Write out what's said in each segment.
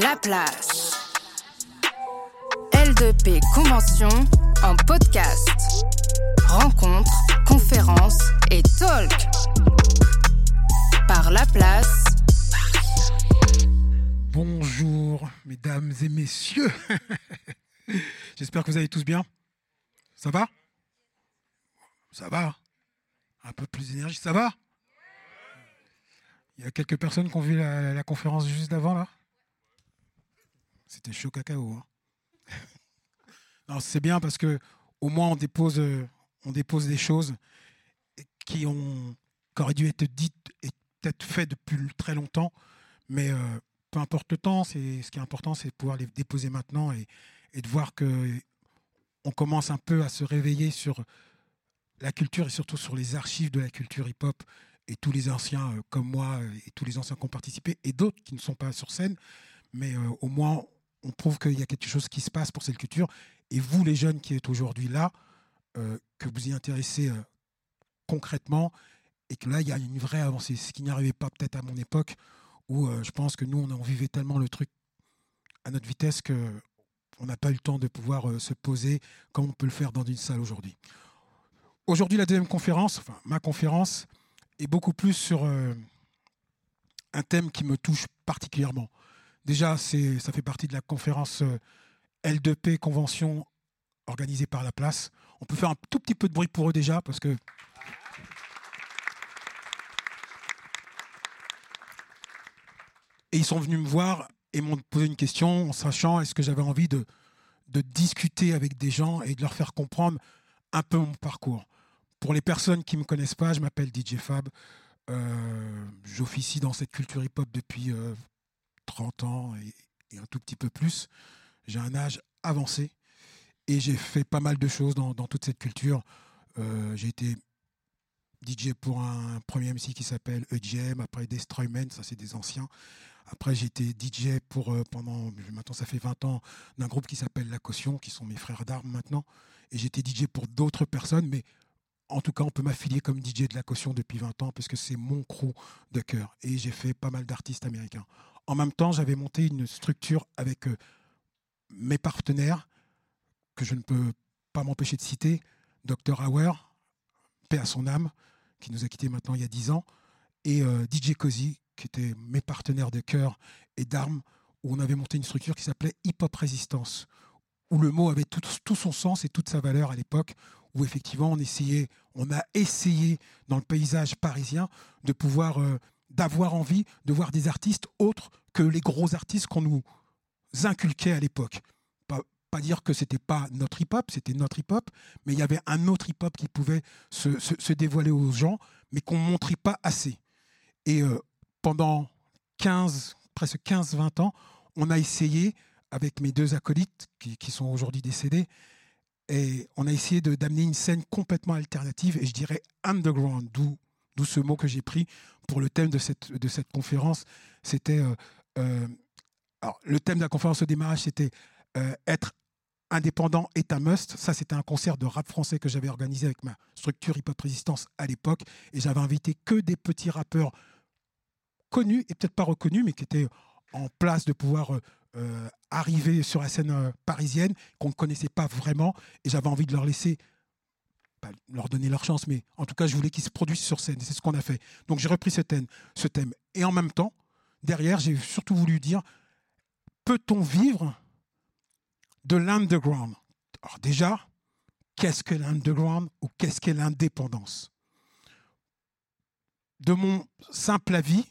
La place. L2P Convention en podcast. Rencontres, conférences et talk. Par La Place. Bonjour, mesdames et messieurs. J'espère que vous allez tous bien. Ça va? Ça va Un peu plus d'énergie, ça va? Il y a quelques personnes qui ont vu la, la conférence juste d'avant, là? C'était chaud cacao. hein. c'est bien parce que au moins on dépose, euh, on dépose des choses qui, ont, qui auraient dû être dites et peut-être faites depuis très longtemps, mais euh, peu importe le temps, c'est ce qui est important, c'est de pouvoir les déposer maintenant et, de voir que on commence un peu à se réveiller sur la culture et surtout sur les archives de la culture hip-hop et tous les anciens euh, comme moi et tous les anciens qui ont participé et d'autres qui ne sont pas sur scène, mais au moins on prouve qu'il y a quelque chose qui se passe pour cette culture. Et vous, les jeunes qui êtes aujourd'hui là, euh, que vous y intéressez euh, concrètement et que là, il y a une vraie avancée, ce qui n'y arrivait pas peut-être à mon époque où euh, je pense que nous, on vivait tellement le truc à notre vitesse que on n'a pas eu le temps de pouvoir se poser comme on peut le faire dans une salle aujourd'hui. Aujourd'hui, la deuxième conférence, enfin ma conférence, est beaucoup plus sur un thème qui me touche particulièrement. Déjà, ça fait partie de la conférence euh, L2P Convention organisée par la place. On peut faire un tout petit peu de bruit pour eux déjà, parce que Et ils sont venus me voir et m'ont posé une question en sachant est-ce que j'avais envie de, de discuter avec des gens et de leur faire comprendre un peu mon parcours. Pour les personnes qui ne me connaissent pas, je m'appelle DJ Fab. Euh, J'officie dans cette culture hip-hop depuis euh, 30 ans et, un tout petit peu plus. J'ai un âge avancé et j'ai fait pas mal de choses dans, toute cette culture. Euh, j'ai été DJ pour un premier MC qui s'appelle EGM, après Destroyman, ça c'est des anciens. Après, j'ai été DJ pour, euh, pendant, maintenant ça fait 20 ans, d'un groupe qui s'appelle La Caution, qui sont mes frères d'armes maintenant. Et j'ai été DJ pour d'autres personnes, mais en tout cas, on peut m'affilier comme DJ de La Caution depuis 20 ans, puisque c'est mon crew de cœur. Et j'ai fait pas mal d'artistes américains. En même temps, j'avais monté une structure avec euh, mes partenaires, que je ne peux pas m'empêcher de citer, Dr. Hauer, paix à son âme, qui nous a quittés maintenant il y a 10 ans, et euh, DJ Cozy, qui étaient mes partenaires de cœur et d'armes, où on avait monté une structure qui s'appelait Hip Hop Résistance, où le mot avait tout, tout son sens et toute sa valeur à l'époque, où effectivement on essayait, on a essayé dans le paysage parisien de pouvoir, euh, d'avoir envie de voir des artistes autres que les gros artistes qu'on nous inculquait à l'époque. Pas, dire que c'était pas notre hip-hop, c'était notre hip-hop, mais il y avait un autre hip-hop qui pouvait se, se- dévoiler aux gens, mais qu'on montrait pas assez. Et euh, pendant 15, presque 15-20 ans, on a essayé, avec mes deux acolytes qui, qui sont aujourd'hui décédés, et on a essayé d'amener une scène complètement alternative, et je dirais underground, d'où ce mot que j'ai pris pour le thème de cette, de cette conférence. C'était. euh, euh, le thème de la conférence au démarrage, c'était euh, être indépendant est un must. Ça, c'était un concert de rap français que j'avais organisé avec ma structure Hip Hop Résistance à l'époque. Et j'avais invité que des petits rappeurs connus et peut-être pas reconnus, mais qui étaient en place de pouvoir arriver sur la scène parisienne, qu'on ne connaissait pas vraiment. Et j'avais envie de leur laisser, pas leur donner leur chance, mais en tout cas, je voulais qu'ils se produisent sur scène. C'est ce qu'on a fait. Donc j'ai repris ce thème, ce thème. Et en même temps, derrière, j'ai surtout voulu dire, peut-on vivre de l'underground? Alors déjà, qu'est-ce que l'underground ou qu'est-ce qu'est l'indépendance? De mon simple avis,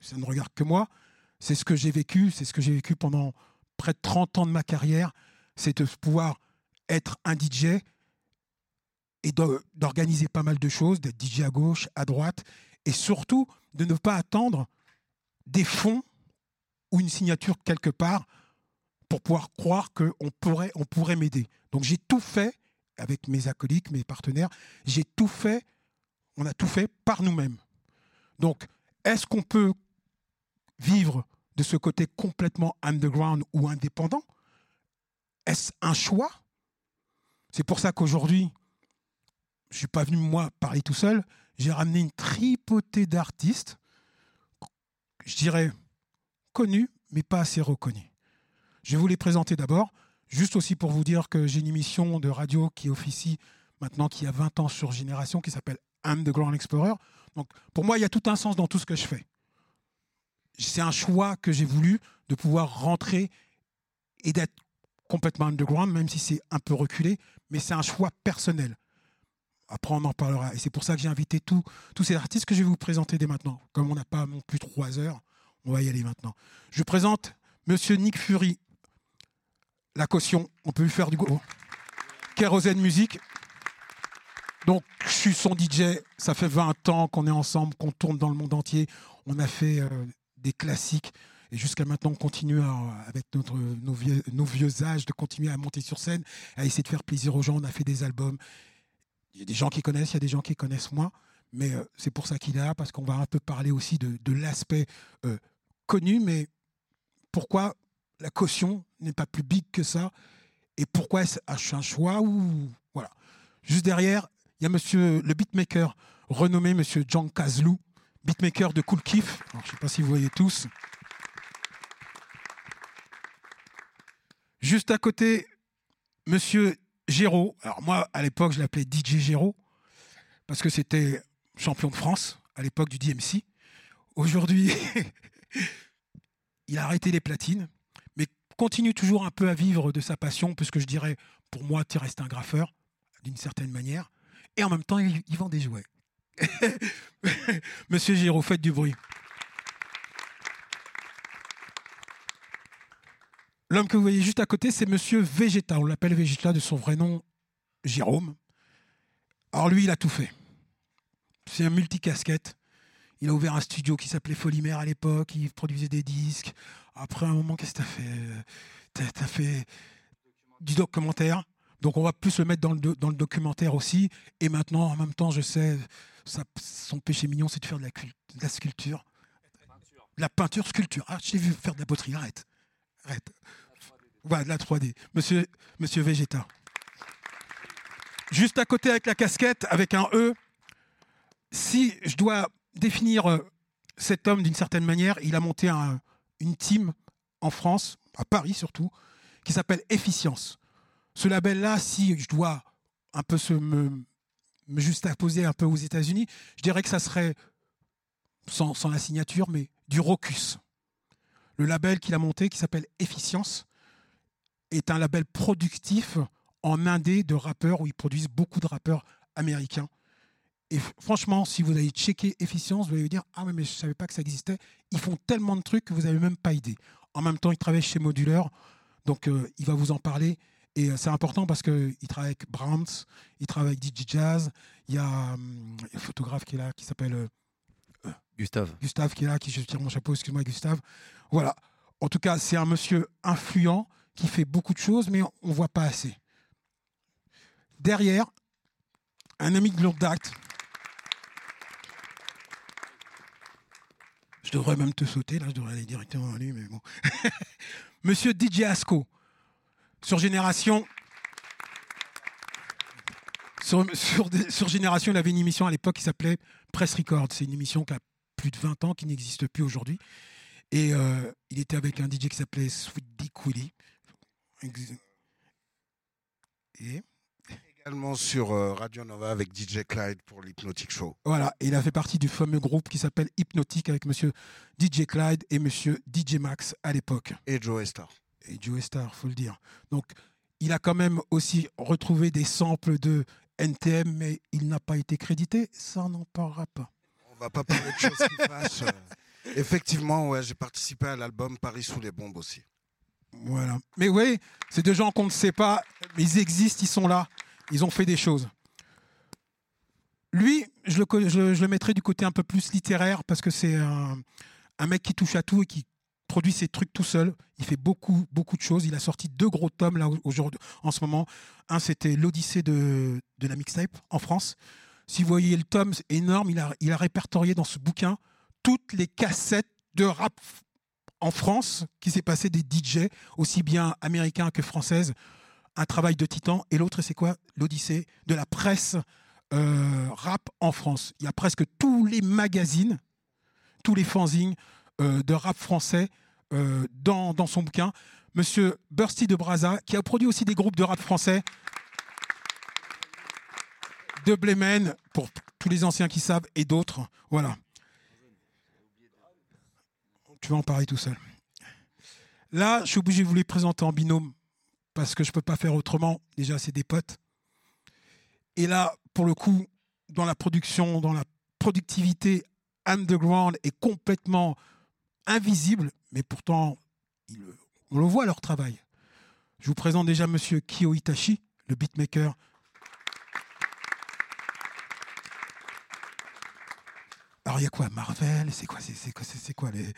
ça ne regarde que moi, c'est ce que j'ai vécu, c'est ce que j'ai vécu pendant près de 30 ans de ma carrière, c'est de pouvoir être un DJ et d'organiser pas mal de choses, d'être DJ à gauche, à droite, et surtout de ne pas attendre des fonds ou une signature quelque part pour pouvoir croire qu'on pourrait, on pourrait m'aider. Donc j'ai tout fait avec mes acolytes, mes partenaires, j'ai tout fait, on a tout fait par nous-mêmes. Donc est-ce qu'on peut vivre de ce côté complètement underground ou indépendant? Est-ce un choix? C'est pour ça qu'aujourd'hui, je suis pas venu moi parler tout seul, j'ai ramené une tripotée d'artistes, je dirais connus, mais pas assez reconnus. Je vais vous les présenter d'abord, juste aussi pour vous dire que j'ai une émission de radio qui officie maintenant, qui a 20 ans sur Génération, qui s'appelle Underground Explorer. Donc pour moi, il y a tout un sens dans tout ce que je fais. C'est un choix que j'ai voulu de pouvoir rentrer et d'être complètement underground, même si c'est un peu reculé, mais c'est un choix personnel. Après, on en parlera. Et c'est pour ça que j'ai invité tous ces artistes que je vais vous présenter dès maintenant. Comme on n'a pas non plus trois heures, on va y aller maintenant. Je présente Monsieur Nick Fury. La caution, on peut lui faire du go. Kérosène Musique. Donc, je suis son DJ. Ça fait 20 ans qu'on est ensemble, qu'on tourne dans le monde entier. On a fait euh, des classiques. Et jusqu'à maintenant, on continue avec nos, vieux, nos vieux âges de continuer à monter sur scène, à essayer de faire plaisir aux gens. On a fait des albums. Il y a des gens qui connaissent, il y a des gens qui connaissent moins. Mais euh, c'est pour ça qu'il est là, parce qu'on va un peu parler aussi de, l'aspect euh, connu, mais pourquoi la caution n'est pas plus big que ça et pourquoi est-ce un choix ou voilà. Juste derrière, il y a monsieur le beatmaker renommé monsieur Jean Kazlou, beatmaker de Cool Kiff. je ne sais pas si vous voyez tous. Juste à côté, monsieur Géraud. Alors moi, à l'époque, je l'appelais DJ Géraud parce que c'était champion de France à l'époque du DMC. Aujourd'hui, il a arrêté les platines, mais continue toujours un peu à vivre de sa passion, puisque je dirais, pour moi, tu restes un graffeur, d'une certaine manière, et en même temps, il, vend des jouets. Monsieur Giraud, faites du bruit. L'homme que vous voyez juste à côté, c'est Monsieur Végéta. On l'appelle Végéta de son vrai nom, Jérôme. Alors lui, il a tout fait. C'est un multicasquette. Il a ouvert un studio qui s'appelait Folimère à l'époque. Il produisait des disques. Après un moment, qu'est-ce que tu as fait Tu as, fait du documentaire. Donc on va plus le mettre dans le, dans le documentaire aussi. Et maintenant, en même temps, je sais, son péché mignon, c'est de faire de la, de la sculpture. De la peinture, sculpture. Ah, j'ai vu faire de la poterie. Arrête. Arrête. Voilà, de la 3D. Monsieur, Monsieur Végéta. Juste à côté avec la casquette, avec un E. Si je dois définir euh, cet homme d'une certaine manière, il a monté une team en France, à Paris surtout, qui s'appelle Efficience. Ce label-là, si je dois un peu se me, me un peu aux États-Unis, je dirais que ça serait, sans, sans la signature, mais du Rocus. Le label qu'il a monté, qui s'appelle Efficience, est un label productif en indé de rappeurs où ils produisent beaucoup de rappeurs américains. Et franchement, si vous allez checker efficience, vous allez vous dire Ah, mais je ne savais pas que ça existait. Ils font tellement de trucs que vous n'avez même pas idée. En même temps, ils travaillent chez Modular, donc euh, il va vous en parler. Et euh, c'est important parce qu'il travaille avec Brahms, il travaille avec DJ Jazz. Il y a hum, un photographe qui est là, qui s'appelle euh, Gustave. Gustave qui est là, qui je tire mon chapeau, excuse-moi Gustave. Voilà. En tout cas, c'est un monsieur influent qui fait beaucoup de choses, mais on ne voit pas assez. Derrière, un ami de longue Je devrais même te sauter, là, je devrais aller directement à lui, mais bon. Monsieur DJ Asco, sur Génération. Sur, Génération, il avait une émission à l'époque qui s'appelait Press Record. C'est une émission qui a plus de 20 ans, qui n'existe plus aujourd'hui. Et euh, il était avec un DJ qui s'appelait Sweet Dick. Et également sur euh, Radio Nova avec DJ Clyde pour l'Hypnotic Show. Voilà, il a fait partie du fameux groupe qui s'appelle Hypnotic avec monsieur DJ Clyde et monsieur DJ Max à l'époque. Et Joe Star. Et Joe Star, faut le dire. Donc, il a quand même aussi retrouvé des samples de NTM, mais il n'a pas été crédité. Ça, on n'en parlera pas. On va pas parler de choses qui fâchent. Effectivement, ouais, j'ai participé à l'album Paris sous les bombes aussi. Voilà. Mais oui, c'est deux gens qu'on ne sait pas, mais ils existent, ils sont là. Ils ont fait des choses. Lui, je le, je, du côté un peu plus littéraire parce que c'est un, mec qui touche à tout et qui produit ses trucs tout seul. Il fait beaucoup, beaucoup de choses. Il a sorti deux gros tomes là aujourd'hui, en ce moment. Un, c'était l'Odyssée de, la mixtape en France. Si vous voyez le tome, énorme. Il a répertorié dans ce bouquin toutes les cassettes de rap en France qui s'est passé des DJ, aussi bien américains que françaises un travail de titan. Et l'autre, c'est quoi? L'Odyssée de la presse euh, rap en France. Il y a presque tous les magazines, tous les fanzines euh, de rap français euh, dans, dans son bouquin, Monsieur Bursty de Braza, qui a produit aussi des groupes de rap français. De Blemen, pour tous les anciens qui savent, et d'autres. Voilà. Tu vas en parler tout seul. Là, je suis obligé de vous les présenter en binôme parce que je ne peux pas faire autrement. Déjà, c'est des potes. Et là, pour le coup, dans la production, dans la productivité underground est complètement invisible, mais pourtant, on le voit leur travail. Je vous présente déjà Monsieur Kyo Itachi, le beatmaker. Alors, il y a quoi Marvel? C'est quoi, c'est, quoi, c'est quoi les...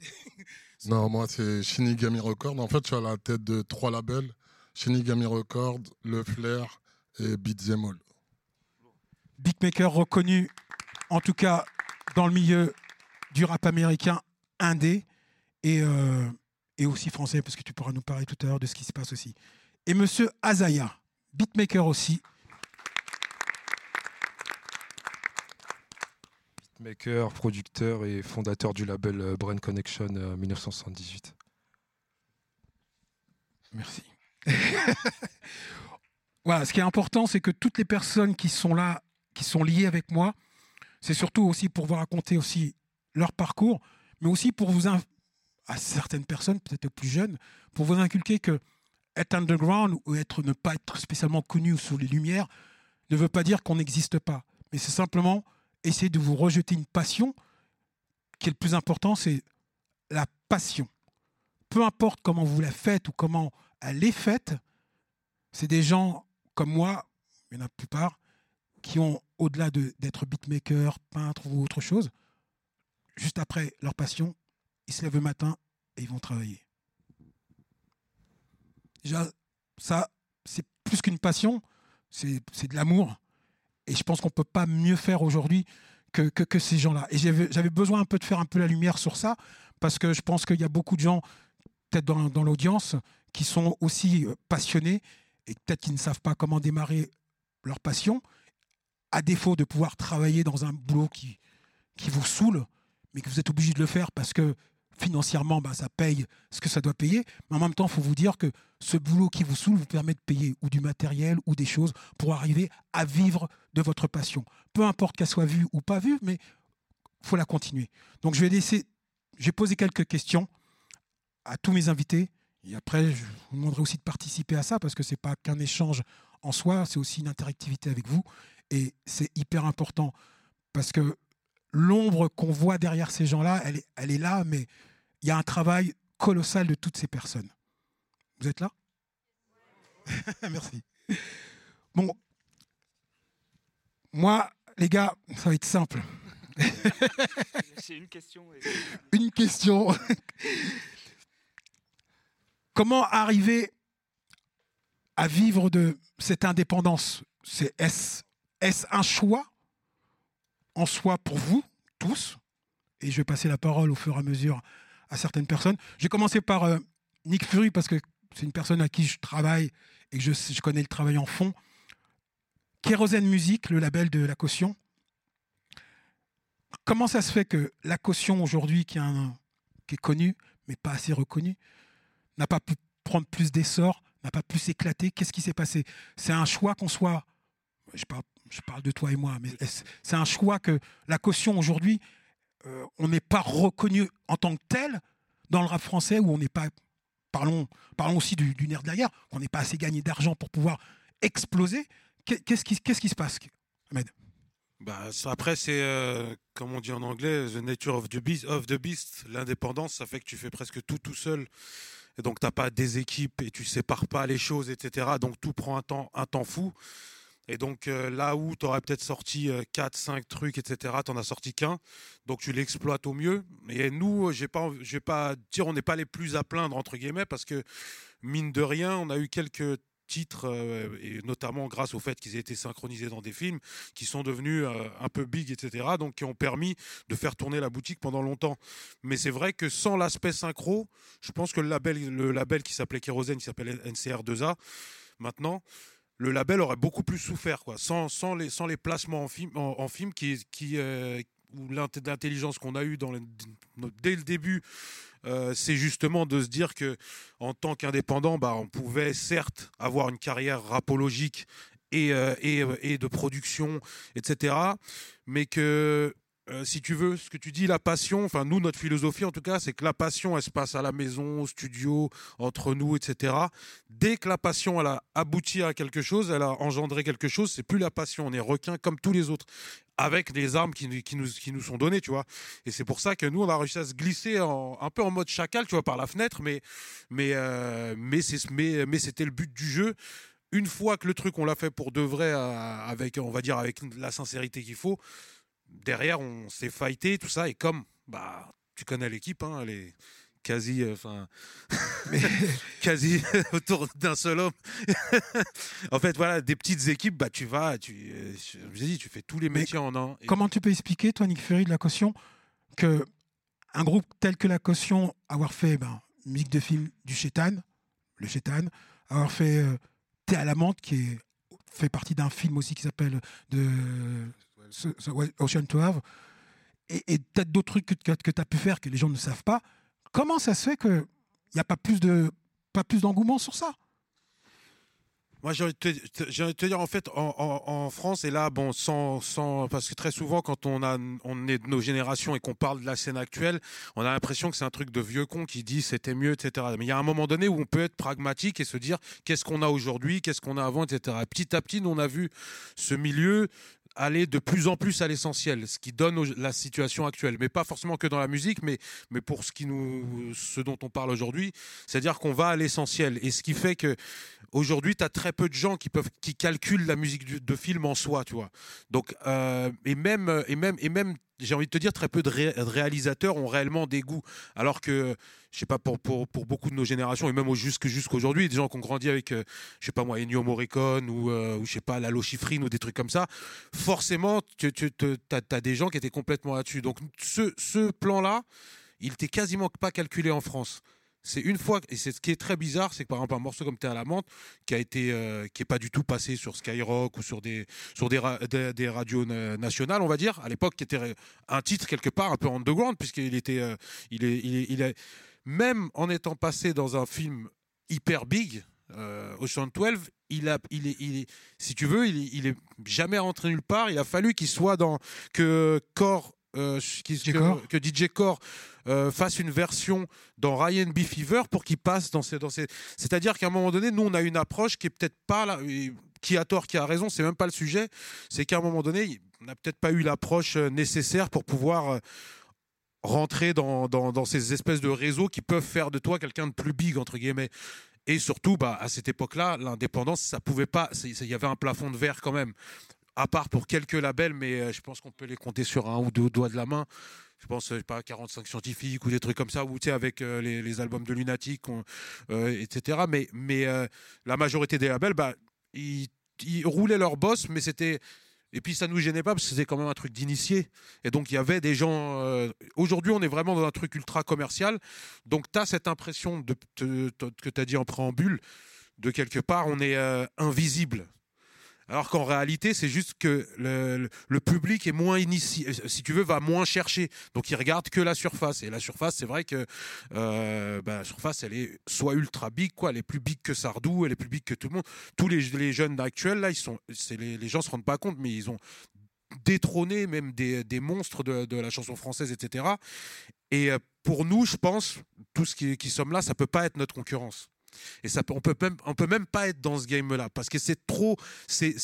Non, moi, c'est Shinigami Records. En fait, je suis à la tête de trois labels Shinigami Records, Le Flair et Beat Them All. beatmakers reconnus, en tout cas dans le milieu du rap américain indé et, euh, et aussi français, parce que tu pourras nous parler tout à l'heure de ce qui se passe aussi. Et monsieur Azaya, beatmaker aussi. Maker, producteur et fondateur du label euh, Brain Connection euh, 1978. Merci. voilà, ce qui est important, c'est que toutes les personnes qui sont là, qui sont liées avec moi, c'est surtout aussi pour vous raconter aussi leur parcours, mais aussi pour vous, à certaines personnes, peut-être plus jeunes, pour vous inculquer que être underground ou être, ne pas être spécialement connu ou sous les lumières ne veut pas dire qu'on n'existe pas. Mais c'est simplement essayer de vous rejeter une passion, qui est le plus important, c'est la passion peu importe comment vous la faites ou comment elle est faite, c'est des gens comme moi, il y en a la plupart, qui ont, au-delà de- d'être beatmaker, peintre ou autre chose, juste après leur passion, ils se lèvent le matin et ils vont travailler. Déjà, ça, c'est plus qu'une passion, c'est de l'amour. Et je pense qu'on ne peut pas mieux faire aujourd'hui que, que, ces gens-là. Et j'avais j'avais besoin un peu de faire un peu la lumière sur ça, parce que je pense qu'il y a beaucoup de gens peut-être dans, dans l'audience, qui sont aussi euh, passionnés et peut-être qui ne savent pas comment démarrer leur passion, à défaut de pouvoir travailler dans un boulot qui, qui vous saoule, mais que vous êtes obligé de le faire parce que financièrement, bah, ça paye ce que ça doit payer. Mais en même temps, il faut vous dire que ce boulot qui vous saoule vous permet de payer ou du matériel ou des choses pour arriver à vivre de votre passion. Peu importe qu'elle soit vue ou pas vue, mais faut la continuer. Donc je vais laisser, j'ai posé quelques questions à tous mes invités. Et après, je vous demanderai aussi de participer à ça parce que c'est pas qu'un échange en soi, c'est aussi une interactivité avec vous. Et c'est hyper important parce que l'ombre qu'on voit derrière ces gens-là, elle elle est là, mais il y a un travail colossal de toutes ces personnes. Vous êtes là? Merci. Bon, moi, les gars, ça va être simple. J'ai une question. une question. Comment arriver à vivre de cette indépendance? C'est est-ce est-ce un choix en soi pour vous tous? Et je vais passer la parole au fur et à mesure à certaines personnes. Je vais commencer par euh, Nick Fury parce que c'est une personne à qui je travaille et que je, connais le travail en fond. Kérosène Musique, le label de la caution. Comment ça se fait que la caution aujourd'hui, qui, est connue, mais pas assez reconnue, n'a pas pu prendre plus d'essor, n'a pas pu s'éclater Qu'est-ce qui s'est passé? C'est un choix qu'on soit. Je parle, je parle de toi et moi, mais c'est un choix que la caution aujourd'hui, euh, on n'est pas reconnu en tant que tel dans le rap français où on n'est pas. Parlons, parlons aussi du, du nerf de la guerre, qu'on n'est pas assez gagné d'argent pour pouvoir exploser. Qu'est- Qu'est-ce qui, se passe, Ahmed? Bah, après, c'est, euh, comme on dit en anglais, the nature of the beast. Of the beast. L'indépendance, ça fait que tu fais presque tout tout seul. Et donc, tu n'as pas des équipes et tu sépares pas les choses, etc. Donc, tout prend un temps, un temps fou. Et donc, euh, là où tu aurais peut-être sorti 4, 5 trucs, etc., tu n'en as sorti qu'un. Donc, tu l'exploites au mieux. Et nous, je ne vais pas dire on n'est pas les plus à plaindre, entre guillemets, parce que, mine de rien, on a eu quelques titres, euh, et notamment grâce au fait qu'ils aient été synchronisés dans des films, qui sont devenus euh, un peu big, etc. Donc qui ont permis de faire tourner la boutique pendant longtemps. Mais c'est vrai que sans l'aspect synchro, je pense que le label, le label qui s'appelait Kérosène, qui s'appelle NCR2A, maintenant, le label aurait beaucoup plus souffert. Sans, les, placements en film, en, qui, qui, euh, l'intelligence qu'on a eue dès le début euh, c'est justement de se dire que en tant qu'indépendant, bah, on pouvait certes avoir une carrière rapologique et, euh, de production, etc. Mais que euh, si tu veux, ce que tu dis, la passion, enfin nous, notre philosophie en tout cas, c'est que la passion, elle se passe à la maison, au studio, entre nous, etc. Dès que la passion, elle a abouti à quelque chose, elle a engendré quelque chose, c'est plus la passion, on est requin comme tous les autres, avec des armes qui, nous, sont données, tu vois. Et c'est pour ça que nous, on a réussi à se glisser un peu en mode chacal, tu vois, par la fenêtre, mais, mais, euh, mais, mais c'était le but du jeu une fois que le truc on l'a fait pour de vrai euh, avec on va dire avec la sincérité qu'il faut derrière, on s'est fighté, tout ça, et comme, bah, tu connais l'équipe, hein, elle est quasi, euh, enfin, quasi autour d'un seul homme. en fait, voilà, des petites équipes, bah, tu vas, tu, euh, je dit, tu fais tous les métiers en un. Et... Comment tu peux expliquer, toi, Nick Ferry, de la caution, que un groupe tel que la caution, avoir fait ben, musique de film du Chétan, le Chétan, avoir fait euh, Thé à la menthe, qui est, fait partie d'un film aussi qui s'appelle de Ocean to Have, et, peut-être d'autres trucs que, que, tu as pu faire que les gens ne savent pas. Comment ça se fait qu'il n'y a pas plus, de, d'engouement sur ça? Moi, j'ai envie, de te dire, en fait, en, France, et là, bon, sans, sans, parce que très souvent, quand on, a, on est de nos générations et qu'on parle de la scène actuelle, on a l'impression que c'est un truc de vieux con qui dit c'était mieux, etc. Mais il y a un moment donné où on peut être pragmatique et se dire qu'est-ce qu'on a aujourd'hui, qu'est-ce qu'on a avant, etc. Petit à petit, nous, on a vu ce milieu aller de plus en plus à l'essentiel, ce qui donne la situation actuelle, mais pas forcément que dans la musique, mais, mais pour ce, qui nous, ce dont on parle aujourd'hui, c'est-à-dire qu'on va à l'essentiel, et ce qui fait que aujourd'hui, tu as très peu de gens qui peuvent qui calculent la musique de film en soi, tu vois. Donc, euh, et même, et même, et même j'ai envie de te dire, très peu de, réalisateurs ont réellement des goûts. Alors que, je sais pas, pour, pour, pour beaucoup de nos générations, et même jusque, jusqu'aujourd'hui, des gens qui ont grandi avec, euh, je sais pas moi, Ennio Morricone ou, euh, ou je sais pas, Lalo Schifrin ou des trucs comme ça, forcément, tu, tu as, as, des gens qui étaient complètement là-dessus. Donc, ce, ce plan-là, il n'était quasiment pas calculé en France c'est une fois et c'est ce qui est très bizarre c'est que par exemple un morceau comme T'es à la menthe qui a été euh, qui est pas du tout passé sur Skyrock ou sur des sur des, des, radios nationales on va dire à l'époque qui était un titre quelque part un peu underground puisqu'il était euh, il est il est, il est même en étant passé dans un film hyper big euh, Ocean 12 il a il est, si tu veux il, il est jamais rentré nulle part. Il a fallu qu'il soit dans que Core euh, que, que, DJ Core euh, fasse une version dans Ryan B Fever pour qu'il passe dans ces, dans ces... C'est-à-dire qu'à un moment donné, nous, on a une approche qui est peut-être pas là, qui a tort, qui a raison, c'est même pas le sujet. C'est qu'à un moment donné, on n'a peut-être pas eu l'approche euh, nécessaire pour pouvoir rentrer dans, dans, dans, ces espèces de réseaux qui peuvent faire de toi quelqu'un de plus big, entre guillemets. Et surtout, bah, à cette époque-là, l'indépendance, ça pouvait pas. Il y avait un plafond de verre quand même à part pour quelques labels, mais euh, je pense qu'on peut les compter sur un ou deux doigts de la main. Je pense euh, pas 45 scientifiques ou des trucs comme ça, ou tu sais avec euh, les, albums de Lunatic, etc. Mais, la majorité des labels, bah, ils, roulaient leur boss, mais c'était et puis ça nous gênait pas parce que c'était quand même un truc d'initié. Et donc il y avait des gens. Aujourd'hui, on est vraiment dans un truc ultra commercial. Donc tu as cette impression de, que tu as dit en préambule, de quelque part, on est invisible. Alors qu'en réalité, c'est juste que le, public est moins initié, euh, si tu veux, va moins chercher. Donc il regarde que la surface. Et la surface, c'est vrai que euh, bah, la surface, elle est soit ultra big, quoi. Elle est plus big que Sardou, elle est plus big que tout le monde. Tous les, jeunes actuels, là, ils sont, les, les gens se rendent pas compte, mais ils ont détrôné même des, monstres de, de, la chanson française, etc. Et euh, pour nous, je pense, tous qui, qui sommes là, ça peut pas être notre concurrence. Et ça, on peut même, on peut même pas être dans ce game-là parce que c'est trop. C'est,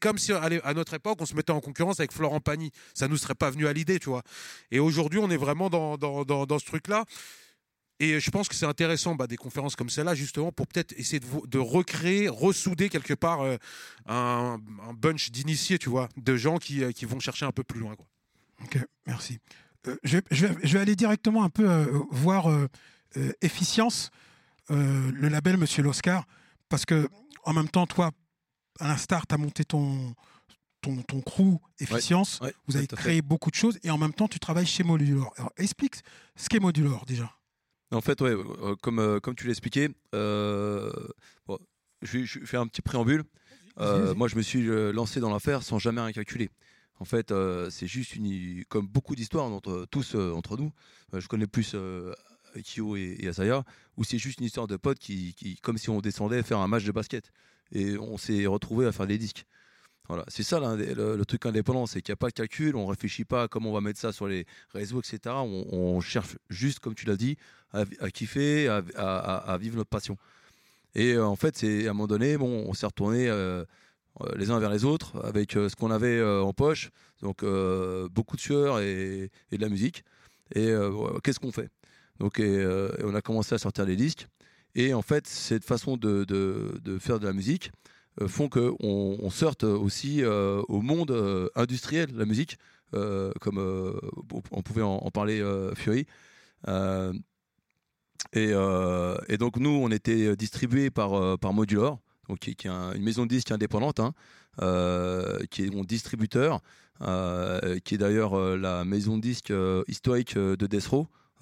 comme si à notre époque on se mettait en concurrence avec Florent Pagny. Ça nous serait pas venu à l'idée, tu vois. Et aujourd'hui, on est vraiment dans, dans, dans, ce truc-là. Et je pense que c'est intéressant bah, des conférences comme celle-là, justement, pour peut-être essayer de, recréer, ressouder quelque part euh, un, un, bunch d'initiés, tu vois, de gens qui, euh, qui, vont chercher un peu plus loin. Ok, merci. Euh, je, vais, aller directement un peu voir efficience. Euh, le label Monsieur l'Oscar, parce que en même temps, toi, à l'instar, tu as monté ton, ton, ton crew Efficience, ouais, ouais, vous avez créé beaucoup de choses, et en même temps, tu travailles chez Modulor. Alors, explique ce qu'est Modulor déjà. En fait, ouais, euh, comme, euh, comme tu l'as expliqué, euh, bon, je, je faire un petit préambule. Moi, je me suis lancé dans l'affaire sans jamais rien calculer. En fait, c'est juste une, comme beaucoup d'histoires entre tous entre nous. je connais plus Kyo et, Asaya, où c'est juste une histoire de potes qui, comme si on descendait faire un match de basket. Et on s'est retrouvé à faire des disques. Voilà, c'est ça le, truc indépendant, c'est qu'il n'y a pas de calcul, on réfléchit pas à comment on va mettre ça sur les réseaux, etc. On, cherche juste, comme tu l'as dit, à, kiffer, à, vivre notre passion. Et euh, en fait, c'est à un moment donné, bon, on s'est retourné euh, euh, les uns vers les autres avec ce qu'on avait en poche, donc beaucoup de sueur et, et de la musique. Et qu'est-ce qu'on fait? Donc, et, euh, et on a commencé à sortir les disques. Et en fait, cette façon de, faire de la musique euh, font qu'on on sorte aussi euh, au monde euh, industriel de la musique, comme on pouvait en, parler Fury. Et, donc nous, on était distribués par, par Modular, donc qui, est un- une maison de disques indépendante, hein, qui est mon distributeur, qui est d'ailleurs la maison de disques historique de Death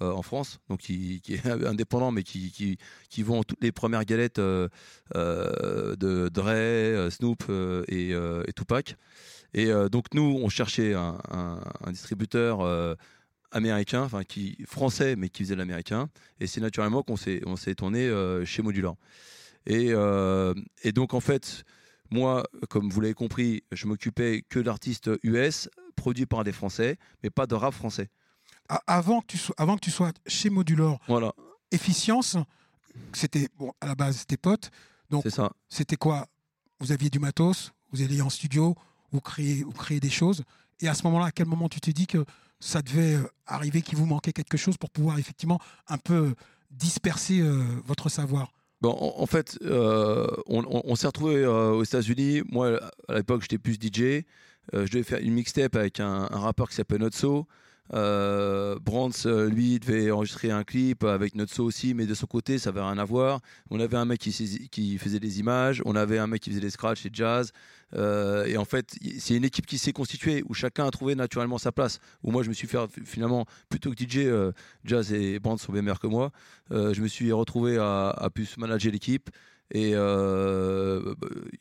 euh, en France, donc qui, est indépendant, mais qui, qui, qui vend toutes les premières galettes euh, euh, de Dre, Snoop et, Tupac. Et donc nous, on cherchait un, un- distributeur américain, enfin qui français, mais qui faisait l'américain. Et c'est naturellement qu'on s'est on s'est tourné chez Modular. Et, et donc en fait, moi, comme vous l'avez compris, je m'occupais que d'artistes US produits par des Français, mais pas de rap français. Avant que tu sois, avant que tu sois chez Modulor, Voilà, Efficience, c'était bon à la base c'était potes. Donc c'était quoi? Vous aviez du matos, vous alliez en studio, vous créez, vous créez des choses. Et à ce moment-là, à quel moment tu t'es dit que ça devait euh, arriver, qu'il vous manquait quelque chose pour pouvoir effectivement un peu euh, disperser euh, votre savoir? Bon, en, en fait, euh, on, on- on s'est retrouvé euh, aux États-Unis. Moi, à l'époque, j'étais plus DJ. Je devais faire une mixtape avec un, un rappeur qui s'appelle Notso. Euh, Brands, euh, lui, devait enregistrer un clip avec Notso aussi, mais de son côté, ça avait rien à voir. On avait un mec qui, faisait des images, on avait un mec qui faisait des scratchs et jazz. Euh, et en fait, c'est une équipe qui s'est constituée où chacun a trouvé naturellement sa place. Où moi, je me suis fait finalement plutôt que DJ, euh, Jazz et Brands sont bien meilleurs que moi. Je me suis retrouvé à, à plus manager l'équipe. Et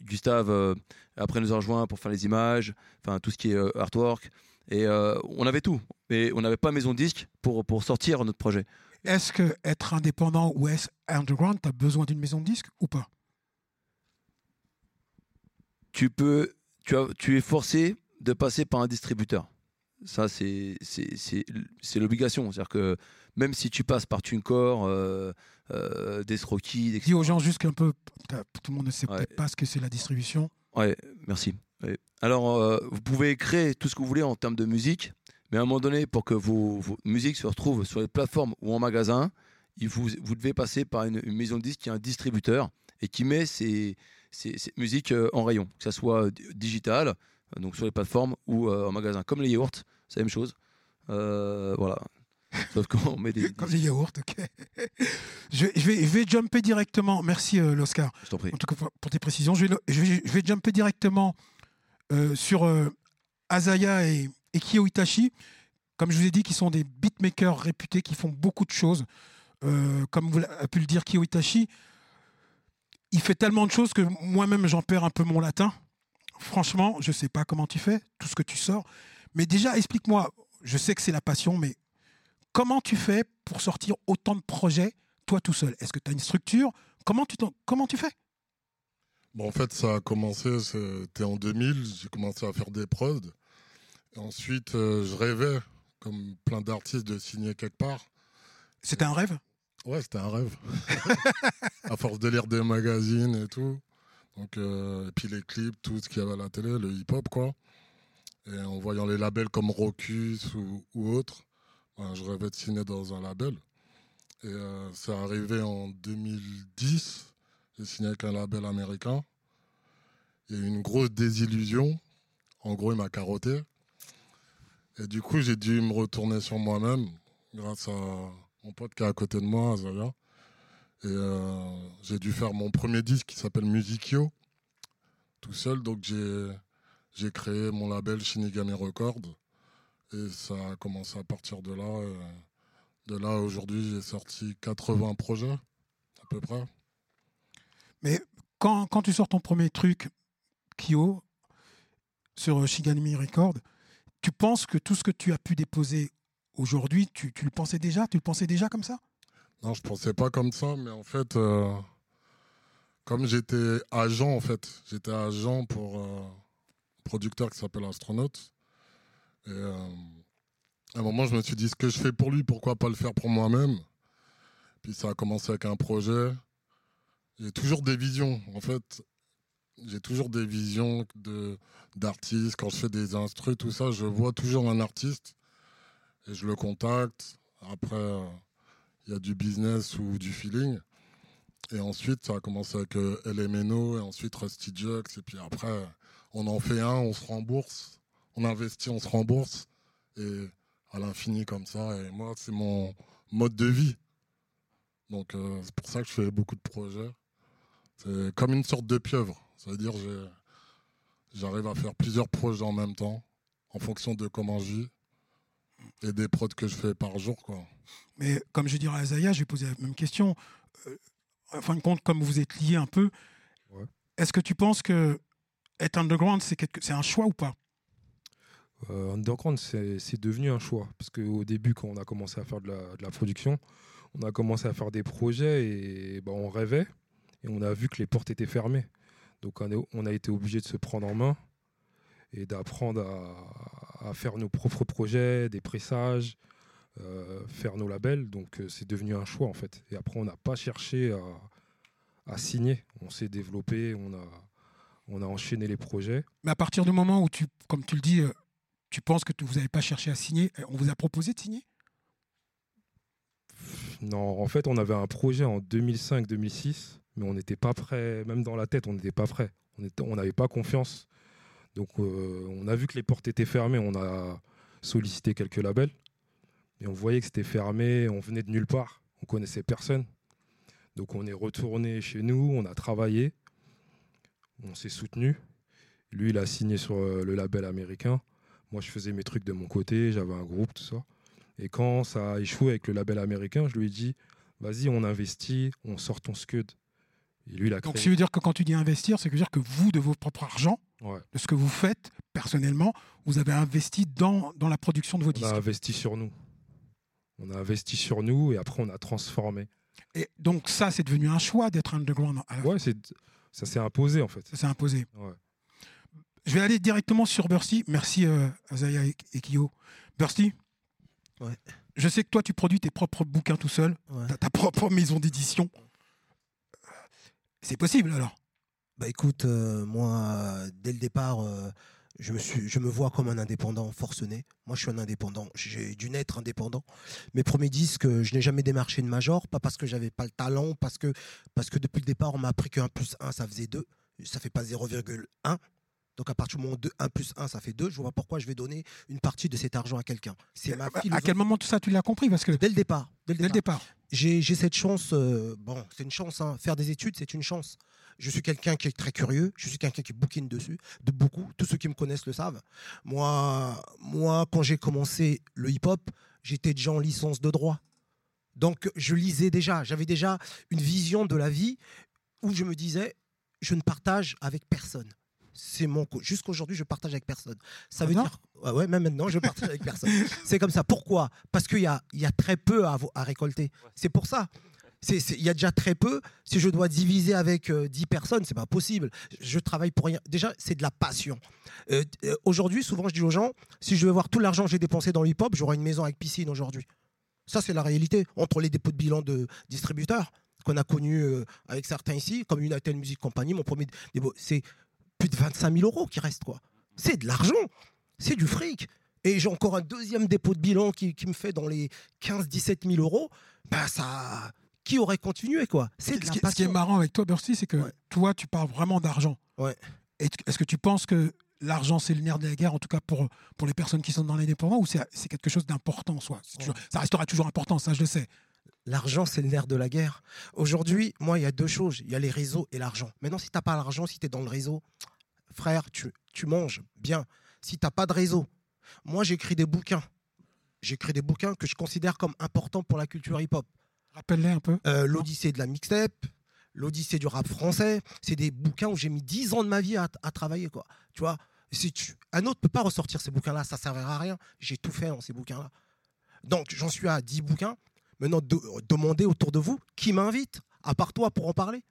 Gustave, après, nous a rejoint pour faire les images, enfin tout ce qui est artwork. Et euh, on avait tout, mais on n'avait pas maison de disque pour, pour sortir notre projet. Est-ce que être indépendant ou est underground, tu as besoin d'une maison de disque ou pas? Tu, peux, tu, as, tu es forcé de passer par un distributeur. Ça, c'est c'est- c'est- c'est l'obligation. C'est-à-dire que même si tu passes par TuneCore, euh, euh, etc. Dis aux gens juste qu'un peu, tout le monde ne sait Ouais. peut-être pas ce que c'est la distribution. Ouais, merci. Alors, euh, vous pouvez créer tout ce que vous voulez en termes de musique, mais à un moment donné, pour que vos, vos musiques se retrouvent sur les plateformes ou en magasin, il vous, vous devez passer par une, une maison de disques qui est un distributeur et qui met ces, musiques euh, en rayon, que ce soit d- digital, euh, donc sur les plateformes ou euh, en magasin. Comme les yaourts, c'est la même chose. Euh, voilà. Sauf qu'on met des. Comme les yaourts, ok. je, vais- je vais, je vais jumper directement. Merci, euh, l'Oscar. Je t'en prie. en tout cas pour, tes précisions. Je vais, je vais, je vais jumper directement euh, sur euh, Azaya et, Kyo Itachi. Comme je vous ai dit, qui sont des beatmakers réputés, qui font beaucoup de choses. Euh, comme a pu le dire Kyo Itachi, il fait tellement de choses que moi-même j'en perds un peu mon latin. Franchement, je ne sais pas comment tu fais, tout ce que tu sors. Mais déjà, explique-moi, je sais que c'est la passion, mais comment tu fais pour sortir autant de projets, toi tout seul? Est-ce que tu as une structure? Comment tu, comment tu fais? Bon, en fait, ça a commencé, c'était en 2000, j'ai commencé à faire des prods. Et ensuite, euh, je rêvais, comme plein d'artistes, de signer quelque part. C'était un rêve? Ouais, c'était un rêve. à force de lire des magazines et tout. Donc, euh, et puis les clips, tout ce qu'il y avait à la télé, le hip-hop, quoi. Et en voyant les labels comme Rocus ou, ou autres, ben, je rêvais de signer dans un label. Et euh, c'est arrivé en 2010. J'ai signé avec un label américain. Il y a eu une grosse désillusion. En gros, il m'a carotté. Et du coup, j'ai dû me retourner sur moi-même grâce à mon pote qui est à côté de moi, Azaya. Et euh, j'ai dû faire mon premier disque qui s'appelle Musicio, tout seul. Donc j'ai, créé mon label Shinigami Records. Et ça a commencé à partir de là. Et de là, aujourd'hui, j'ai sorti 80 projets, à peu près. Mais quand, tu sors ton premier truc, Kyo, sur euh, Shiganimi Record, tu penses que tout ce que tu as pu déposer aujourd'hui, tu, le pensais déjà? Tu le pensais déjà comme ça? Non, je pensais pas comme ça, mais en fait, euh, comme j'étais agent, en fait, j'étais agent pour euh, un producteur qui s'appelle Astronaute. Et à un moment, je me suis dit, ce que je fais pour lui, pourquoi pas le faire pour moi-même? Puis ça a commencé avec un projet. J'ai toujours des visions, en fait. J'ai toujours des visions de d'artistes. Quand je fais des instrus, tout ça, je vois toujours un artiste et je le contacte. Après, euh, il y a du business ou du feeling. Et ensuite, ça a commencé avec euh, LMNO et ensuite Rusty Jux. Et puis après, on en fait un, on se rembourse. On investit, on se rembourse. Et à l'infini comme ça. Et moi, c'est mon mode de vie. Donc, euh, c'est pour ça que je fais beaucoup de projets. C'est comme une sorte de pieuvre. C'est-à-dire, j'ai- j'arrive à faire plusieurs projets en même temps, en fonction de comment je vis et des prods que je fais par jour. Quoi. Mais comme je dirais à Zaya, je vais poser la même question. Euh, en fin de compte, comme vous êtes liés un peu, Ouais. est-ce que tu penses que être underground, c'est quelque- un choix ou pas? Euh, Underground, c'est c'est devenu un choix. Parce qu'au début, quand on a commencé à faire de la, de la production, on a commencé à faire des projets et bah, on rêvait. Et on a vu que les portes étaient fermées. Donc on, a été obligé de se prendre en main et d'apprendre à, faire nos propres projets, des pressages, euh, faire nos labels. Donc euh, c'est devenu un choix en fait. Et après, on n'a pas cherché à, signer. On s'est développé, on a, on a enchaîné les projets. Mais à partir du moment où, tu, comme tu le dis, euh, tu penses que vous n'avez pas cherché à signer, on vous a proposé de signer? Non, en fait, on avait un projet en 2005-2006, mais on n'était pas prêt, même dans la tête, on n'était pas prêt. On n'avait pas confiance. Donc, euh, on a vu que les portes étaient fermées, on a sollicité quelques labels, et on voyait que c'était fermé, on venait de nulle part, on connaissait personne. Donc, on est retourné chez nous, on a travaillé, on s'est soutenu. Lui, il a signé sur euh, le label américain. Moi, je faisais mes trucs de mon côté, j'avais un groupe, tout ça. Et quand ça a échoué avec le label américain, je lui ai dit vas-y, on investit, on sort ton scud. Et lui, il a Donc, créé. ça veut dire que quand tu dis investir, c'est que dire que vous, de vos propres argent, Ouais. de ce que vous faites personnellement, vous avez investi dans, dans la production de vos On disques. a investi sur nous. On a investi sur nous et après, on a transformé. Et donc, ça, c'est devenu un choix d'être underground. Ouais, ça s'est imposé en fait. Ça s'est imposé. Ouais. Je vais aller directement sur Bursty. Merci euh, Azaya et, et Kyo. Bursty Ouais. Je sais que toi, tu produis tes propres bouquins tout seul. Ouais. Tu as ta propre maison d'édition. C'est possible alors? Bah écoute, euh, moi, dès le départ, euh, je, me suis, je me vois comme un indépendant forcené. Moi, je suis un indépendant. J'ai dû naître indépendant. Mes premiers disques, euh, je n'ai jamais démarché une major, pas parce que j'avais pas le talent, parce que, parce que depuis le départ, on m'a appris que 1 plus 1, ça faisait 2. Ça fait pas 0,1. Donc à partir du moment où 2, 1 plus 1, ça fait 2, je vois pas pourquoi je vais donner une partie de cet argent à quelqu'un. C'est ma À philosophie. quel moment tout ça, tu l'as compris? Parce que Dès le départ. Dès le dès départ j'ai cette chance, euh, bon, c'est une chance, hein. faire des études, c'est une chance. Je suis quelqu'un qui est très curieux, je suis quelqu'un qui bouquine dessus, de beaucoup, tous ceux qui me connaissent le savent. Moi, moi quand j'ai commencé le hip-hop, j'étais déjà en licence de droit. Donc je lisais déjà, j'avais déjà une vision de la vie où je me disais, je ne partage avec personne. C'est mon jusqu'aujourd'hui je partage avec personne. Ça veut dire ouais, ouais, même maintenant je partage avec personne. C'est comme ça. Pourquoi? Parce qu'il y a, il y a très peu à, récolter. C'est pour ça. Il y a déjà très peu. Si je dois diviser avec euh, 10 personnes, c'est pas possible. Je travaille pour rien. Déjà, c'est de la passion. Euh, euh, aujourd'hui, souvent, je dis aux gens, si je vais voir tout l'argent que j'ai dépensé dans le hip-hop, j'aurai une maison avec piscine aujourd'hui. Ça, c'est la réalité. Entre les dépôts de bilan de distributeurs qu'on a connus euh, avec certains ici, comme United Music Company, mon premier dépôt, c'est plus de 25 000 euros qui restent. quoi. C'est de l'argent. C'est du fric. Et j'ai encore un deuxième dépôt de bilan qui, qui me fait dans les 15-17 000 euros. Bah, ça. Qui aurait continué, quoi? C'est de Ce la qui, ce qui est marrant avec toi, Bursty, c'est que Ouais. toi, tu parles vraiment d'argent. Ouais. Est-ce que tu penses que l'argent, c'est le nerf de la guerre, en tout cas pour, pour les personnes qui sont dans l'indépendant, ou c'est quelque chose d'important en soi C'est toujours- Ça restera toujours important, ça je le sais. L'argent, c'est le nerf de la guerre. Aujourd'hui, moi, il y a deux choses. Il y a les réseaux et l'argent. Maintenant, si tu n'as pas l'argent, si tu es dans le réseau, frère, tu, tu manges bien. Si tu n'as pas de réseau, moi, j'écris des bouquins. J'écris des bouquins que je considère comme importants pour la culture hip-hop. Rappelle-les un peu. Euh, L'Odyssée de la mixtape, l'Odyssée du rap français, c'est des bouquins où j'ai mis 10 ans de ma vie à, à travailler. Quoi. Tu vois si tu, Un autre ne peut pas ressortir ces bouquins-là, ça ne servira à rien. J'ai tout fait dans ces bouquins-là. Donc, j'en suis à 10 bouquins. Maintenant, de- demandez autour de vous qui m'invite, à part toi, pour en parler.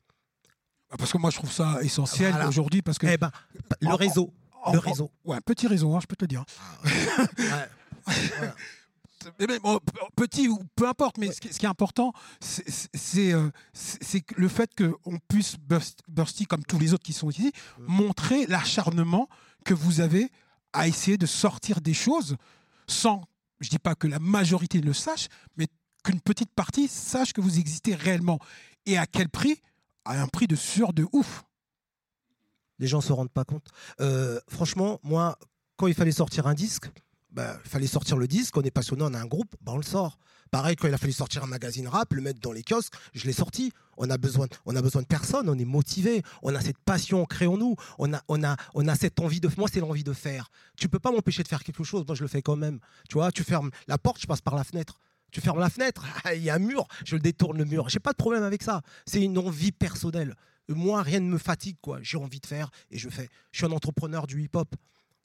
Parce que moi, je trouve ça essentiel Voilà. aujourd'hui parce que. Eh ben, le En- réseau. en- le en- réseau. Ouais, petit réseau, hein, je peux te le dire. Ouais. Mais petit ou peu importe, mais ce, qui, ce qui est important, c'est- euh, le fait qu'on puisse, Burst- Bursty, comme tous les autres qui sont ici, montrer l'acharnement que vous avez à essayer de sortir des choses sans, je dis pas que la majorité le sache, mais qu'une petite partie sache que vous existez réellement. Et à quel prix? À un prix de sûr de ouf. Les gens se rendent pas compte. Euh, franchement, moi, quand il fallait sortir un disque, bah, il fallait sortir le disque. On est passionné, on a un groupe, bah, on le sort. Pareil, quand il a fallu sortir un magazine rap, le mettre dans les kiosques, je l'ai sorti. On a besoin, on a besoin de personne, on est motivé, on a cette passion ancrée en nous, on a, on a, on a cette envie de. Moi, c'est l'envie de faire. Tu peux pas m'empêcher de faire quelque chose. Moi, je le fais quand même. Tu vois, tu fermes la porte, je passe par la fenêtre. Tu fermes la fenêtre, il y a un mur, je le détourne le mur. J'ai pas de problème avec ça. C'est une envie personnelle. Moi, rien ne me fatigue, quoi. J'ai envie de faire et je fais. Je suis un entrepreneur du hip-hop.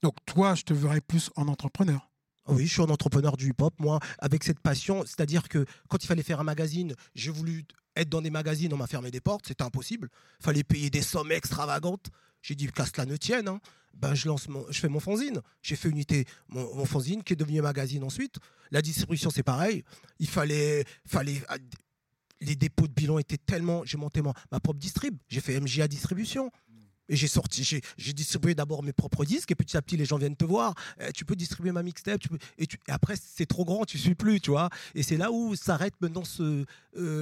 Donc toi, je te verrais plus en entrepreneur. Oui, je suis un entrepreneur du hip-hop, moi, avec cette passion. C'est-à-dire que quand il fallait faire un magazine, j'ai voulu être dans des magazines, on m'a fermé des portes, c'était impossible. Il fallait payer des sommes extravagantes. J'ai dit, qu'à cela ne tienne. hein. Ben, je, lance je fais mon fanzine. J'ai fait unité, mon, fanzine, qui est devenu magazine ensuite. La distribution, c'est pareil. Il fallait, fallait. ah, Les dépôts de bilan étaient tellement. J'ai monté ma, ma propre distrib. J'ai fait MJA Distribution. Et j'ai sorti, j'ai distribué d'abord mes propres disques et petit à petit les gens viennent te voir. Eh, tu peux distribuer ma mixtape, et, après c'est trop grand, tu suis plus, tu vois. Et c'est là où s'arrête maintenant euh,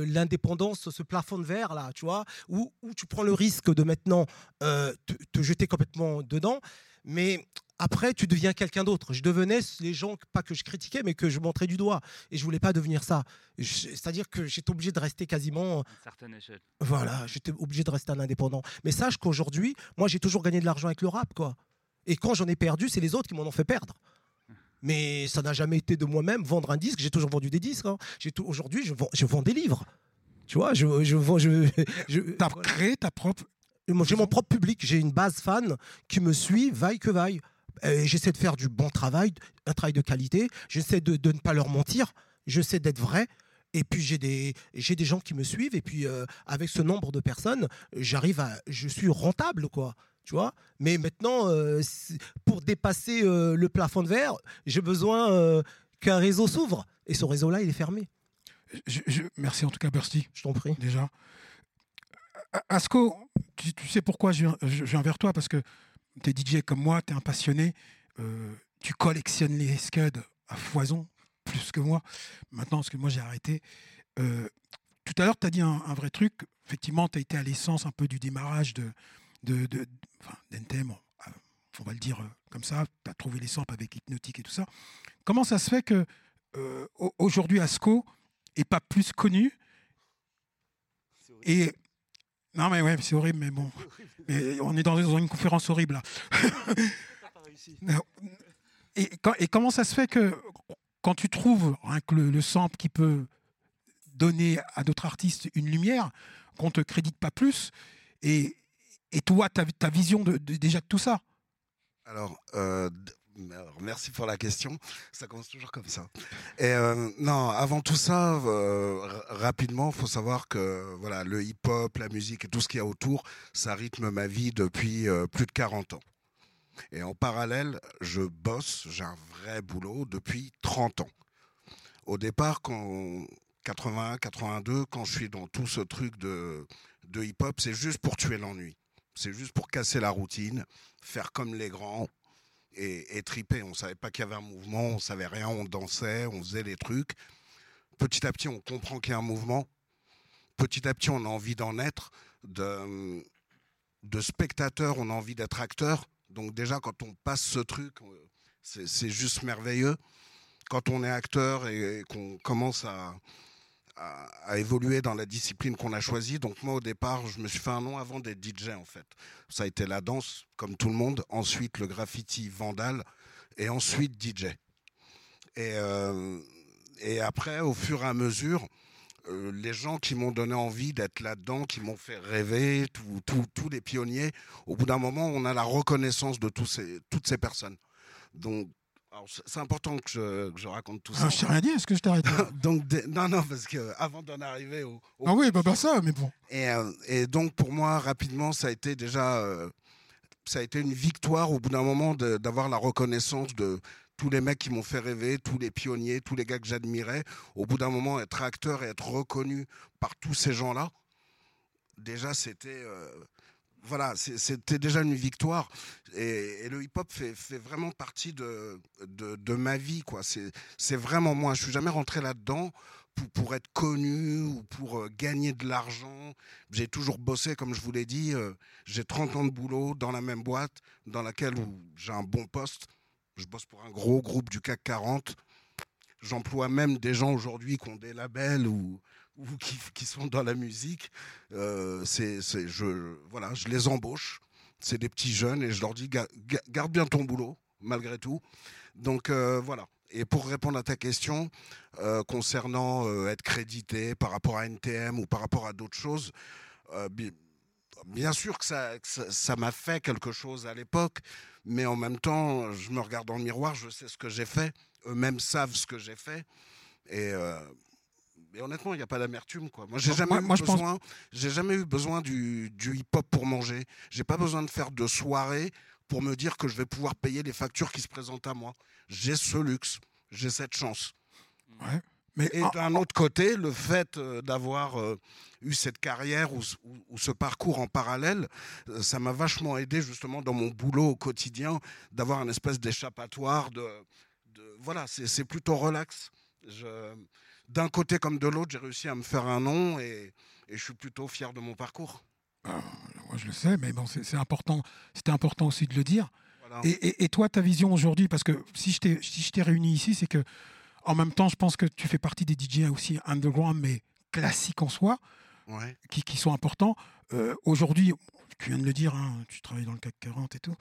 l'indépendance, ce plafond de verre là, tu vois, où, où tu prends le risque de maintenant euh, te, te jeter complètement dedans, mais après tu deviens quelqu'un d'autre. Je devenais les gens pas que je critiquais, mais que je montrais du doigt, et je voulais pas devenir ça. C'est-à-dire que j'étais obligé de rester quasiment à une certaine échelle. voilà, j'étais obligé de rester un indépendant. Mais sache qu'aujourd'hui, moi, j'ai toujours gagné de l'argent avec le rap, quoi. Et quand j'en ai perdu, c'est les autres qui m'en ont fait perdre. Mais ça n'a jamais été de moi-même vendre un disque. J'ai toujours vendu des disques. hein. J'ai tout- Aujourd'hui, je vends, je vends des livres. Tu vois, je, je vends. Je, je- Tu as créé ta propre. J'ai mon propre public. J'ai une base fan qui me suit, vaille que vaille. Et J'essaie de faire du bon travail, un travail de qualité. J'essaie de, de ne pas leur mentir. J'essaie d'être vrai. Et puis j'ai des, j'ai des gens qui me suivent. Et puis euh, avec ce nombre de personnes, j'arrive à, je suis rentable, quoi. Tu vois? Mais maintenant, euh, pour dépasser euh, le plafond de verre, j'ai besoin euh, qu'un réseau s'ouvre. Et ce réseau-là, il est fermé. je- je- merci en tout cas, Bursty. Je t'en prie. déjà. Asco, tu, tu sais pourquoi je viens, je- je viens vers toi? Parce que tu es DJ comme moi, tu es un passionné, euh, tu collectionnes les scuds à foison, plus que moi. Maintenant, parce que moi j'ai arrêté. Euh, tout à l'heure, tu as dit un, vrai truc. Effectivement, tu as été à l'essence un peu du démarrage de, on, va le dire euh, comme ça. Tu as trouvé les samples avec Hypnotique et tout ça. Comment ça se fait que au- aujourd'hui Asco est pas plus connu? Et non mais ouais, c'est horrible, mais bon, mais on est dans, une conférence horrible là. Et, quand- et comment ça se fait que quand tu trouves hein, que le, le sample qui peut donner à d'autres artistes une lumière, qu'on te crédite pas plus, et, et toi, ta, ta vision de, de- déjà de tout ça? Alors, euh, merci pour la question. Ça commence toujours comme ça. Euh, non, avant tout ça, euh, rapidement, faut savoir que voilà, le hip-hop, la musique et tout ce qu'il y a autour, ça rythme ma vie depuis euh, plus de 40 ans. Et en parallèle, je bosse, j'ai un vrai boulot depuis 30 ans. Au départ, quand 81, 82, quand je suis dans tout ce truc de, de hip-hop, c'est juste pour tuer l'ennui. C'est juste pour casser la routine, faire comme les grands et, et triper. On savait pas qu'il y avait un mouvement, on savait rien, on dansait, on faisait des trucs. Petit à petit, on comprend qu'il y a un mouvement. Petit à petit, on a envie d'en être. De, spectateur, on a envie d'être acteur. Donc déjà, quand on passe ce truc, euh, c'est juste merveilleux. Quand on est acteur et qu'on commence à, à, évoluer dans la discipline qu'on a choisie. Donc moi, au départ, je me suis fait un nom avant d'être DJ, en fait. Ça a été la danse, comme tout le monde. Ensuite, le graffiti vandal. Et ensuite, DJ. Et, euh, et après, au fur et à mesure, euh, les gens qui m'ont donné envie d'être là-dedans, qui m'ont fait rêver, tous les pionniers, au bout d'un moment, on a la reconnaissance de toutes ces personnes. Donc, c'est important que je, que je raconte tout Ah, ça. je t'ai rien dit, est-ce que je t'arrête donc, non, non, parce que avant d'en arriver au, au- Ah oui, bah, bah ça, mais bon. Et, euh, et donc pour moi, rapidement, ça a été déjà, euh, ça a été une victoire au bout d'un moment d'avoir la reconnaissance de tous les mecs qui m'ont fait rêver, tous les pionniers, tous les gars que j'admirais. Au bout d'un moment, être acteur et être reconnu par tous ces gens-là, déjà c'était, euh, voilà, c'était déjà une victoire. Et, le hip-hop fait, vraiment partie de, ma vie, quoi. C'est vraiment moi. Je suis jamais rentré là-dedans pour, être connu ou pour euh, gagner de l'argent. J'ai toujours bossé, comme je vous l'ai dit. euh, j'ai 30 ans de boulot dans la même boîte dans laquelle j'ai un bon poste. Je bosse pour un gros groupe du CAC 40. J'emploie même des gens aujourd'hui qui ont des labels ou, ou qui, qui sont dans la musique. Euh, c'est, je, voilà, je les embauche. C'est des petits jeunes et je leur dis ga- ga- garde bien ton boulot, malgré tout. Donc euh, voilà. Et pour répondre à ta question, euh, concernant euh, être crédité par rapport à NTM ou par rapport à d'autres choses, bi- bien sûr que ça m'a fait quelque chose à l'époque, mais en même temps, je me regarde dans le miroir, je sais ce que j'ai fait, eux-mêmes savent ce que j'ai fait, et, et honnêtement, il n'y a pas d'amertume. quoi. Moi, j'ai jamais, moi- eu moi, besoin, j'ai jamais eu besoin du, du hip-hop pour manger. J'ai pas besoin de faire de soirée pour me dire que je vais pouvoir payer les factures qui se présentent à moi. J'ai ce luxe, j'ai cette chance. Ouais. Mais Et d'un autre côté, le fait euh, d'avoir euh, eu cette carrière ou, ce- ou- ou ce parcours en parallèle, euh, ça m'a vachement aidé justement dans mon boulot au quotidien, d'avoir un espèce d'échappatoire. De, de- voilà, c'est c'est plutôt relax. Je- D'un côté comme de l'autre, j'ai réussi à me faire un nom et, et je suis plutôt fier de mon parcours. moi, je le sais, mais bon, c'est important. C'était important aussi de le dire. Voilà. Et, et- et toi, ta vision aujourd'hui, parce que si je t'ai si réuni ici, c'est que en même temps, je pense que tu fais partie des DJ aussi underground, mais classiques en soi, Ouais. qui, qui sont importants. Euh, aujourd'hui, tu viens de le dire, hein, tu travailles dans le CAC 40 et tout.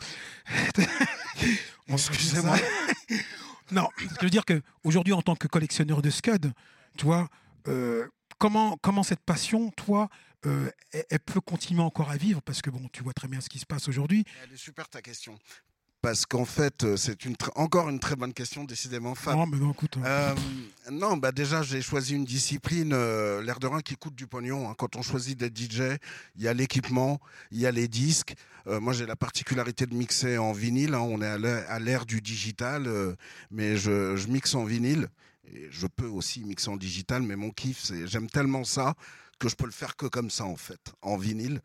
Excusez-moi. non, je veux dire que aujourd'hui, en tant que collectionneur de Scud, tu euh, comment, comment cette passion, toi, euh, elle, elle peut continuer encore à vivre? Parce que bon, tu vois très bien ce qui se passe aujourd'hui. Elle est super ta question. Parce qu'en fait, euh, c'est une encore une très bonne question, décidément, Fab. Non, mais non, écoute. Euh, non, bah déjà, j'ai choisi une discipline, euh, l'air de rien, qui coûte du pognon. hein. Quand on choisit d'être DJ, il y a l'équipement, il y a les disques. Euh, moi, j'ai la particularité de mixer en vinyle. hein. On est à l'ère- du digital, mais je, je mixe en vinyle. Et je peux aussi mixer en digital, mais mon kiff, c'est j'aime tellement ça que je peux le faire que comme ça, en fait, en vinyle.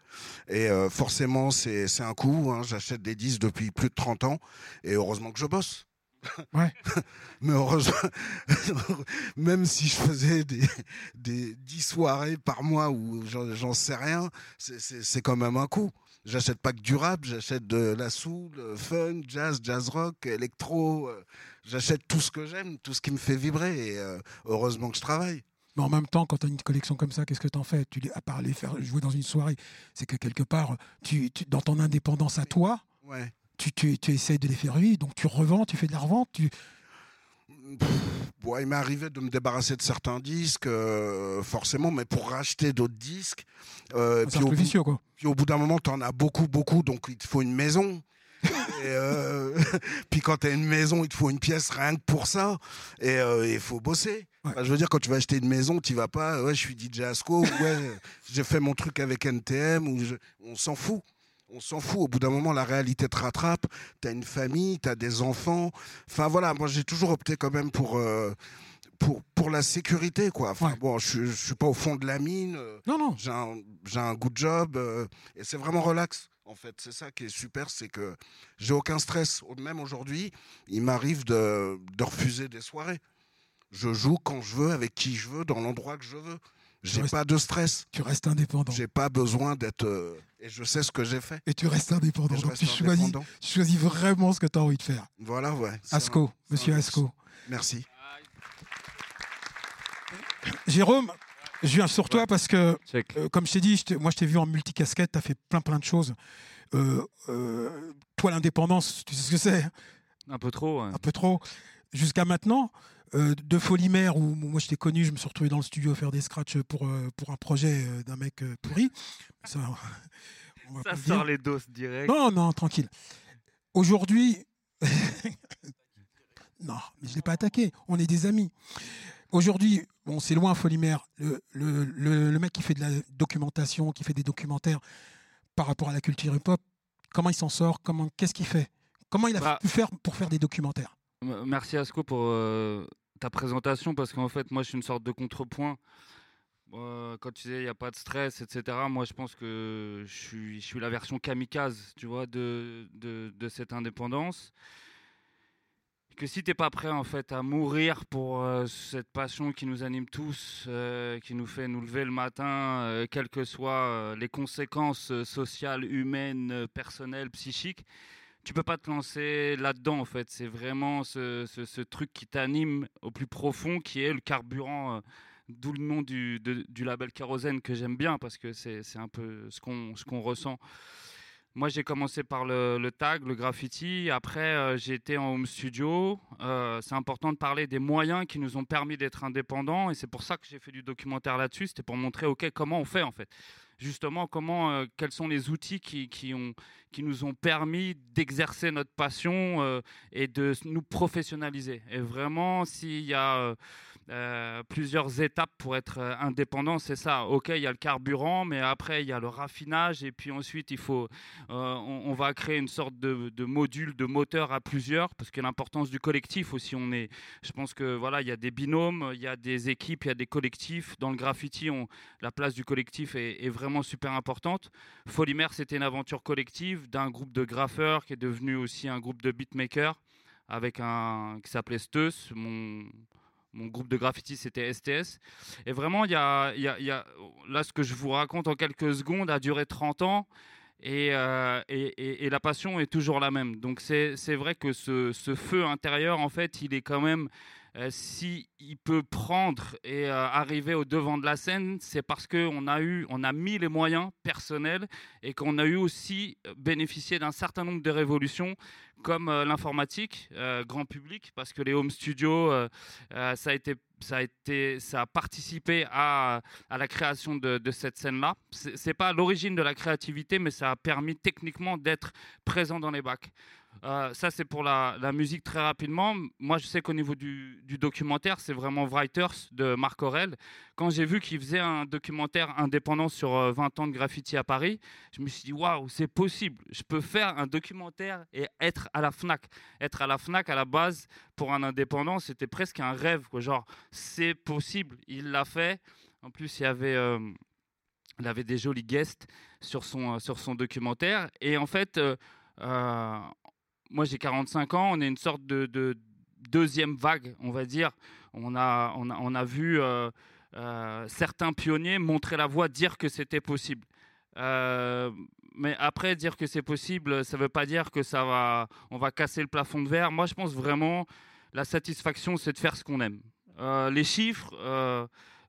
Et euh, forcément, c'est un coût. hein. J'achète des disques depuis plus de 30 ans. Et heureusement que je bosse. Ouais. Mais heureusement, même si je faisais des, des 10 soirées par mois ou j'en sais rien, c'est- quand même un coût. J'achète pas que du rap, j'achète de la soul, euh, funk, jazz, jazz rock, électro. euh, J'achète tout ce que j'aime, tout ce qui me fait vibrer. Et heureusement que je travaille. Mais en même temps, quand tu as une collection comme ça, qu'est-ce que tu en fais? Tu, les- À part les faire jouer dans une soirée, c'est que quelque part, tu, tu- dans ton indépendance à toi, Ouais. tu, tu, tu essayes de les faire vivre, donc tu revends, tu fais de la revente. Tu... Pff, ouais, il m'est arrivé de me débarrasser de certains disques, euh, forcément, mais pour racheter d'autres disques. euh, puis, au bout, vicieux, quoi. puis au bout d'un moment, tu en as beaucoup, beaucoup, donc il te faut une maison. Euh, puis quand tu as une maison, il te faut une pièce rien que pour ça. Et euh, il faut bosser. Ouais. Enfin, je veux dire, quand tu vas acheter une maison, tu vas pas, ouais, je suis DJ Asco, ouais, j'ai fait mon truc avec NTM, ou je- on s'en fout. On s'en fout. Au bout d'un moment, la réalité te rattrape. Tu as une famille, tu as des enfants. Enfin voilà, moi j'ai toujours opté quand même pour, euh, pour, pour la sécurité. Quoi. Enfin, Ouais. bon, je ne suis pas au fond de la mine. Non, non. j'ai un, un good job euh, et c'est vraiment relax. En fait, c'est ça qui est super, c'est que j'ai aucun stress. Même aujourd'hui, il m'arrive de, de refuser des soirées. Je joue quand je veux, avec qui je veux, dans l'endroit que je veux. J'ai pas de stress. Tu restes indépendant. J'ai pas besoin d'être. euh, et je sais ce que j'ai fait. Et tu restes indépendant. Donc reste tu choisis, tu choisis vraiment ce que tu as envie de faire. Voilà, ouais. Asco, un- monsieur Asco. Merci. Jérôme, je viens sur toi parce que, euh, comme je t'ai dit, je moi je t'ai vu en multicasquette, tu as fait plein plein de choses. Euh, euh, toi, l'indépendance, tu sais ce que c'est? Un peu trop. ouais. un peu trop. Jusqu'à maintenant, euh, de Folie Mère, où moi je t'ai connu, je me suis retrouvé dans le studio à faire des scratchs pour, euh, pour un projet d'un mec pourri. Ça, on va pas Ça le dire. sort les doses direct. Non, non, tranquille. Aujourd'hui, Non, mais je l'ai pas attaqué. On est des amis. Aujourd'hui, bon, c'est loin, Folimère. Le, le, le, le mec qui fait de la documentation, qui fait des documentaires par rapport à la culture hip-hop, comment il s'en sort? Comment, qu'est-ce qu'il fait? Comment il a Bah. pu faire pour faire des documentaires? Merci Asco pour euh, ta présentation parce qu'en fait moi je suis une sorte de contrepoint. Euh, quand tu disais il n'y a pas de stress, etc. Moi je pense que je suis, je suis la version kamikaze, tu vois, de, de, de cette indépendance. Que si t'es pas prêt en fait à mourir pour euh, cette passion qui nous anime tous, euh, qui nous fait nous lever le matin, euh, quelles que soient les conséquences sociales, humaines, personnelles, psychiques, tu peux pas te lancer là-dedans en fait. C'est vraiment ce, ce- truc qui t'anime au plus profond, qui est le carburant. D'où le nom du, du label Kérosène que j'aime bien parce que c'est un peu ce qu'on ressent. Moi, j'ai commencé par le, tag, le graffiti. Après, euh, j'ai été en home studio. Euh, c'est important de parler des moyens qui nous ont permis d'être indépendants. Et c'est pour ça que j'ai fait du documentaire là-dessus. C'était pour montrer, OK, comment on fait en fait. Justement, comment, euh, quels sont les outils qui, qui, ont, qui nous ont permis d'exercer notre passion euh, et de nous professionnaliser. Et vraiment, s'il y a euh, plusieurs étapes pour être euh, indépendant, c'est ça. Ok, il y a le carburant, mais après, il y a le raffinage. Et puis ensuite, il faut, euh, on, va créer une sorte de, de module, de moteur à plusieurs, parce que l'importance du collectif aussi. On est, je pense que voilà, il y a des binômes, il y a des équipes, il y a des collectifs. Dans le graffiti, la place du collectif est, vraiment super importante. Folimère, c'était une aventure collective d'un groupe de graffeurs qui est devenu aussi un groupe de beatmakers avec un qui s'appelait Steus. Mon, mon groupe de graffiti, c'était STS. Et vraiment, y a, y a- là, ce que je vous raconte en quelques secondes a duré 30 ans. Et, euh, et, et- et la passion est toujours la même. Donc c'est c'est vrai que ce, ce feu intérieur, en fait, il est quand même, euh, si il peut prendre et euh, arriver au devant de la scène, c'est parce qu'on a eu, on a mis les moyens personnels et qu'on a eu aussi bénéficié d'un certain nombre de révolutions comme euh, l'informatique euh, grand public parce que les home studios euh, euh, ça a été ça a été ça a participé à, la création de, de cette scène là c'est c'est pas l'origine de la créativité mais ça a permis techniquement d'être présent dans les bacs Euh, ça c'est pour la, musique très rapidement. Moi je sais qu'au niveau du, documentaire c'est vraiment Writers de Marc Aurel quand j'ai vu qu'il faisait un documentaire indépendant sur euh, 20 ans de graffiti à Paris je me suis dit waouh c'est possible. Je peux faire un documentaire et être à la Fnac. Être à la Fnac à la base pour un indépendant c'était presque un rêve quoi. Genre c'est possible. Il l'a fait. En plus il y avait euh, il avait des jolis guests sur son euh, sur son documentaire. Et en fait euh, euh, moi j'ai 45 ans on est une sorte de, de deuxième vague on va dire on a on a, on a vu euh, euh, certains pionniers montrer la voie dire que c'était possible euh, mais après, dire que c'est possible, ça ne veut pas dire que ça va, on va casser le plafond de verre. Moi, je pense vraiment la satisfaction, c'est de faire ce qu'on aime. Les chiffres,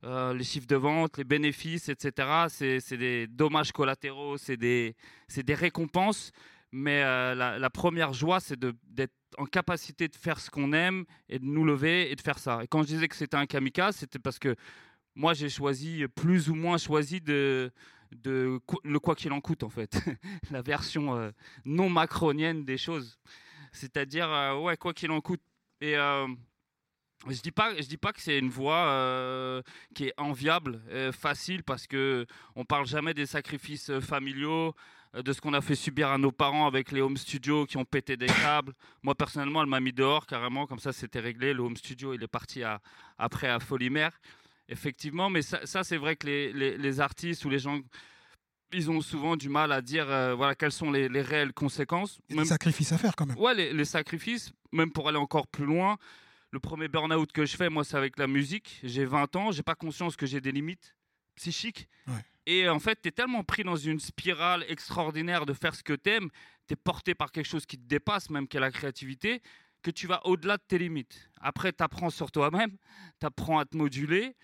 les chiffres de vente, les bénéfices, etc., c'est des dommages collatéraux, c'est des, des récompenses. Mais euh, la, première joie, c'est d'être en capacité de faire ce qu'on aime et de nous lever et de faire ça. Et quand je disais que c'était un kamikaze, c'était parce que moi, j'ai choisi, plus ou moins choisi de, de le quoi qu'il en coûte, en fait. la version euh, non macronienne des choses. C'est-à-dire, euh, ouais, quoi qu'il en coûte. Et je dis pas, je dis pas que c'est une voie qui est enviable, facile, parce que on parle jamais des sacrifices familiaux, de ce qu'on a fait subir à nos parents avec les home studios qui ont pété des câbles. Moi personnellement, elle m'a mis dehors carrément, comme ça c'était réglé. Le home studio, il est parti à- après à Folimère. Effectivement, mais ça, ça, c'est vrai que les, les- les artistes ou les gens, ils ont souvent du mal à dire euh, voilà quelles sont les, les réelles conséquences. A des sacrifices à faire quand même. Ouais, les, les sacrifices, même pour aller encore plus loin. Le premier burn-out que je fais, moi, c'est avec la musique. J'ai 20 ans, j'ai pas conscience que j'ai des limites psychiques. Ouais. Et en fait, tu es tellement pris dans une spirale extraordinaire de faire ce que tu aimes, tu es porté par quelque chose qui te dépasse, même qu'est la créativité, que tu vas au-delà de tes limites. Après, tu apprends sur toi-même, tu apprends à te moduler,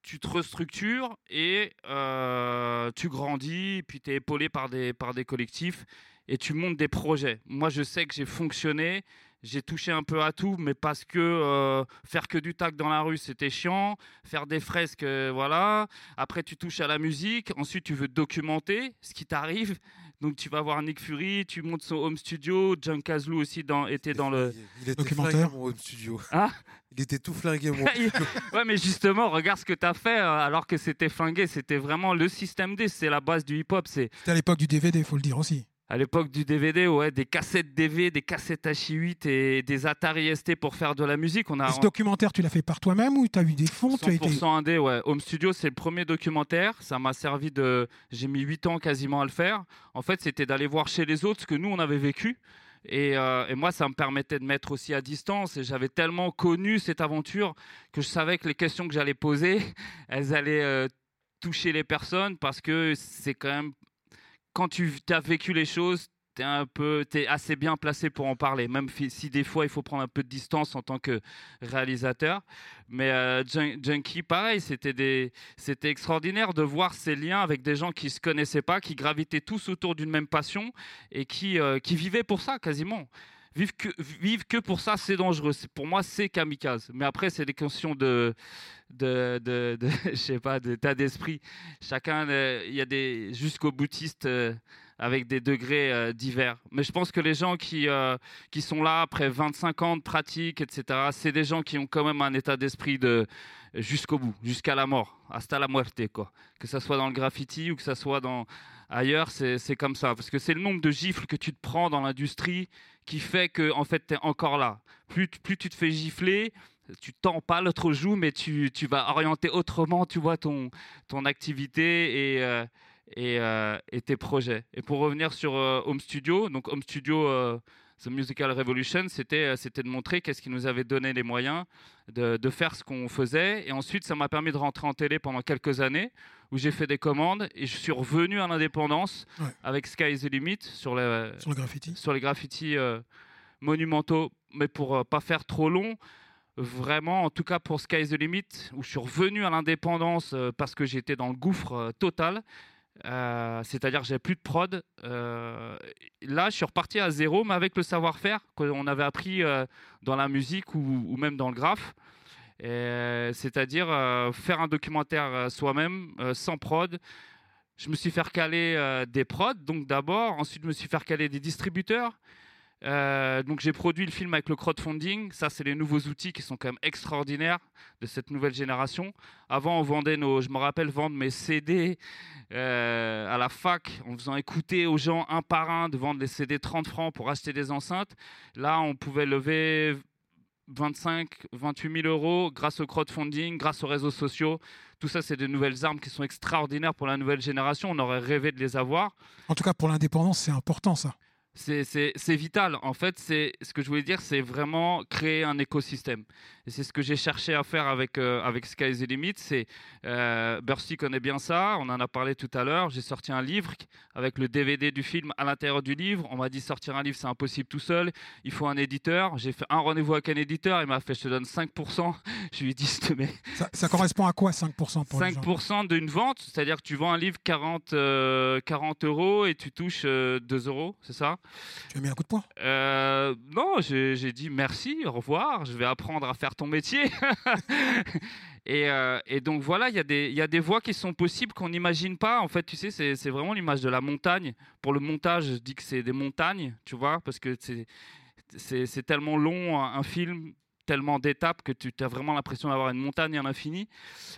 tu te restructures et euh, tu grandis, puis tu es épaulé par des, par des collectifs et tu montes des projets. Moi, je sais que j'ai fonctionné, j'ai touché un peu à tout, mais parce que euh, faire que du tac dans la rue, c'était chiant. Faire des fresques, euh, voilà. Après, tu touches à la musique. Ensuite, tu veux documenter ce qui t'arrive. Donc tu vas voir Nick Fury, tu montes son home studio, John Kazlou aussi dans, était dans le. Il était Documentaire. flingué, mon home studio. Hein Il était tout flingué, mon ouais, mais justement, regarde ce que tu as fait euh, alors que c'était flingué. C'était vraiment le système D, c'est la base du hip-hop. C'est C'était à l'époque du DVD, faut le dire aussi. À l'époque du DVD, ouais, des cassettes DV, des cassettes HI8 et des Atari ST pour faire de la musique. On a Et ce documentaire, tu l'as fait par toi-même ou tu as eu des fonds tu as été... 100% indé, ouais. Home Studio, c'est le premier documentaire. Ça m'a servi de. J'ai mis 8 ans quasiment à le faire. En fait, c'était d'aller voir chez les autres ce que nous, on avait vécu. Et, euh, et moi, ça me permettait de mettre aussi à distance. Et j'avais tellement connu cette aventure que je savais que les questions que j'allais poser, elles allaient euh, toucher les personnes parce que c'est quand même. Quand tu as vécu les choses, tu es, un peu, es assez bien placé pour en parler, même si des fois il faut prendre un peu de distance en tant que réalisateur. Mais euh, Jun- Junkie, pareil, c'était extraordinaire de voir ces liens avec des gens qui se connaissaient pas, qui gravitaient tous autour d'une même passion et qui, euh, qui vivaient pour ça quasiment. Vivre que, que pour ça, c'est dangereux. Pour moi, c'est kamikaze. Mais après, c'est des questions de, de, de, je sais pas, d'état d'esprit. Chacun, euh, il y a des jusqu'aux boutistes euh, avec des degrés euh, divers. Mais je pense que les gens qui, euh, qui sont là après 25 ans de pratique, etc., c'est des gens qui ont quand même un état d'esprit de jusqu'au bout, jusqu'à la mort, hasta la muerte, quoi. Que ça soit dans le graffiti ou que ça soit dans ailleurs, c'est comme ça. Parce que c'est le nombre de gifles que tu te prends dans l'industrie qui fait que en fait, tu es encore là. Plus, plus tu te fais gifler, tu tends pas l'autre joue, mais tu, tu vas orienter autrement, tu vois, ton, ton activité et, euh, et, euh, et tes projets. Et pour revenir sur euh, Home Studio, donc Home Studio, The Musical Revolution, c'était euh, c'était de montrer qu'est-ce qui nous avait donné les moyens de, de faire ce qu'on faisait. Et ensuite, ça m'a permis de rentrer en télé pendant quelques années, où j'ai fait des commandes et je suis revenu à l'indépendance Ouais. avec Sky is the Limit sur les, Sur le graffiti. sur les graffitis euh, monumentaux, mais pour euh, pas faire trop long, vraiment, en tout cas pour Sky is the Limit, où je suis revenu à l'indépendance euh, parce que j'étais dans le gouffre total. Euh, C'est-à-dire j'avais plus de prod. euh, là, je suis reparti à zéro, mais avec le savoir-faire qu'on avait appris euh, dans la musique ou, même dans le graphe. C'est-à-dire faire un documentaire soi-même, sans prod. Je me suis fait caler des prods, donc d'abord. Ensuite, je me suis fait caler des distributeurs. Euh, donc j'ai produit le film avec le crowdfunding. Ça, c'est les nouveaux outils qui sont quand même extraordinaires de cette nouvelle génération. Avant, on vendait nos, je me rappelle vendre mes CD euh, à la fac en faisant écouter aux gens un par un de vendre les CD 30 francs pour acheter des enceintes. Là, on pouvait lever 25, 28 000 euros grâce au crowdfunding, grâce aux réseaux sociaux. Tout ça, c'est de nouvelles armes qui sont extraordinaires pour la nouvelle génération. On aurait rêvé de les avoir. En tout cas, pour l'indépendance, c'est important ça. C'est- vital. En fait, c'est ce que je voulais dire, c'est vraiment créer un écosystème. Et c'est ce que j'ai cherché à faire avec, euh, avec Sky is the Limit. C'est euh, Bursty connaît bien ça. On en a parlé tout à l'heure. J'ai sorti un livre avec le DVD du film à l'intérieur du livre. On m'a dit sortir un livre, c'est impossible tout seul. Il faut un éditeur. J'ai fait un rendez-vous avec un éditeur. Il m'a fait, je te donne 5%. Je lui ai dit, mets Ça, ça correspond à quoi 5% pour les gens? 5% d'une vente, c'est-à-dire que tu vends un livre 40, euh, 40 euros et tu touches euh, 2 euros, c'est ça? Tu as mis un coup de poing? Euh, Non, j'ai dit merci, au revoir, je vais apprendre à faire ton métier. et, euh, et donc voilà, il y, a des- il y a des voies qui sont possibles qu'on n'imagine pas. En fait, tu sais, c'est vraiment l'image de la montagne. Pour le montage, je dis que c'est des montagnes, tu vois, parce que c'est- tellement long, un film tellement d'étapes que tu as vraiment l'impression d'avoir une montagne à l'infini.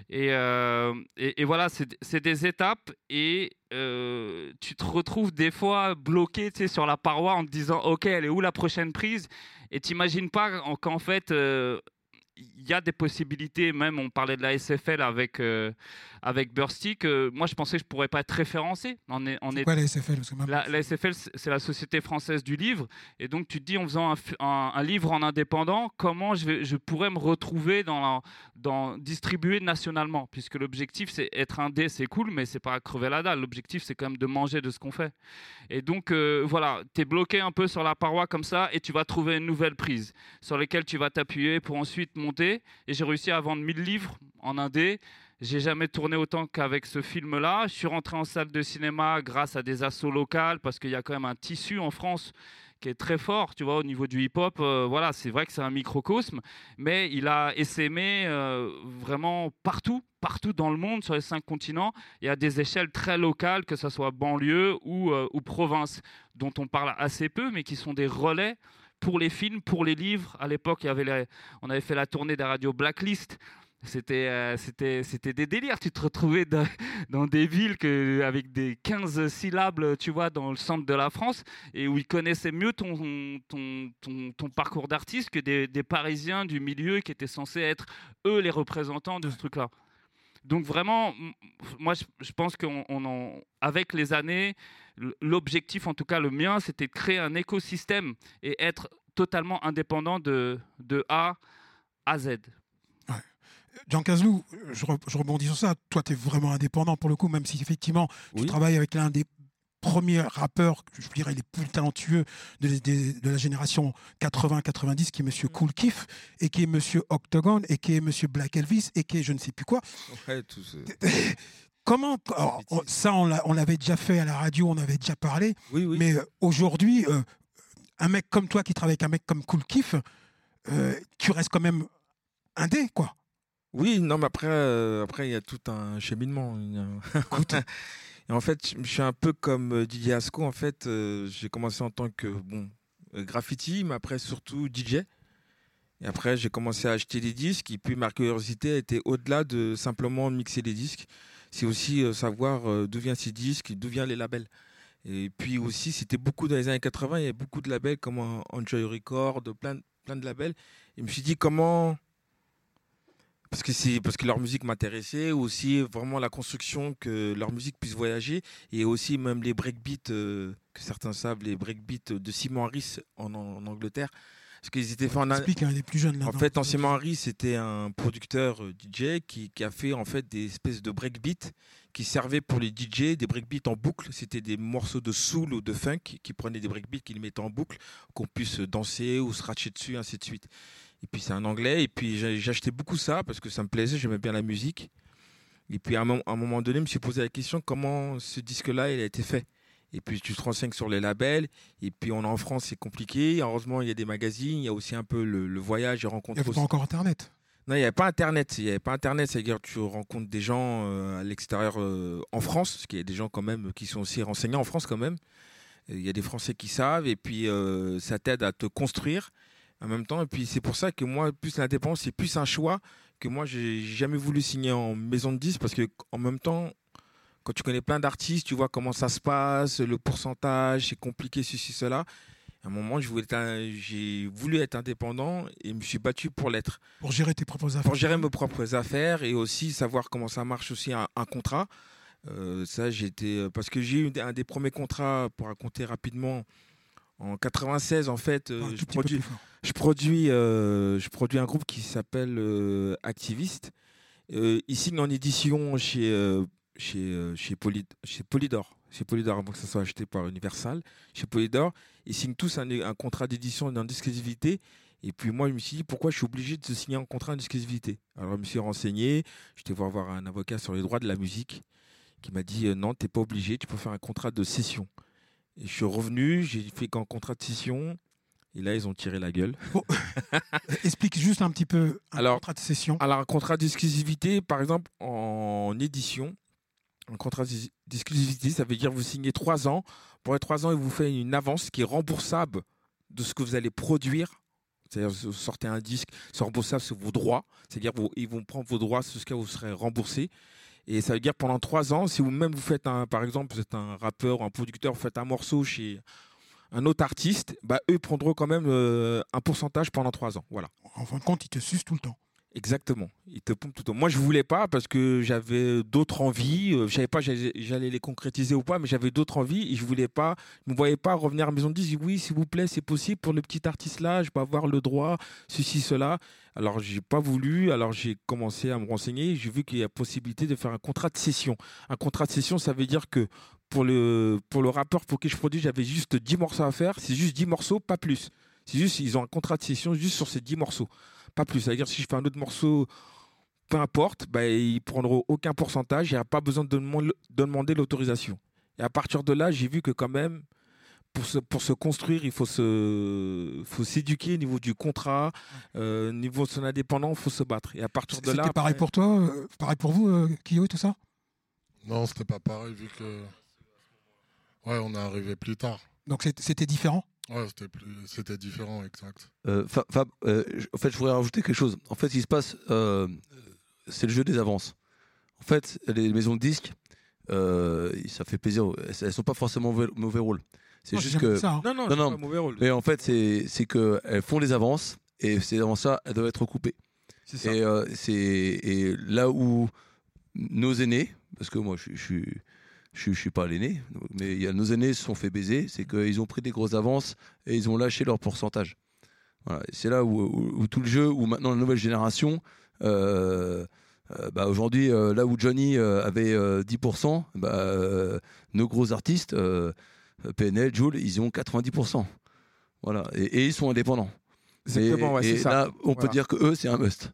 Et, euh, et, et voilà, c'est des étapes et euh, tu te retrouves des fois bloqué tu sais, sur la paroi en te disant Ok, elle est où la prochaine prise? Et t'imagines pas en- qu'en fait. euh, il y a des possibilités, même on parlait de la SFL avec, euh, avec Bursty, que moi je pensais que je pourrais pas être référencé. En, est- quoi la SFL Parce que même- la, la SFL, c'est la Société française du livre. Et donc, tu te dis, en faisant un, fi- un- un livre en indépendant, comment je, vais, je pourrais me retrouver dans, la- dans distribuer nationalement? Puisque l'objectif, c'est être indé, c'est cool, mais c'est pas crever la dalle. L'objectif, c'est quand même de manger de ce qu'on fait. Et donc, euh, voilà, tu es bloqué un peu sur la paroi comme ça, et tu vas trouver une nouvelle prise sur laquelle tu vas t'appuyer pour ensuite Et j'ai réussi à vendre 1000 livres en indé. J'ai jamais tourné autant qu'avec ce film-là. Je suis rentré en salle de cinéma grâce à des assos locales parce qu'il y a quand même un tissu en France qui est très fort, tu vois, au niveau du hip-hop. euh, voilà, c'est vrai que c'est un microcosme, mais il a essaimé euh, vraiment partout, partout dans le monde, sur les cinq continents, et à des échelles très locales, que ce soit banlieue euh, ou province, dont on parle assez peu, mais qui sont des relais pour les films, pour les livres. À l'époque, on avait fait la tournée des radios Blacklist. C'était, euh, c'était, c'était des délires. Tu te retrouvais dans, dans des villes que, avec des 15 syllabes, tu vois, dans le centre de la France, et où ils connaissaient mieux ton, ton, ton, ton parcours d'artiste que des, des Parisiens du milieu qui étaient censés être, eux, les représentants de ce truc-là. Donc vraiment, moi, je, je pense qu'avec les années, l'objectif, en tout cas le mien, c'était de créer un écosystème et être totalement indépendant de, de A à Z. Jean Cazelou, je, re- je rebondis sur ça. Toi, tu es vraiment indépendant pour le coup, même si effectivement, tu Oui. travailles avec l'un des premiers rappeurs, je dirais les plus talentueux de, de- de la génération 80-90, qui est Monsieur Cool Kiff, et qui est Monsieur Octagon, et qui est Monsieur Black Elvis, et qui est je ne sais plus quoi. Ouais, tout ce- Comment alors, on- ça, on l'a- on l'avait déjà fait à la radio, on avait déjà parlé, Oui, oui. mais euh, aujourd'hui, euh, un mec comme toi qui travaille avec un mec comme Cool Kiff, euh, tu restes quand même indé, quoi. Oui, non, mais après, euh, après il y a tout un cheminement. Et en fait, je suis un peu comme Didier Asco. En fait, j'ai commencé en tant que bon graffiti, mais après surtout DJ. Et après, j'ai commencé à acheter des disques. Et puis, ma curiosité a été au-delà de simplement mixer des disques. C'est aussi euh, savoir euh, d'où viennent ces disques, d'où viennent les labels. Et puis aussi, c'était beaucoup dans les années 80. Il y avait beaucoup de labels comme Enjoy Record, plein, plein de labels. Et je me suis dit comment parce que parce que leur musique m'intéressait aussi vraiment la construction que leur musique puisse voyager et aussi même les breakbeats euh, que certains savent les breakbeats de Simon Harris en Angleterre parce qu'ils étaient faits en explique un des plus jeunes là. en fait, Simon Harris c'était un producteur euh, DJ qui, qui a fait en fait des espèces de breakbeats qui servaient pour les DJ, des breakbeats en boucle. C'était des morceaux de soul ou de funk qui prenaient des breakbeats, qui les mettaient en boucle, qu'on puisse danser ou scratcher dessus, ainsi de suite. Et puis c'est un anglais. Et puis acheté beaucoup ça parce que ça me plaisait, j'aimais bien la musique. Et puis à un, moment- à un moment donné, je me suis posé la question comment ce disque-là il a été fait? Et puis tu te renseignes sur les labels. Et puis on est en France, c'est compliqué. Heureusement, il y a des magazines. Il y a aussi un peu le, le voyage et Il rencontre. n'y avait pas encore Internet. Non, il n'y avait pas Internet. Il n'y avait pas Internet, c'est-à-dire que tu rencontres des gens euh, à l'extérieur euh, en France, parce qu'il y a des gens quand même qui sont aussi renseignés en France quand même. Il y a des Français qui savent, et puis euh, ça t'aide à te construire en même temps. Et puis c'est pour ça que moi, plus l'indépendance, c'est plus un choix que moi, j'ai jamais voulu signer en maison de 10, parce que en même temps, quand tu connais plein d'artistes, tu vois comment ça se passe, le pourcentage, c'est compliqué, ceci, cela. À un moment, je voulais j'ai voulu être indépendant et je me suis battu pour l'être Pour gérer tes propres affaires. pour gérer mes propres affaires et aussi savoir comment ça marche aussi un, un contrat. Euh, ça, j'étais euh, parce que j'ai eu un des premiers contrats pour raconter rapidement en 96 en fait. euh, je produis, je produis, euh, je produis un groupe qui s'appelle euh, Activiste. Euh, il signe en édition chez chez euh, chez, Poly- chez Polydor, chez Polydor avant que ça soit acheté par Universal. Chez Polydor, ils signent tous un, un contrat d'édition et d'exclusivité. Et puis moi, je me suis dit, pourquoi je suis obligé de signer un contrat d'exclusivité Alors je me suis renseigné, j'étais voir voir un avocat sur les droits de la musique qui m'a dit, euh, non, tu n'es pas obligé, tu peux faire un contrat de cession. Et je suis revenu, j'ai fait qu'un contrat de cession, et là, ils ont tiré la gueule. Explique juste un petit peu un Alors- contrat de session. Alors, un contrat d'exclusivité, par exemple, en édition, un contrat d'ex- d'exclusivité, ça veut dire que vous signez trois ans. Pour les trois ans, ils vous font une avance qui est remboursable de ce que vous allez produire. C'est-à-dire, vous sortez un disque, c'est remboursable sur vos droits. C'est-à-dire, ils vont prendre vos droits jusqu'à ce que vous serez remboursé. Et ça veut dire pendant trois ans, si vous-même vous faites un, par exemple, vous êtes un rappeur ou un producteur, vous faites un morceau chez un autre artiste, bah, eux prendront quand même euh, un pourcentage pendant trois ans. Voilà. En fin de compte, ils te sucent tout le temps. Exactement. Ils te pompent tout le temps. Moi, je voulais pas parce que j'avais d'autres envies. Euh, Je savais pas j'allais les concrétiser ou pas, mais j'avais d'autres envies et je voulais pas. Me voyais pas revenir à la maison de 10 oui, s'il vous plaît, c'est possible pour le petit artiste là, je peux avoir le droit, ceci, cela. Alors, j'ai pas voulu. Alors, j'ai commencé à me renseigner. J'ai vu qu'il y a possibilité de faire un contrat de session. Un contrat de session, ça veut dire que pour le, pour le rappeur pour qui je produis, j'avais juste 10 morceaux à faire. C'est juste 10 morceaux, pas plus. C'est juste, ils ont un contrat de session juste sur ces 10 morceaux. Pas plus. C'est-à-dire, si je fais un autre morceau peu importe, bah, ils prendront aucun pourcentage, il n'y a pas besoin de, demande- de demander l'autorisation. Et à partir de là, j'ai vu que quand même, pour se, pour se construire, il faut se faut s'éduquer au niveau du contrat, euh, au niveau de son indépendant, il faut se battre. Et à partir de là, C'était pareil après- pour toi, euh, pareil pour vous, euh, Kyo et tout ça? Non, c'était pas pareil vu que. Ouais, on est arrivé plus tard. Donc c'était différent? Ouais, c'était plus... c'était différent, exact. Euh, Fa- Fab, euh, en fait, je voudrais rajouter quelque chose. En fait, ce qui se passe, euh, c'est le jeu des avances. En fait, les maisons de disques, euh, ça fait plaisir. Elles elles sont pas forcément mauvais, mauvais rôle. C'est j'ai juste que. ça, hein. Non, non, Non, non. pas mauvais rôle. Mais en fait, c'est c'est qu'elles font les avances et ces avances-là, elles doivent être recoupées. C'est ça. Et, euh, c'est- et là où nos aînés, parce que moi je, suis- je, je, suis- pas l'aîné, mais il y a, nos aînés se sont fait baiser, c'est qu'ils ont pris des grosses avances et ils ont lâché leur pourcentage. Voilà. C'est là où, où- où tout le jeu, où maintenant la nouvelle génération, euh, euh, bah, aujourd'hui, euh, là où Johnny avait euh, 10%, bah, nos gros artistes, PNL, Joule, ils ont 90%. Voilà. Et, et ils sont indépendants. Exactement, Et- ouais, et c'est ça. là, on peut dire que eux, c'est un must.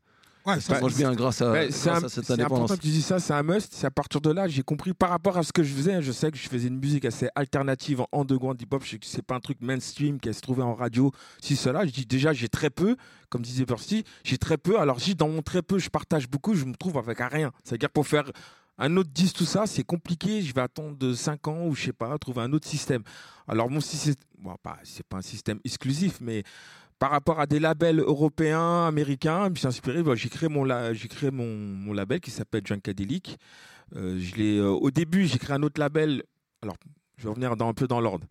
Ouais, Ça ça, mange bien grâce à, grâce un- cette c'est important indépendance. que tu dis ça, c'est un must. C'est à partir de là, j'ai compris par rapport à ce que je faisais. Je sais que je faisais une musique assez alternative en underground hip-hop. Je sais que c'est pas un truc mainstream qui se trouvait en radio. Si cela, je dis déjà j'ai très peu, comme disait Percy, j'ai très peu. Alors si dans mon très peu je partage beaucoup, je me trouve avec rien. C'est-à-dire pour faire un autre disque, tout ça, c'est compliqué. Je vais attendre de 5 ans ou je sais pas, trouver un autre système. Alors mon système, bon, pas, c'est pas un système exclusif, mais par rapport à des labels européens, américains, je me suis inspiré. bah, j'ai créé mon, label qui s'appelle Junkadelic. Euh, euh, au début, j'ai créé un autre label. Alors, je vais revenir un peu dans l'ordre.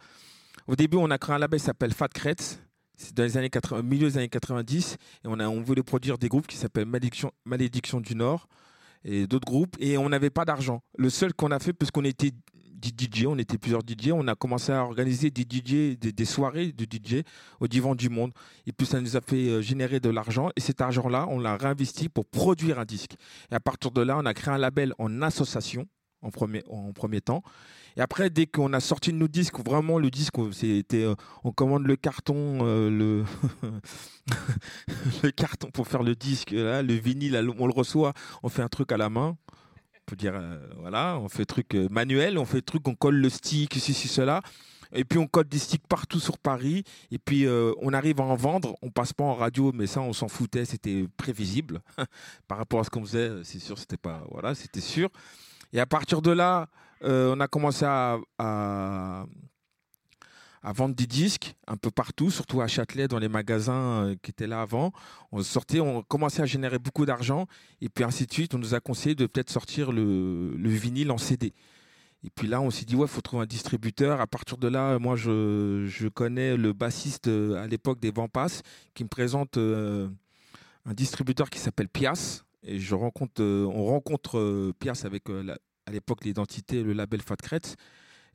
Au début, on a créé un label qui s'appelle Fat Crets. C'est dans les années 80, milieu des années 90. Et on, a, voulait produire des groupes qui s'appellent Malédiction du Nord et d'autres groupes. Et on n'avait pas d'argent. Le seul qu'on a fait, parce qu'on était DJ, on était plusieurs DJ, on a commencé à organiser des DJ, des, des soirées de DJ au divan du monde. Et puis ça nous a fait euh, générer de l'argent. Et cet argent-là, on l'a réinvesti pour produire un disque. Et à partir de là, on a créé un label en association en premier, en premier temps. Et après, dès qu'on a sorti nos disques, vraiment le disque, c'était, euh, on commande le carton, euh, le, le carton pour faire le disque, là, le vinyle, on le reçoit, on fait un truc à la main. On peut dire, euh, voilà, on fait truc manuel, on fait truc, on colle le stick, ceci, cela. Et puis on colle des sticks partout sur Paris. Et puis on arrive à en vendre. On passe pas en radio, mais ça on s'en foutait, c'était prévisible par rapport à ce qu'on faisait. C'est sûr, c'était pas voilà, c'était sûr. Et à partir de là, euh, on a commencé à, à, vendre des disques un peu partout, surtout à Châtelet, dans les magasins euh, qui étaient là avant. On sortait, on commençait à générer beaucoup d'argent. Et puis ainsi de suite, on nous a conseillé de peut-être sortir le, le vinyle en CD. Et puis là, on s'est dit, ouais, il faut trouver un distributeur. À partir de là, moi, je, je connais le bassiste euh, à l'époque des Vampas qui me présente un distributeur qui s'appelle Pias. Et je rencontre, euh, on rencontre euh, Pias avec, euh, la- à l'époque, l'identité, le label Fat Crets.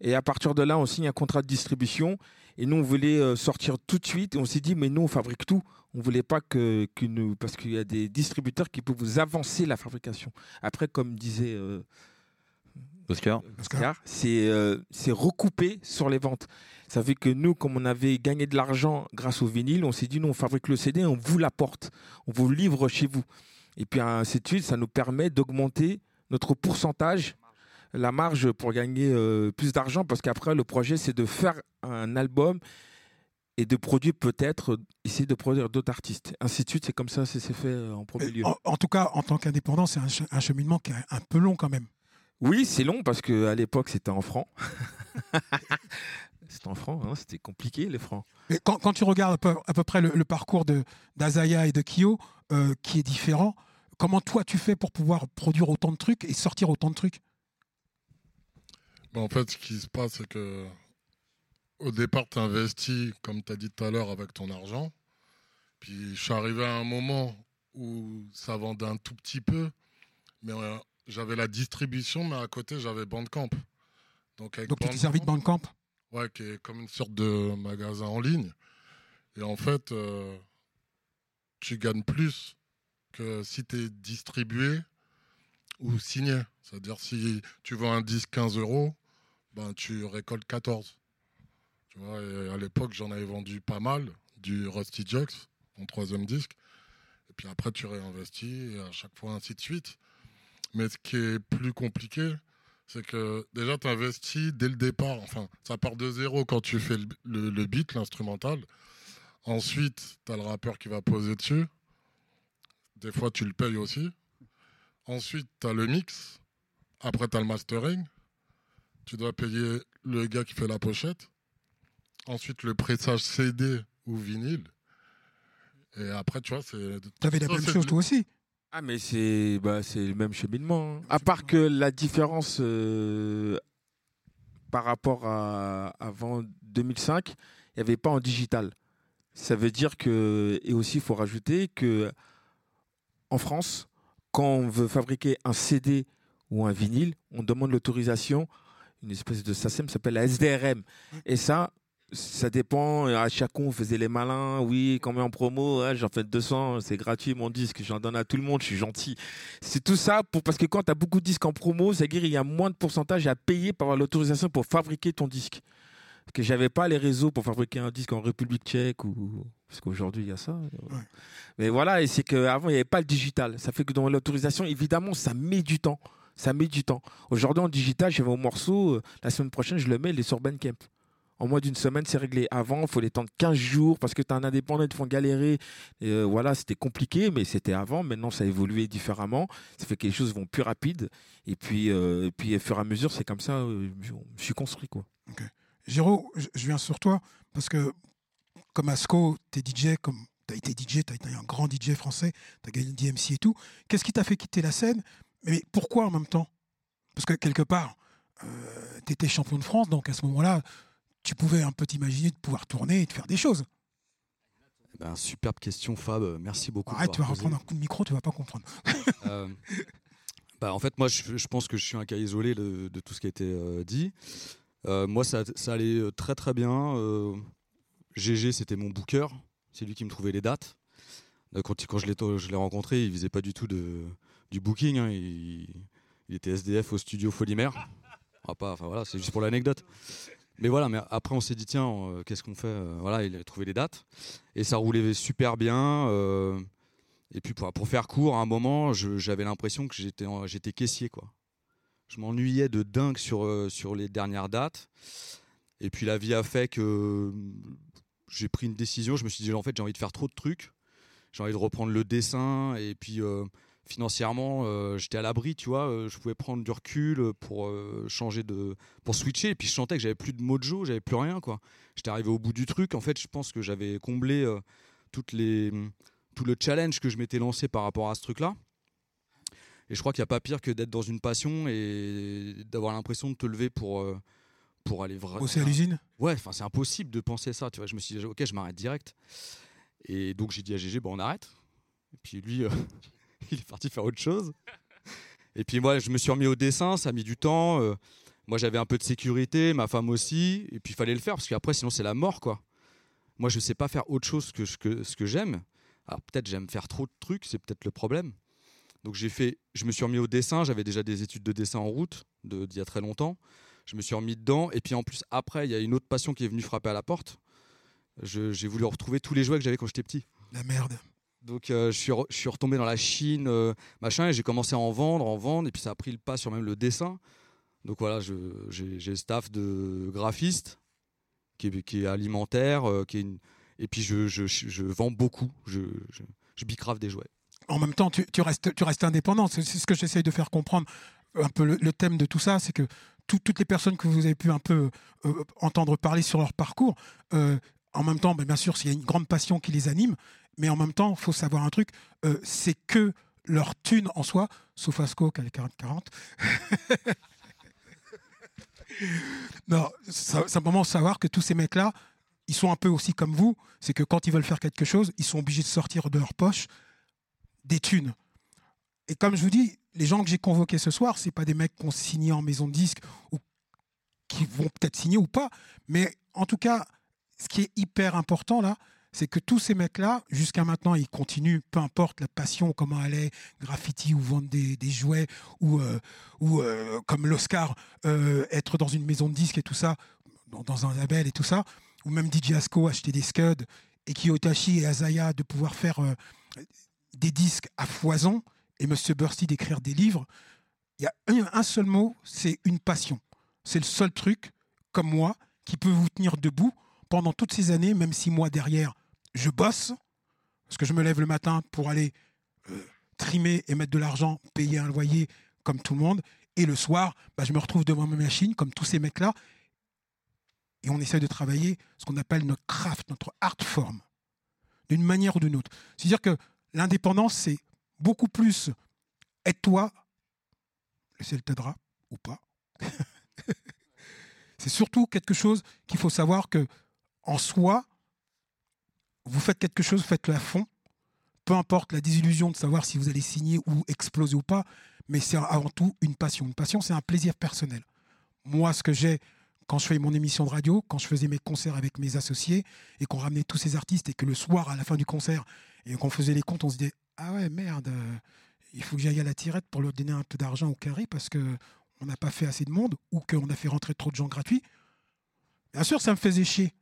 Et à partir de là, on signe un contrat de distribution. Et nous, on voulait sortir tout de suite. Et on s'est dit, mais nous, on fabrique tout. On voulait pas que, que nous, parce qu'il y a des distributeurs qui peuvent vous avancer la fabrication. Après, comme disait euh, Oscar. Oscar, c'est euh, recoupé sur les ventes. Ça fait que nous, comme on avait gagné de l'argent grâce au vinyle, on s'est dit, nous, on fabrique le CD, on vous l'apporte, on vous livre chez vous. Et puis, ainsi de suite, ça nous permet d'augmenter notre pourcentage, la marge pour gagner euh, plus d'argent, parce qu'après, le projet, c'est de faire un album et de produire peut-être, essayer de produire d'autres artistes. Ainsi de suite, c'est comme ça, c'est c'est fait euh, en premier lieu. En, en tout cas, en tant qu'indépendant, c'est un, che- un cheminement qui est un peu long quand même. Oui, c'est long parce qu'à l'époque, c'était en francs. c'était en francs, hein, c'était compliqué les francs. Mais quand, quand tu regardes à peu, à peu près le, le parcours de d'Azaya et de Kyo, euh, qui est différent, comment toi tu fais pour pouvoir produire autant de trucs et sortir autant de trucs? Ben, en fait, ce qui se passe, c'est que au départ, tu investis, comme tu as dit tout à l'heure, avec ton argent. Puis je suis arrivé à un moment où ça vendait un tout petit peu, mais euh, j'avais la distribution, mais à côté, j'avais Bandcamp. Donc, avec Donc tu t'es servi de Bandcamp? Ouais, qui est comme une sorte de magasin en ligne. Et en fait, euh, tu gagnes plus si tu es distribué ou signé. C'est-à-dire, si tu vends un disque 15 euros, ben, tu récoltes 14. Tu vois, et à l'époque, j'en avais vendu pas mal, du Rusty Jux, mon troisième disque. puis après, tu réinvestis, et à chaque fois, ainsi de suite. Mais ce qui est plus compliqué, c'est que déjà, tu investis dès le départ. Enfin, ça part de zéro quand tu fais le, le- le beat, l'instrumental. Ensuite, tu as le rappeur qui va poser dessus. Des fois, tu le payes aussi. Ensuite, tu as le mix. Après, tu as le mastering. Tu dois payer le gars qui fait la pochette. Ensuite, le pressage CD ou vinyle. Et après, tu vois, c'est. T'avais la ça, même chose toi aussi. Ah, mais c'est bah, c'est le même cheminement. hein. À part que la différence euh, par rapport à avant 2005, il n'y avait pas en digital. Ça veut dire que, et aussi il faut rajouter que en France, quand on veut fabriquer un CD ou un vinyle, on demande l'autorisation, une espèce de SACEM, s'appelle la SDRM. Et ça, ça dépend. À chaque coup, on faisait les malins. Oui, quand même en promo, j'en fais 200, c'est gratuit mon disque, j'en donne à tout le monde, je suis gentil. C'est tout ça pour, parce que quand tu as beaucoup de disques en promo, c'est-à-dire qu'il y a moins de pourcentage à payer pour avoir l'autorisation pour fabriquer ton disque. Que j'avais pas les réseaux pour fabriquer un disque en République tchèque ou parce qu'aujourd'hui il y a ça. Mais voilà, et c'est qu'avant il n'y avait pas le digital. Ça fait que dans l'autorisation, évidemment, ça met du temps. Ça met du temps. Aujourd'hui en digital, je vais au morceau, euh, la semaine prochaine je le mets, il est sur Bandcamp. En moins d'une semaine, c'est réglé. Avant, il faut les temps de 15 jours parce que tu as un indépendant, ils te font galérer. Et euh, voilà, c'était compliqué, mais c'était avant. Maintenant, ça a évolué différemment. Ça fait que les choses vont plus rapides. Et puis, euh, et puis au fur et à mesure, c'est comme ça, euh, je je suis construit. Quoi. Géraud, je viens sur toi parce que comme Asco, tu es DJ, comme tu as été DJ, tu as été un grand DJ français, tu as gagné DMC et tout. Qu'est-ce qui t'a fait quitter la scène? Mais pourquoi en même temps? Parce que quelque part, tu étais champion de France, donc à ce moment-là, tu pouvais un peu t'imaginer de pouvoir tourner et de faire des choses. Ben, superbe question, Fab. Merci beaucoup. Arrête, tu vas reprendre un coup de micro, tu vas pas comprendre. Euh, bah, en fait, moi, je, je pense que je suis un cas isolé de, de tout ce qui a été euh, dit. Euh, moi, ça, allait euh, très très bien. Euh, GG, c'était mon booker. C'est lui qui me trouvait les dates. Euh, Quand, je l'ai rencontré, il faisait pas du tout du booking. hein. Il, était SDF au studio Folimère. Ah, voilà, c'est juste pour l'anecdote. Mais voilà, mais après on s'est dit tiens, euh, qu'est-ce qu'on fait Euh, Voilà, il a trouvé les dates et ça roulait super bien. euh, et puis pour, faire court, à un moment, j'avais l'impression que j'étais j'étais caissier quoi. Je m'ennuyais de dingue sur euh, sur les dernières dates. Et puis la vie a fait que euh, j'ai pris une décision. Je me suis dit en fait j'ai envie de faire trop de trucs. J'ai envie de reprendre le dessin et puis euh, financièrement j'étais à l'abri, tu vois. je pouvais prendre du recul pour changer de pour switcher. Et puis je sentais que j'avais plus de mojo, j'avais plus rien quoi. J'étais arrivé au bout du truc. En fait, je pense que j'avais comblé toutes les tout le challenge que je m'étais lancé par rapport à ce truc-là. Et je crois qu'il n'y a pas pire que d'être dans une passion et d'avoir l'impression de te lever pour, euh, pour aller vraiment. Bosser à l'usine Ouais, enfin, c'est impossible de penser ça. Tu vois, je me suis dit, ok, je m'arrête direct. Et donc j'ai dit à GG, bon, on arrête. Et puis lui, euh, il est parti faire autre chose. Et puis moi, je me suis remis au dessin, ça a mis du temps. euh, moi, j'avais un peu de sécurité, ma femme aussi. Et puis il fallait le faire parce qu'après, sinon, c'est la mort, quoi. Moi, je sais pas faire autre chose que ce que, ce que j'aime. Alors peut-être j'aime faire trop de trucs, c'est peut-être le problème. Donc j'ai fait, je me suis remis au dessin. J'avais déjà des études de dessin en route de- d'il y a très longtemps. Je me suis remis dedans. Et puis en plus, après, il y a une autre passion qui est venue frapper à la porte. J'ai voulu retrouver tous les jouets que j'avais quand j'étais petit. La merde. Donc euh, je, suis re- je suis retombé dans la Chine, euh, machin, et j'ai commencé à en vendre, en vendre, et puis ça a pris le pas sur même le dessin. Donc voilà, j'ai staff de graphiste, qui est, qui est alimentaire, euh, qui est une- et puis je, je- je vends beaucoup, je, je, je bicrave des jouets. En même temps, tu, restes, indépendant. C'est ce que j'essaye de faire comprendre. Un peu le, thème de tout ça, c'est que tout- toutes les personnes que vous avez pu un peu euh, entendre parler sur leur parcours, euh, en même temps, ben, bien sûr, s'il y a une grande passion qui les anime, mais en même temps, il faut savoir un truc, euh, c'est que leur thune en soi, sauf Asco qui a les 40-40. non, simplement savoir que tous ces mecs-là, ils sont un peu aussi comme vous, c'est que quand ils veulent faire quelque chose, ils sont obligés de sortir de leur poche des thunes. Et comme je vous dis, les gens que j'ai convoqués ce soir, c'est pas des mecs qui ont signé en maison de disque ou qui vont peut-être signer ou pas, mais en tout cas, ce qui est hyper important là, c'est que tous ces mecs-là, jusqu'à maintenant, ils continuent, peu importe la passion, comment elle est, graffiti ou vendre des, jouets, ou, euh, ou euh, comme l'Oscar, euh, être dans une maison de disques et tout ça, dans, dans un label et tout ça, ou même DJ Asco acheter des scuds, et Kiyotashi et Azaya de pouvoir faire. Des disques à foison et Monsieur Bursty d'écrire des livres, il y a un, un seul mot, c'est une passion. C'est le seul truc, comme moi, qui peut vous tenir debout pendant toutes ces années, même si moi derrière, je bosse, parce que je me lève le matin pour aller euh, trimer et mettre de l'argent, payer un loyer comme tout le monde, et le soir, bah, je me retrouve devant ma machine, comme tous ces mecs-là, et on essaie de travailler ce qu'on appelle notre craft, notre art form, d'une manière ou d'une autre. C'est-à-dire que l'indépendance, c'est beaucoup plus aide-toi, le ciel t'aidera ou pas. c'est surtout quelque chose qu'il faut savoir que en soi, vous faites quelque chose, faites-le à fond. Peu importe la désillusion de savoir si vous allez signer ou exploser ou pas, mais c'est avant tout une passion. Une passion, c'est un plaisir personnel. Moi, ce que j'ai quand je faisais mon émission de radio, quand je faisais mes concerts avec mes associés et qu'on ramenait tous ces artistes et que le soir, à la fin du concert, et qu'on faisait les comptes, on se disait Ah ouais, merde, euh, il faut que j'aille à la tirette pour leur donner un peu d'argent au carré parce que on n'a pas fait assez de monde ou qu'on a fait rentrer trop de gens gratuits. Bien sûr, ça me faisait chier.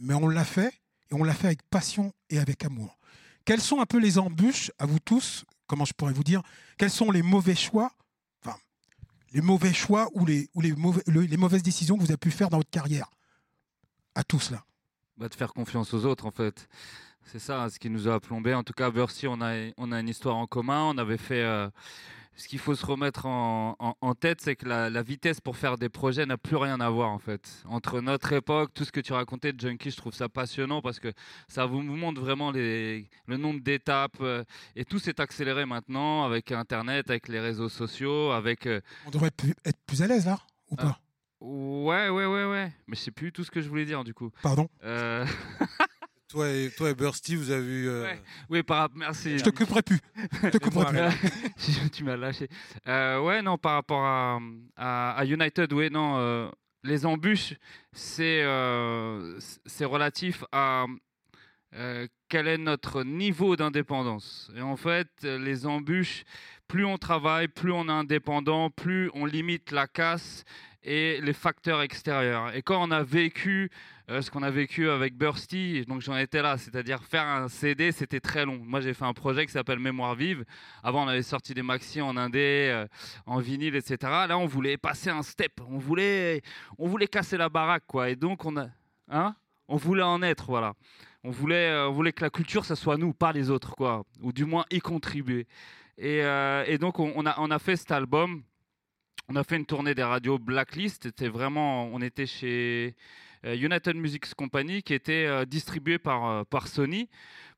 Mais on l'a fait et on l'a fait avec passion et avec amour. Quelles sont un peu les embûches à vous tous Comment je pourrais vous dire Quels sont les mauvais choix Enfin, les mauvais choix ou les, ou les mauvaises décisions que vous avez pu faire dans votre carrière À tous là? Bah, de faire confiance aux autres en fait. C'est ça ce qui nous a plombé. En tout cas, Bercy, on a, on a une histoire en commun. On avait fait. euh, ce qu'il faut se remettre en, en- en tête, c'est que la, la vitesse pour faire des projets n'a plus rien à voir en fait. Entre notre époque, tout ce que tu racontais de Junkie, je trouve ça passionnant parce que ça vous montre vraiment les, le nombre d'étapes euh, et tout s'est accéléré maintenant avec Internet, avec les réseaux sociaux, avec. euh, On devrait être plus à l'aise là ou Ah. pas? Ouais, ouais, ouais, ouais. Mais je sais plus tout ce que je voulais dire du coup. Pardon? Toi et, toi et Bursty, vous avez eu. euh, Ouais. Oui, par merci. Je te couperai plus. Je te couperai plus. Tu m'as lâché. Euh, ouais, non, par rapport à, à, à United, oui, non, euh, les embûches, c'est euh, c'est relatif à euh, quel est notre niveau d'indépendance. Et en fait, les embûches, plus on travaille, plus on est indépendant, plus on limite la casse et les facteurs extérieurs. Et quand on a vécu euh, ce qu'on a vécu avec Bursty, donc j'en étais là, c'est-à-dire faire un CD, c'était très long. Moi, j'ai fait un projet qui s'appelle Mémoire vive. Avant, on avait sorti des maxi en indé, euh, en vinyle, etc. Là, on voulait passer un step. On voulait, on voulait casser la baraque, quoi. Et donc, on a, hein, on voulait en être, voilà. On voulait, euh, on voulait que la culture, ça soit nous, pas les autres, quoi. Ou du moins y contribuer. Et, donc, on, on a, on a fait cet album. On a fait une tournée des radios Blacklist. C'était vraiment, on était chez United Music Company qui était euh, distribué par, euh, par Sony.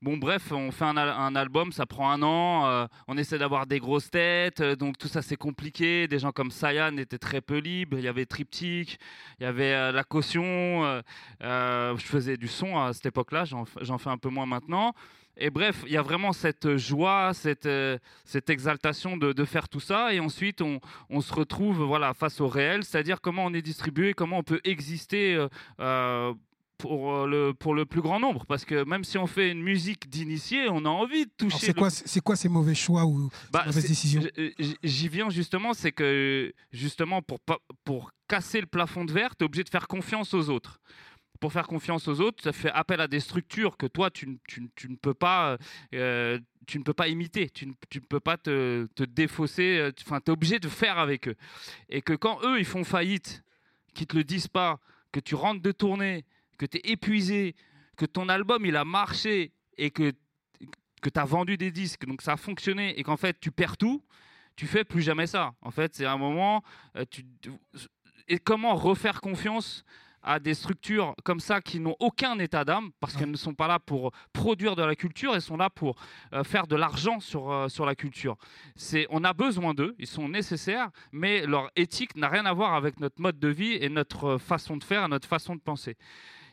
Bon, bref, on fait un, al- un album, ça prend un an. euh, on essaie d'avoir des grosses têtes, euh, donc tout ça c'est compliqué. Des gens comme Sayan étaient très peu libres. Il y avait Triptyque, il y avait euh, la caution. euh, euh, je faisais du son à cette époque-là, j'en fais un peu moins maintenant. Et bref, il y a vraiment cette joie, cette, euh, cette exaltation de, de faire tout ça. Et ensuite, on, on se retrouve voilà, face au réel, c'est-à-dire comment on est distribué, comment on peut exister euh, euh, pour, euh, le, pour le plus grand nombre. Parce que même si on fait une musique d'initié, on a envie de toucher. C'est le- quoi, c'est quoi ces mauvais choix ou Bah, ces mauvaises c'est- décisions J'y viens justement, c'est que justement pour, pour casser le plafond de verre, tu es obligé de faire confiance aux autres. Pour faire confiance aux autres, ça fait appel à des structures que toi, tu, ne- peux pas, euh, tu ne peux pas imiter, tu ne, peux pas te, te défausser, euh, enfin, tu es obligé de faire avec eux. Et que quand eux, ils font faillite, qu'ils te le disent pas, que tu rentres de tournée, que tu es épuisé, que ton album, il a marché et que, que tu as vendu des disques, donc ça a fonctionné, et qu'en fait, tu perds tout, tu fais plus jamais ça. En fait, c'est un moment, euh, et comment refaire confiance à des structures comme ça qui n'ont aucun état d'âme, parce qu'elles ne sont pas là pour produire de la culture, elles sont là pour euh, faire de l'argent sur, euh, sur la culture. C'est, on a besoin d'eux, ils sont nécessaires, mais leur éthique n'a rien à voir avec notre mode de vie et notre euh, façon de faire, notre façon de penser.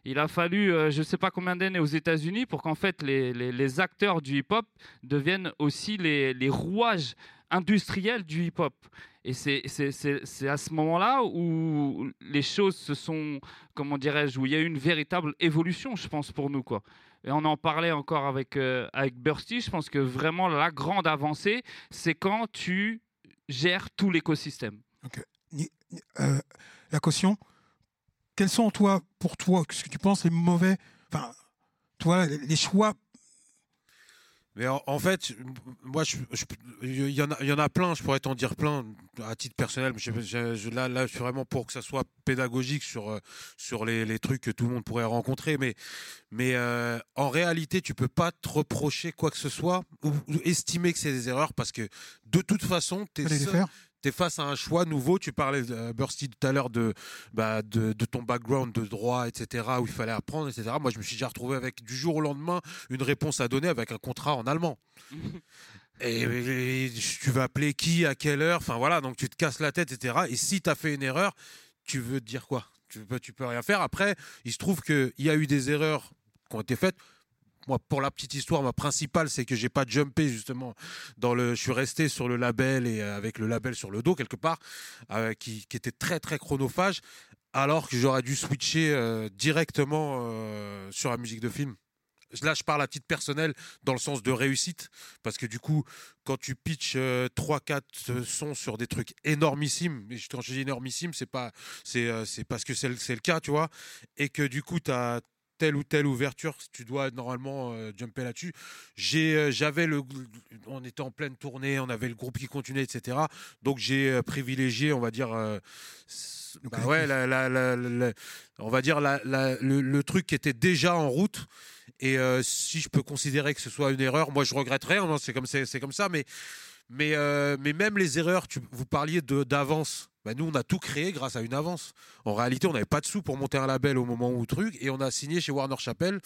Il a fallu, euh, je ne sais pas combien d'années aux États-Unis pour qu'en fait les, les- les acteurs du hip-hop deviennent aussi les, les rouages industriels du hip-hop. Et c'est- à ce moment-là où les choses se sont, comment dirais-je, où il y a eu une véritable évolution, je pense, pour nous. Quoi. Et on en parlait encore avec, euh, avec Bursty. Je pense que vraiment la grande avancée, c'est quand tu gères tout l'écosystème. Euh, La caution, quels sont toi, pour toi, ce que tu penses les mauvais, enfin, toi, les choix Mais en, en fait, moi, il y, en a- il y en a plein, je pourrais t'en dire plein à titre personnel. mais je- je- je- là, là, je suis vraiment pour que ça soit pédagogique sur, euh, sur les, les trucs que tout le monde pourrait rencontrer. Mais, mais euh, en réalité, tu peux pas te reprocher quoi que ce soit ou, ou estimer que c'est des erreurs parce que de toute façon, tu les faire. es face à un choix nouveau. Tu parlais, euh, Bursty, tout à l'heure de, bah, de, de ton background de droit, etc., où il fallait apprendre, etc. Moi, je me suis déjà retrouvé avec du jour au lendemain une réponse à donner avec un contrat en allemand. Et, et tu vas appeler qui, à quelle heure, enfin voilà, donc tu te casses la tête, etc. Et si tu as fait une erreur, tu veux te dire quoi? Tu peux, tu peux rien faire. Après, il se trouve qu'il y a eu des erreurs qui ont été faites. Moi, pour la petite histoire, ma principale, c'est que j'ai pas jumpé justement dans le. Je suis resté sur le label et euh, avec le label sur le dos quelque part, euh, qui, était très très chronophage, alors que j'aurais dû switcher euh, directement sur la musique de film. Là, je parle à titre personnel dans le sens de réussite, parce que du coup, quand tu pitches 3-4 sons sur des trucs énormissimes, et quand je dis énormissime, c'est pas, c'est, c'est parce que c'est le, c'est le cas, tu vois, et que du coup, tu as telle ou telle ouverture, tu dois normalement euh, jumper là-dessus. Euh, j'avais le, on était en pleine tournée, on avait le groupe qui continuait, etc. Donc j'ai euh, privilégié, on va dire, euh, bah ouais, la- la- la- la- la- on va dire le, le truc qui était déjà en route. Et euh, si je peux considérer que ce soit une erreur, moi je regretterais. hein, c'est comme c'est comme ça, mais mais euh, mais même les erreurs, tu, vous parliez d'avance. Bah, nous, on a tout créé grâce à une avance. En réalité, on n'avait pas de sous pour monter un label au moment où truc, et on a signé chez Warner Chappell.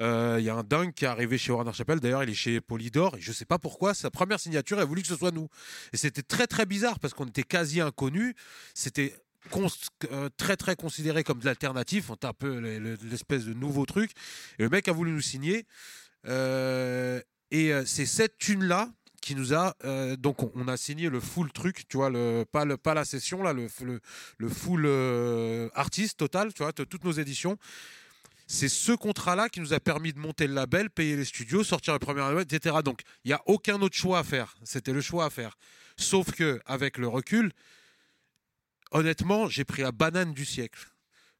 Euh, Il y a un dingue qui est arrivé chez Warner Chappell. D'ailleurs, il est chez Polydor. Et je sais pas pourquoi. Sa première signature, il a voulu que ce soit nous. Et c'était très très bizarre parce qu'on était quasi inconnus. C'était euh, très très considéré comme de l'alternatif. On un peu le- le- l'espèce de nouveau truc. Et le mec a voulu nous signer. Et c'est cette thune là qui nous a euh, donc on, a signé le full truc tu vois pas le pas la session là le le, full euh, artiste total tu vois toutes nos éditions c'est ce contrat-là qui nous a permis de monter le label, payer les studios, sortir le premier album, etc. Donc, il n'y a aucun autre choix à faire. C'était le choix à faire. Sauf que, avec le recul, honnêtement, j'ai pris la banane du siècle.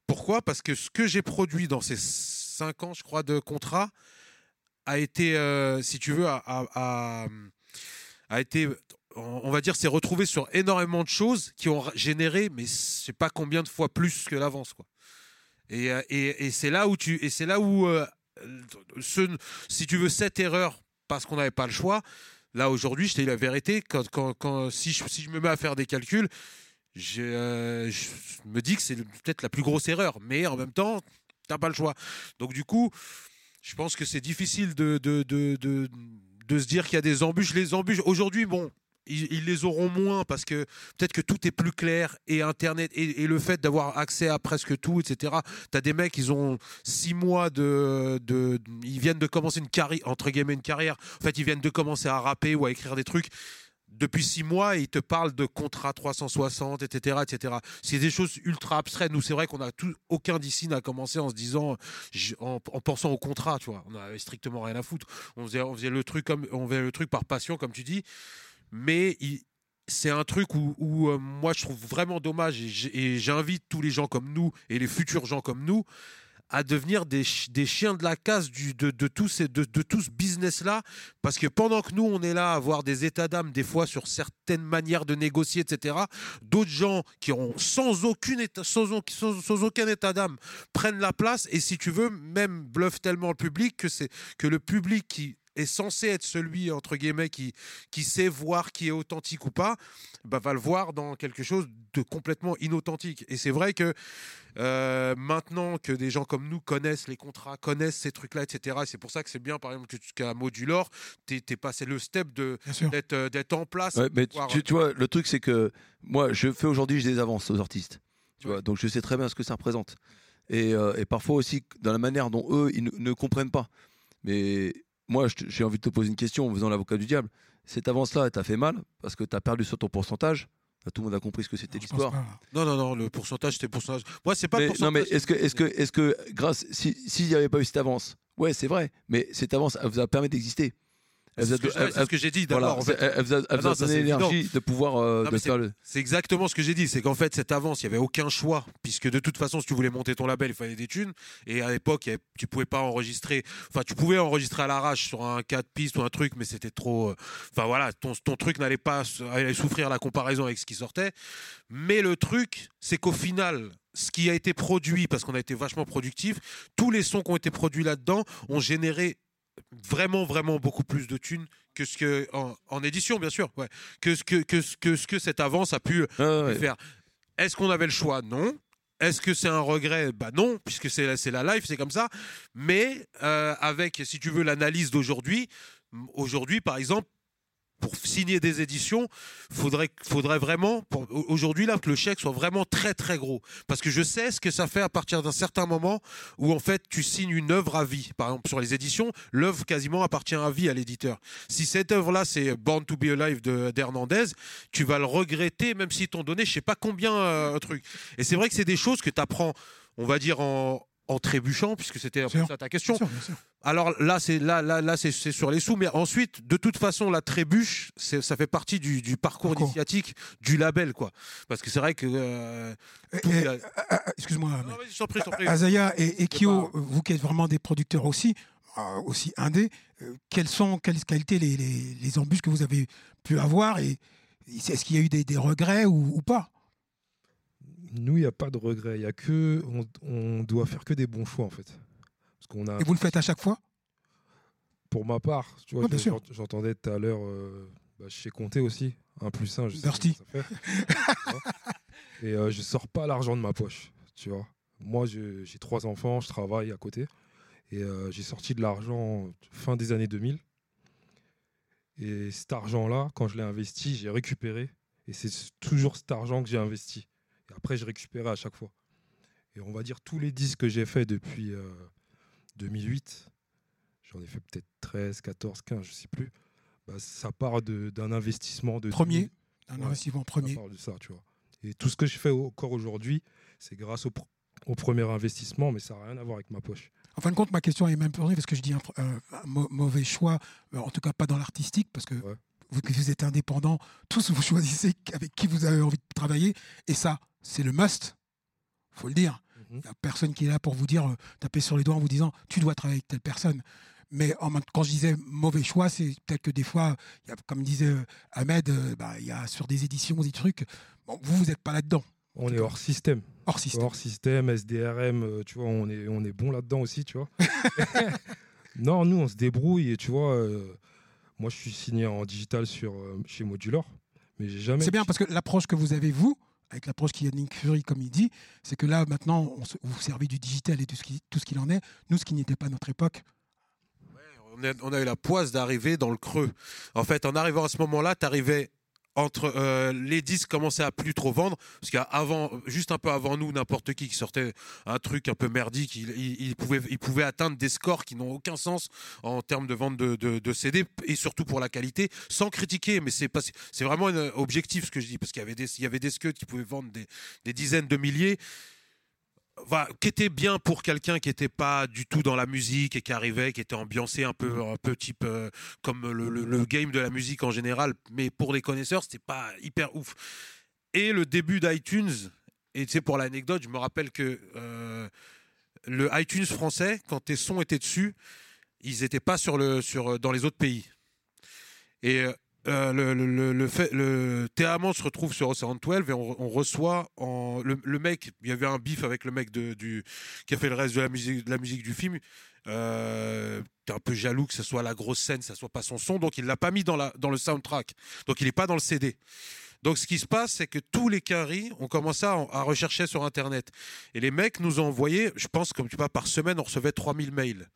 Pourquoi? Parce que ce que j'ai produit dans ces cinq ans, je crois, de contrat, a été, euh, si tu veux, a- a été, on va dire, s'est retrouvé sur énormément de choses qui ont généré, mais je sais pas combien de fois plus que l'avance, quoi. Et, euh, et, c'est là où tu, et c'est là où, euh, si tu veux, cette erreur, parce qu'on n'avait pas le choix. Là aujourd'hui, je te dis la vérité. Quand, quand, quand- si, je, si je me mets à faire des calculs, euh, je me dis que c'est peut-être la plus grosse erreur, mais en même temps, t'as pas le choix. Donc du coup, je pense que c'est difficile de, de, de, de se dire qu'il y a des embûches. Les embûches, aujourd'hui, bon, ils, les auront moins parce que peut-être que tout est plus clair et Internet et, le fait d'avoir accès à presque tout, etc. Tu as des mecs, ils ont six mois de, de. Ils viennent de commencer une carrière, entre guillemets, une carrière. En fait, ils viennent de commencer à rapper ou à écrire des trucs depuis six mois ils te parlent de contrat 360, etc., etc. C'est des choses ultra abstraites. Nous, c'est vrai qu'on a tout, aucun d'ici n'a commencé en se disant, en, en pensant au contrat, tu vois. On avait strictement rien à foutre. On faisait, on le truc comme, on faisait le truc par passion, comme tu dis. Mais il- c'est un truc où, euh, moi je trouve vraiment dommage et j'invite tous les gens comme nous et les futurs gens comme nous à devenir des, chi- des chiens de la casse de, tout de, ce business-là. Parce que pendant que nous, on est là à avoir des états d'âme, des fois, sur certaines manières de négocier, etc., d'autres gens qui ont sans, état, sans, au- sans, sans aucun état d'âme prennent la place et, si tu veux, même bluffent tellement le public que, que le public qui est censé être celui, entre guillemets, qui, qui sait voir qui est authentique ou pas, bah, va le voir dans quelque chose de complètement inauthentique. Et c'est vrai que euh, maintenant que des gens comme nous connaissent les contrats, connaissent ces trucs-là, etc., c'est pour ça que c'est bien, par exemple, que tu- qu'à Modulor, tu es, passé le step de, d'être, euh, d'être en place. Ouais, mais pouvoir- tu, tu vois, le truc, c'est que moi, je fais aujourd'hui, je des avances aux artistes. Tu vois, donc je sais très bien ce que ça représente. Et, euh, et parfois aussi, dans la manière dont eux, ils ne, ne comprennent pas. Mais moi, j'ai envie de te poser une question en faisant l'avocat du diable. Cette avance-là, elle t'a fait mal parce que tu as perdu sur ton pourcentage? Tout le monde a compris ce que c'était l'histoire. Non, non, non, le pourcentage, c'était pourcentage. Moi, c'est pas Mais- le non, pourcentage. mais est-ce que, est-ce que, est-ce que, grâce, si- s'il n'y avait pas eu cette avance, ouais, c'est vrai, mais cette avance, elle vous a permis d'exister. Elle vous a C'est ce que j'ai dit d'abord. elle- Ah l'énergie de pouvoir euh, c'est- exactement ce que j'ai dit. C'est qu'en fait, cette avance, il n'y avait aucun choix. Puisque de toute façon, si tu voulais monter ton label, il fallait des thunes. Et à l'époque, tu pouvais pas enregistrer. Enfin, tu pouvais enregistrer à l'arrache sur un 4 pistes ou un truc, mais c'était trop. euh, Enfin, voilà, ton, ton truc n'allait pas allait souffrir la comparaison avec ce qui sortait. Mais le truc, c'est qu'au final, ce qui a été produit, parce qu'on a été vachement productif, tous les sons qui ont été produits là-dedans ont généré vraiment, vraiment beaucoup plus de thunes que ce que en, en édition, bien sûr, ouais, que ce que, que, ce que ce que cette avance a pu Ah ouais. faire. Est-ce qu'on avait le choix? Non. Est-ce que c'est un regret? Bah non, puisque c'est la- c'est la live, c'est comme ça. Mais euh, avec, si tu veux, l'analyse d'aujourd'hui, aujourd'hui, par exemple, pour signer des éditions, faudrait, faudrait vraiment, aujourd'hui là, que le chèque soit vraiment très très gros. Parce que je sais ce que ça fait à partir d'un certain moment où en fait tu signes une œuvre à vie. Par exemple, sur les éditions, l'œuvre quasiment appartient à vie à l'éditeur. Si cette œuvre-là, c'est Born to be Alive de- d'Hernandez, tu vas le regretter même s'ils t'ont donné je sais pas combien euh, trucs. Et c'est vrai que c'est des choses que tu apprends, on va dire, en, en trébuchant, puisque c'était ça ta question. Bien sûr, bien sûr. Alors là, c'est là, là, là, c'est sur les sous, mais ensuite, de toute façon, la trébuche, ça fait partie du, du parcours, initiatique du label, quoi. Parce que c'est vrai que. euh, euh, Excuse-moi. Azaya et, et Kyo, pas- vous qui êtes vraiment des producteurs aussi, euh, aussi indés, euh, quelles sont, quelles qualités les, les, les embûches que vous avez pu avoir et est-ce qu'il y a eu des, des regrets ou, ou pas? Nous, il n'y a pas de regret. Il y a que. On, on doit faire que des bons choix, en fait. Parce qu'on a. Et vous le faites à chaque fois? Pour ma part, tu vois, j'entendais tout à l'heure, euh, bah, je sais compter aussi. 1 plus 1, je sais ça fait. Et euh, je sors pas l'argent de ma poche, tu vois. Moi, j'ai trois enfants, je travaille à côté. Et euh, j'ai sorti de l'argent fin des années 2000. Et cet argent-là, quand je l'ai investi, j'ai récupéré. Et c'est toujours cet argent que j'ai investi. Après, je récupérais à chaque fois. Et on va dire tous les disques que j'ai fait depuis euh, 2008, j'en ai fait peut-être 13, 14, 15, je sais plus. Bah, ça part d'un investissement de Premier, 2000. un Ouais, investissement Ça premier. part de ça, tu vois. Et tout ce que je fais encore aujourd'hui, c'est grâce au, pr- au premier investissement, mais ça n'a rien à voir avec ma poche. En fin de compte, ma question est même posée parce que je dis un, euh, un mauvais choix, euh, en tout cas pas dans l'artistique, parce que Ouais. vous, vous êtes indépendant, tous vous choisissez avec qui vous avez envie de travailler, et ça, c'est le must, faut le dire. Il Mhm. n'y a personne qui est là pour vous dire, euh, taper sur les doigts en vous disant, tu dois travailler avec telle personne. Mais en quand je disais mauvais choix, c'est peut-être que des fois, il y a, comme disait euh, Ahmed, euh, bah, il y a sur des éditions des trucs, bon, vous, vous n'êtes pas là-dedans, On est hors système. hors système. Hors système, SDRM, tu vois, on est, on est bon là-dedans aussi, tu vois. non, nous, on se débrouille et tu vois, euh, moi, je suis signé en digital sur, euh, chez Modular, mais j'ai jamais. C'est bien parce que l'approche que vous avez, vous, avec l'approche de Nick Fury, comme il dit, c'est que là, maintenant, on se- vous servez du digital et de ce qui- tout ce qu'il en est. Nous, ce qui n'était pas notre époque. on a eu la poisse d'arriver dans le creux. En fait, en arrivant à ce moment-là, tu arrivais entre euh, les disques commençaient à plus trop vendre parce qu'avant juste un peu avant nous n'importe qui qui sortait un truc un peu merdique il, pouvait atteindre des scores qui n'ont aucun sens en termes de vente de, CD et surtout pour la qualité sans critiquer mais c'est vraiment un objectif ce que je dis parce qu'il y avait des il qui pouvaient vendre des dizaines de milliers voilà, qui était bien pour quelqu'un qui n'était pas du tout dans la musique et qui arrivait, qui était ambiancé un peu, un peu type euh, comme le, game de la musique en général, mais pour les connaisseurs, c'était pas hyper ouf. Et le début d'iTunes, et sais, pour l'anecdote, je me rappelle que euh, le iTunes français, quand tes sons étaient dessus, ils n'étaient pas sur le, sur, dans les autres pays. Et euh, le, le, le, fait, le se retrouve sur Ocean 12 et on, reçoit le, mec, il y avait un bif avec le mec du, qui a fait le reste de la musique, du film. Euh, t'es un peu jaloux que ce soit la grosse scène, ça soit pas son son, donc il l'a pas mis dans, la, dans le soundtrack. Donc il n'est pas dans le CD. Donc ce qui se passe, c'est que tous les quinries ont commencé à, à rechercher sur Internet. Et les mecs nous ont envoyé, je pense, comme tu vois, par semaine, on recevait 3000 mails.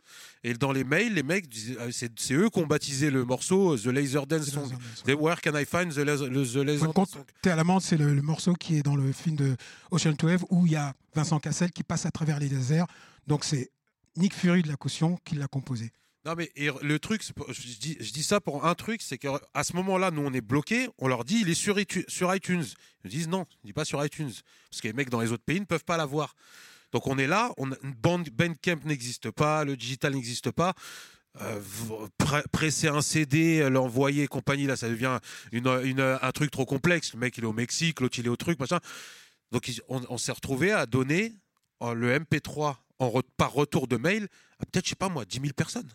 Et dans les mails, les mecs, euh, c'est eux qui ont baptisé le morceau euh, The Laser Dance Song. They- Where can I find the laser, le- the laser Dance Song T'es à l'amende, c'est le, le morceau qui est dans le film de Ocean 12 où il y a Vincent Cassel qui passe à travers les déserts. Donc c'est Nick Fury de la caution qui l'a composé. Non, mais le truc, je dis, ça pour un truc, c'est qu'à ce moment-là, nous, on est bloqués. On leur dit, il est sur, iTu- sur iTunes. Ils nous disent, non, il n'est pas sur iTunes. Parce que les mecs dans les autres pays ne peuvent pas l'avoir. Donc on est là, on, Bandcamp n'existe pas, le digital n'existe pas. euh, presser un CD, l'envoyer compagnie, là, ça devient un truc trop complexe. Le mec, il est au Mexique, l'autre, il est au truc, machin. Donc, on, s'est retrouvé à donner euh, le MP3 en re- par retour de mail à peut-être, je sais pas moi, 10 000 personnes.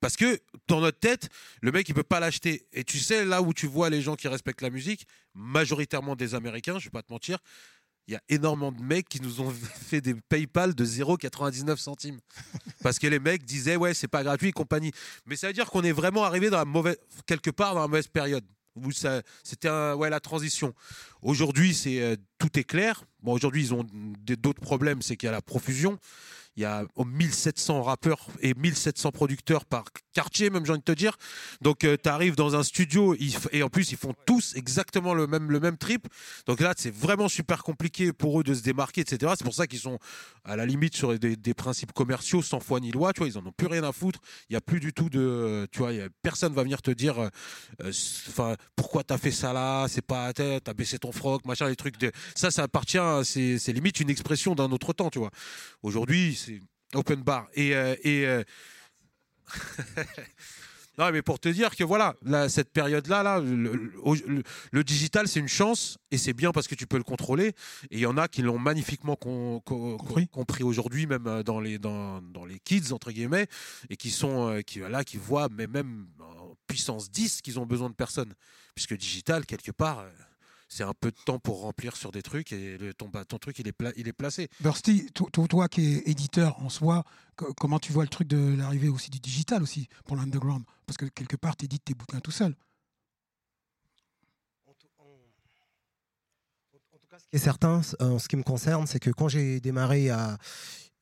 Parce que dans notre tête, le mec, il peut pas l'acheter. Et tu sais, là où tu vois les gens qui respectent la musique, majoritairement des Américains, je vais pas te mentir, il y a énormément de mecs qui nous ont fait des PayPal de 0,99 centimes. Parce que les mecs disaient, ouais, c'est pas gratuit compagnie. Mais ça veut dire qu'on est vraiment arrivé dans la mauvaise, quelque part dans la mauvaise période. Où ça- C'était ouais, la transition. Aujourd'hui, c'est euh, tout est clair. Bon, aujourd'hui, ils ont d'autres problèmes, c'est qu'il y a la profusion. Il y a oh, 1700 rappeurs et 1700 producteurs par quartier, même j'ai envie de te dire. Donc tu arrives dans un studio et en plus ils font tous exactement le même, le même trip. Donc là c'est vraiment super compliqué pour eux de se démarquer, etc. C'est pour ça qu'ils sont à la limite sur des, principes commerciaux sans foi ni loi. Tu vois, ils en ont plus rien à foutre. Il n'y a plus du tout de, tu vois, va venir te dire, euh, euh, pourquoi t'as fait ça là, c'est pas t'as t'as baissé ton froc, machin, les trucs de ça, ça appartient, c'est limite une expression d'un autre temps, tu vois. Aujourd'hui, c'est open bar. Et, euh, et euh, non, mais pour te dire que voilà, là, cette période-là, là, le, le- le- le digital, c'est une chance et c'est bien parce que tu peux le contrôler. Et il y en a qui l'ont magnifiquement con- Compris. compris aujourd'hui, même euh, dans les, dans, dans les kids, entre guillemets, et qui sont qui, là, qui voient, mais même en puissance 10, qu'ils ont besoin de personne. Puisque digital, quelque part, c'est un peu de temps pour remplir sur des trucs et le, ton, bah, ton truc, il est, pla- il est placé. Bursty, to- to- toi qui es éditeur en soi, co- comment tu vois le truc de l'arrivée aussi du digital aussi pour l'underground? Parce que quelque part, tu édites tes bouquins tout seul. Ce qui est certain, en ce qui me concerne, c'est que quand j'ai démarré à-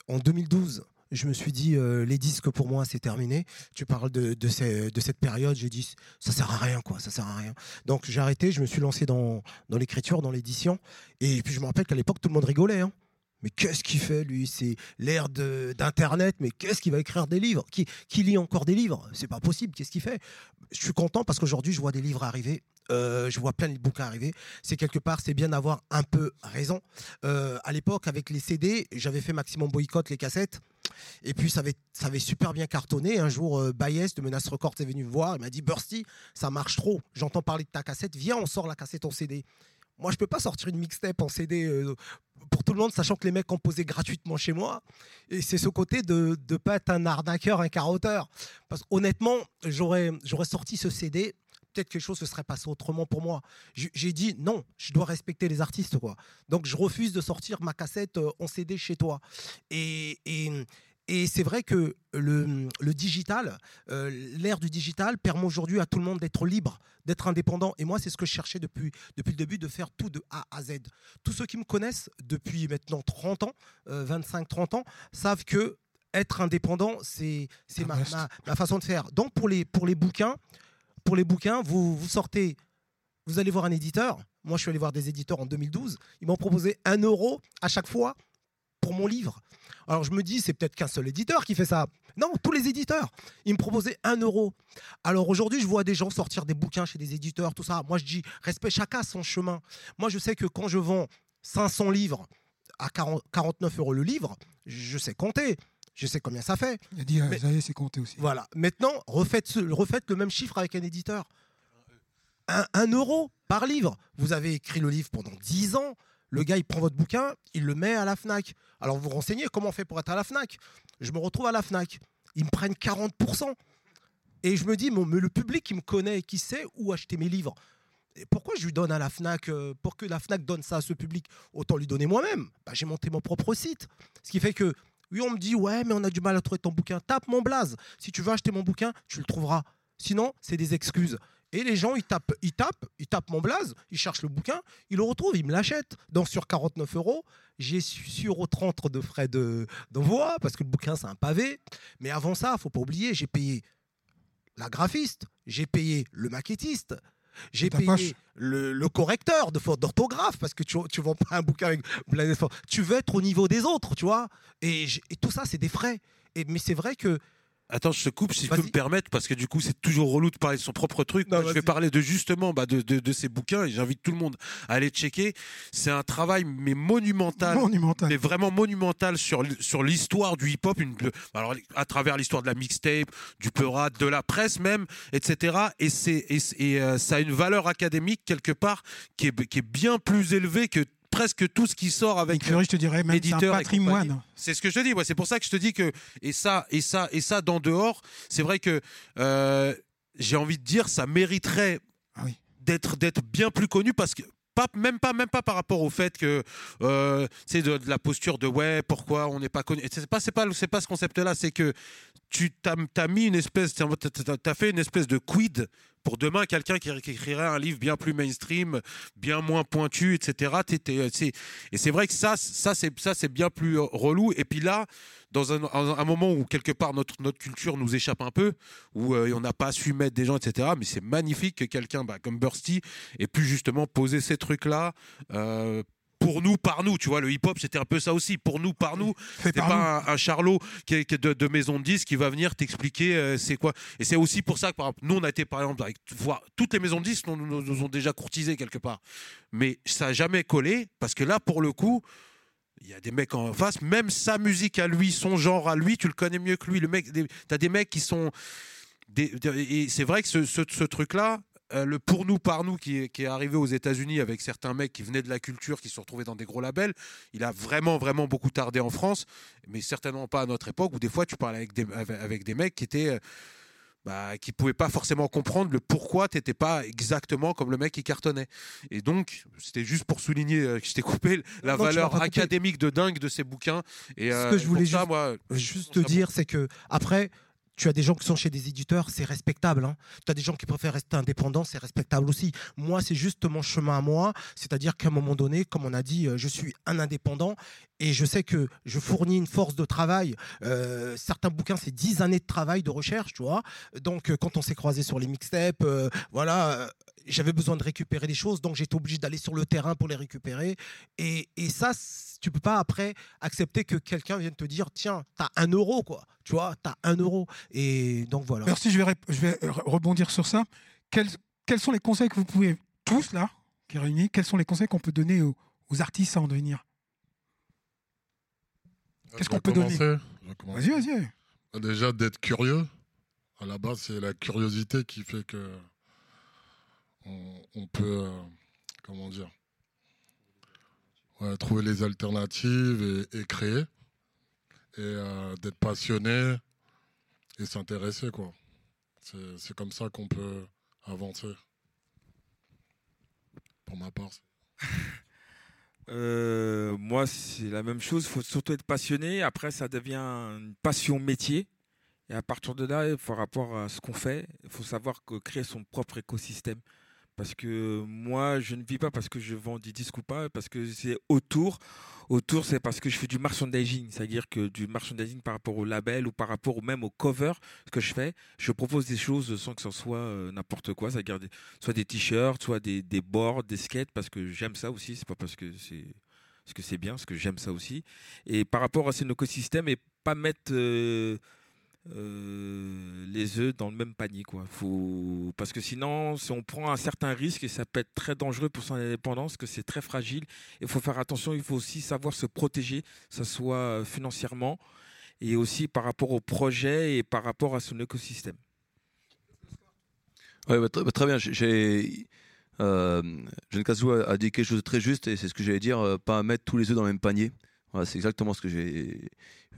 en 2012, je me suis dit, euh, les disques pour moi, c'est terminé. Tu parles de, de, cette période, j'ai dit, ça sert à rien, quoi, ça sert à rien. Donc j'ai arrêté, je me suis lancé dans, dans l'écriture, dans l'édition. Et puis je me rappelle qu'à l'époque, tout le monde rigolait. hein. Mais qu'est-ce qu'il fait, lui? C'est l'ère d'Internet, mais qu'est-ce qu'il va écrire des livres? Qui, qui lit encore des livres? C'est pas possible, qu'est-ce qu'il fait? Je suis content parce qu'aujourd'hui, je vois des livres arriver. euh, je vois plein de bouquins arriver. C'est quelque part, c'est bien d'avoir un peu raison. Euh, à l'époque, avec les CD, j'avais fait maximum boycott les cassettes. Et puis, ça avait, ça avait super bien cartonné. Un jour, euh, Baez de Menace Records est venu me voir. Il m'a dit Bursty, ça marche trop. J'entends parler de ta cassette. Viens, on sort la cassette en CD. Moi, je peux pas sortir une mixtape en CD euh, pour tout le monde, sachant que les mecs composaient gratuitement chez moi. Et c'est ce côté de ne pas être un arnaqueur, un carotteur. Parce qu'honnêtement, j'aurais j'aurais sorti ce CD. Peut-être quelque chose se serait passé autrement pour moi. J'ai dit non, je dois respecter les artistes. quoi. Donc je refuse de sortir ma cassette euh, en CD chez toi. Et, et, et c'est vrai que le, le digital, euh, l'ère du digital permet aujourd'hui à tout le monde d'être libre, d'être indépendant. Et moi, c'est ce que je cherchais depuis, depuis le début, de faire tout de A à Z. Tous ceux qui me connaissent depuis maintenant 30 ans, 25-30 ans, savent que être indépendant, c'est ma, ma- ma façon de faire. Donc pour les, pour les bouquins, pour les bouquins, vous, vous sortez, vous allez voir un éditeur. Moi, je suis allé voir des éditeurs en 2012. Ils m'ont proposé un euro à chaque fois pour mon livre. Alors je me dis, c'est peut-être qu'un seul éditeur qui fait ça. Non, tous les éditeurs. Ils me proposaient un euro. Alors aujourd'hui, je vois des gens sortir des bouquins chez des éditeurs, tout ça. Moi, je dis, respect chacun son chemin. Moi, je sais que quand je vends 500 livres à 40 49 euros le livre, je sais compter. Je sais combien ça fait. Il a dit, euh, Mais- ça y est, c'est compté aussi. Voilà. Maintenant, refaites, ce- refaites le même chiffre avec un éditeur. Un, un euro par livre. Vous avez écrit le livre pendant 10 ans. Le gars, il prend votre bouquin, il le met à la FNAC. Alors, vous vous renseignez comment on fait pour être à la FNAC. Je me retrouve à la FNAC. Ils me prennent 40%. Et je me dis, mais le public qui me connaît et qui sait où acheter mes livres, et pourquoi je lui donne à la FNAC euh, Pour que la FNAC donne ça à ce public, autant lui donner moi-même. Bah, J'ai monté mon propre site. Ce qui fait que, oui, on me dit, ouais, mais on a du mal à trouver ton bouquin. Tape mon blaze. Si tu veux acheter mon bouquin, tu le trouveras. Sinon, c'est des excuses. Et les gens, ils tapent, ils tapent, ils tapent mon blaze, ils cherchent le bouquin, ils le retrouvent, ils me l'achètent. Donc sur 49 euros, j'ai sur 30 de frais de d'envoi, parce que le bouquin, c'est un pavé. Mais avant ça, faut pas oublier, j'ai payé la graphiste, j'ai payé le maquettiste, j'ai payé poche. le, le correcteur de faute d'orthographe, parce que tu ne vends pas un bouquin avec plein de fautes. Tu veux être au niveau des autres, tu vois. Et, et tout ça, c'est des frais. Et, mais c'est vrai que Attends, je te coupe si je peux me permettre, parce que du coup, c'est toujours relou de parler de son propre truc. Non, Moi, je vais parler de justement bah, de, de, de ces bouquins et j'invite tout le monde à aller checker. C'est un travail mais monumental, Monumental. mais vraiment monumental sur, sur l'histoire du hip-hop, une- alors à travers l'histoire de la mixtape, du peurat, de la presse même, etc. Et, c'est, et, et, euh, ça a une valeur académique quelque part qui est, qui est bien plus élevée que presque tout ce qui sort avec Fury, je te dirais même c'est un patrimoine. C'est ce que je te dis. ouais. C'est pour ça que je te dis que et ça et ça et ça dans dehors, c'est vrai que euh, j'ai envie de dire ça mériterait Ah oui. d'être d'être bien plus connu parce que pas, même pas même pas par rapport au fait que euh, c'est de, de la posture de ouais pourquoi on n'est pas connu c'est pas c'est pas c'est pas ce concept là c'est que tu t'as as mis une espèce t'as t'as fait une espèce de quid pour demain quelqu'un qui, écrirait un livre bien plus mainstream bien moins pointu etc c'est- et c'est vrai que ça ça c'est bien plus euh, relou et puis là dans un, moment où quelque part notre, culture nous échappe un peu, où euh, on n'a pas su mettre des gens, etc. Mais c'est magnifique que quelqu'un bah, comme Bursty ait pu justement poser ces trucs-là. euh, pour nous, par nous, tu vois, le hip-hop, c'était un peu ça aussi. Pour nous, par nous, c'était pas un, un charlot qui est, qui est de, de maison de disques qui va venir t'expliquer euh, c'est quoi. Et c'est aussi pour ça que, par exemple, nous, on a été, par exemple, avec voir toutes les maisons de disques nous, nous- nous ont déjà courtisés quelque part. Mais ça n'a jamais collé, parce que là, pour le coup, il y a des mecs en face, même sa musique à lui, son genre à lui, tu le connais mieux que lui. Le mec, des- t'as des mecs qui sont. Des, des- et c'est vrai que ce, ce- ce truc-là, euh, le pour nous, par nous, qui est, qui est arrivé aux États-Unis avec certains mecs qui venaient de la culture, qui se retrouvés dans des gros labels, il a vraiment, vraiment beaucoup tardé en France, mais certainement pas à notre époque où des fois tu parles avec des, avec, des mecs qui étaient. euh, bah, qui pouvaient pas forcément comprendre le pourquoi t'étais pas exactement comme le mec qui cartonnait. Et donc, c'était juste pour souligner euh, que je t'ai coupé la Non, valeur académique de dingue de ces bouquins. Et, Ce que je voulais ça, juste- moi, Juste te dire, c'est que après, tu as des gens qui sont chez des éditeurs, c'est respectable. hein. Tu as des gens qui préfèrent rester indépendants, c'est respectable aussi. Moi, c'est juste mon chemin à moi. C'est-à-dire qu'à un moment donné, comme on a dit, euh, je suis un indépendant et je sais que je fournis une force de travail. Euh, certains bouquins, c'est 10 années de travail, de recherche, tu vois. Donc, euh, quand on s'est croisé sur les mixtapes, euh, voilà. j'avais besoin de récupérer des choses, donc j'étais obligé d'aller sur le terrain pour les récupérer. Et, ça, tu peux pas après accepter que quelqu'un vienne te dire tiens, t'as un euro, quoi. Tu vois, t'as un euro. Et donc voilà. Merci, je vais, rebondir sur ça. Quels, quels sont les conseils que vous pouvez, tous là, qui réunis, quels sont les conseils qu'on peut donner aux, aux artistes à en devenir? Qu'est-ce qu'on peut donner commencer. Commencer. Vas-y, vas-y. Bah, Déjà d'être curieux. À la base, c'est la curiosité qui fait que on, on peut, euh, comment dire, ouais, trouver les alternatives et, et créer. Et euh, d'être passionné et s'intéresser, quoi. C'est comme ça qu'on peut avancer. Pour ma part. Euh, moi, c'est la même chose. Il faut surtout être passionné. Après, ça devient une passion métier. Et à partir de là, par rapport à ce qu'on fait, il faut savoir que créer son propre écosystème. Parce que moi, je ne vis pas parce que je vends des disques ou pas, parce que c'est autour. Autour, c'est parce que je fais du merchandising, c'est-à-dire que du merchandising par rapport au label ou par rapport même au cover, ce que je fais, je propose des choses sans que ce soit euh, n'importe quoi, c'est-à-dire soit des t-shirts, soit des, des boards, des skates, parce que j'aime ça aussi, c'est pas parce que c'est parce que c'est bien, parce que j'aime ça aussi. Et par rapport à cet écosystème, et pas mettre euh, euh, les œufs dans le même panier, quoi. Faut... Parce que sinon, si on prend un certain risque, et ça peut être très dangereux pour son indépendance, que c'est très fragile, il faut faire attention, il faut aussi savoir se protéger, que ce soit euh, financièrement, et aussi par rapport au projet et par rapport à son écosystème. Ouais, bah, très, bah, très bien. J'ai-. Euh, Jeanne Cazou a, a dit quelque chose de très juste et c'est ce que j'allais dire, euh, pas mettre tous les œufs dans le même panier. Voilà, c'est exactement ce que j'ai.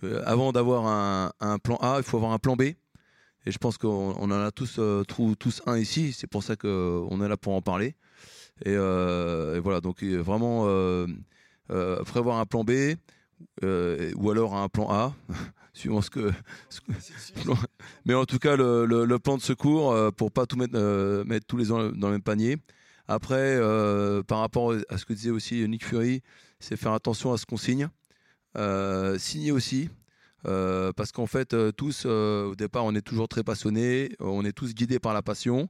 Euh, avant d'avoir un, un plan A, il faut avoir un plan B. Et je pense qu'on on en a tous, euh, trou- tous un ici. C'est pour ça qu'on est là pour en parler. Et, euh, et voilà, donc euh, vraiment euh, euh, prévoir un plan B euh, ou alors un plan A, suivant ce que. ce que- mais en tout cas, le, le- le plan de secours euh, pour pas tout mettre, euh, mettre tous les œufs dans le même panier. Après, euh, par rapport à ce que disait aussi Nick Fury, c'est faire attention à ce qu'on signe. Euh, signer aussi. euh, parce qu'en fait, euh, tous, au départ, on est toujours très passionnés, on est tous guidés par la passion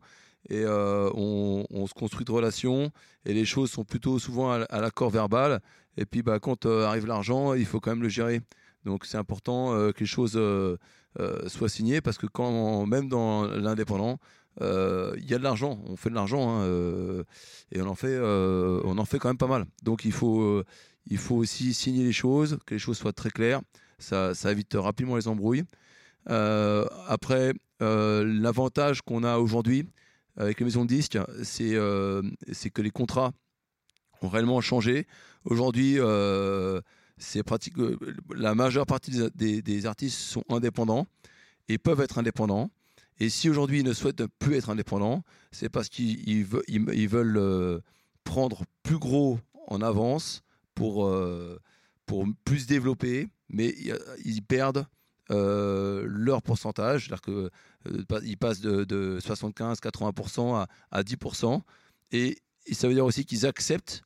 et on, se construit de relations et les choses sont plutôt souvent à, l'accord verbal. Et puis, bah, quand arrive l'argent, il faut quand même le gérer. Donc c'est important que les choses soient signées parce que quand même dans l'indépendant, il y a de l'argent, on fait de l'argent hein, et on en fait, on en fait quand même pas mal. Donc il faut, il faut aussi signer les choses, que les choses soient très claires. Ça, évite rapidement les embrouilles. Euh, après, euh, l'avantage qu'on a aujourd'hui avec les maisons de disques, c'est euh, que les contrats ont réellement changé. Aujourd'hui, euh, euh, La majeure partie des, artistes sont indépendants et peuvent être indépendants. Et si aujourd'hui ils ne souhaitent plus être indépendants, c'est parce qu'ils ils ve- ils- ils veulent euh, prendre plus gros en avance pour, euh, pour plus développer, mais ils perdent euh, leur pourcentage, c'est-à-dire que euh, passent de, de 75-80% à, à 10%, et, ça veut dire aussi qu'ils acceptent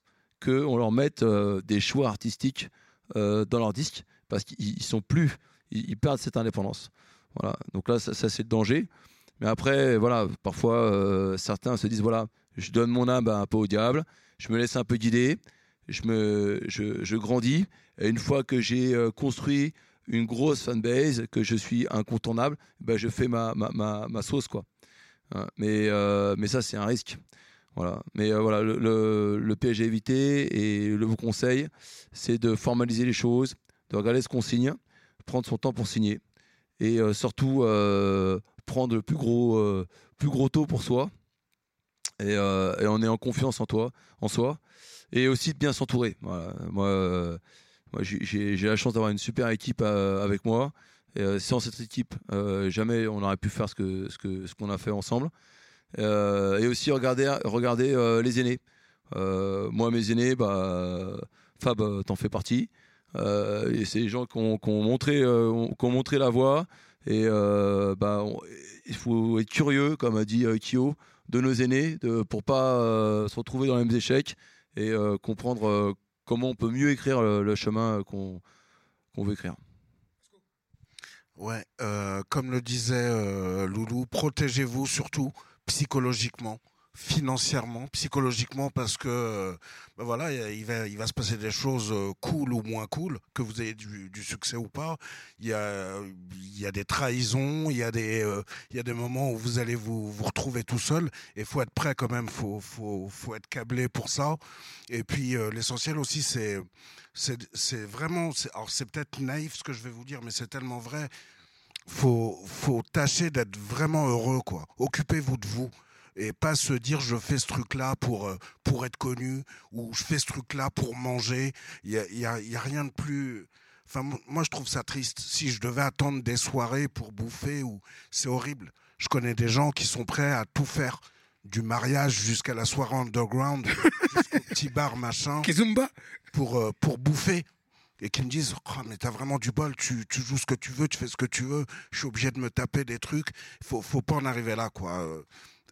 qu'on leur mette euh, des choix artistiques dans leur disque, parce qu'ils ils sont plus, ils, perdent cette indépendance. Voilà. Donc là, ça, c'est le danger. Mais après, voilà, parfois certains se disent voilà, je donne mon âme un peu au diable, je me laisse un peu guider, je me, je, je grandis. Et une fois que j'ai euh, construit une grosse fanbase, que je suis incontournable, ben je fais ma, ma, ma, ma sauce quoi. Hein, mais, euh, mais ça, c'est un risque. Voilà. Mais euh, voilà, le, le, le PSG à éviter et le vous conseil, c'est de formaliser les choses, de regarder ce qu'on signe, prendre son temps pour signer et surtout prendre le plus gros, plus gros taux pour soi et, et en ayant confiance en toi, en soi et aussi de bien s'entourer. Moi, euh, j'ai- la chance d'avoir une super équipe euh, avec moi. Euh, sans cette équipe, jamais on aurait pu faire ce que ce que ce qu'on a fait ensemble. Et aussi regarder regarder les aînés. Moi, mes aînés, bah, Fab, t'en fais partie. Et c'est les gens qui ont, montré, ont- qui ont montré la voie. Et bah, il faut être curieux, comme a dit Kyo, de nos aînés, de, pour pas se retrouver dans les mêmes échecs et euh, comprendre euh, comment on peut mieux écrire le, chemin qu'on qu'on veut écrire. Ouais, euh, comme le disait euh, Loulou, protégez-vous surtout psychologiquement, financièrement, psychologiquement, parce que euh, ben voilà, il va, il va se passer des choses euh, cool ou moins cool, que vous ayez du, succès ou pas. Il y a, il y a des trahisons, il y a des, euh, il y a des moments où vous allez vous, vous retrouver tout seul. Et faut être prêt quand même, faut, faut, faut être câblé pour ça. Et puis l'essentiel aussi, c'est, c'est, c'est vraiment, alors c'est peut-être naïf ce que je vais vous dire, mais c'est tellement vrai faut, faut tâcher d'être vraiment heureux, quoi. Occupez-vous de vous. Et pas se dire je fais ce truc-là pour, euh, pour être connu ou je fais ce truc-là pour manger. Il n'y a, y a- y a rien de plus. Enfin, mo- moi, je trouve ça triste. Si je devais attendre des soirées pour bouffer, ou c'est horrible. Je connais des gens qui sont prêts à tout faire. Du mariage jusqu'à la soirée underground, jusqu'au petit bar machin, Kizumba pour, euh, pour bouffer et qui me disent oh, mais t'as vraiment du bol tu, tu joues ce que tu veux tu fais ce que tu veux je suis obligé de me taper des trucs faut faut pas en arriver là quoi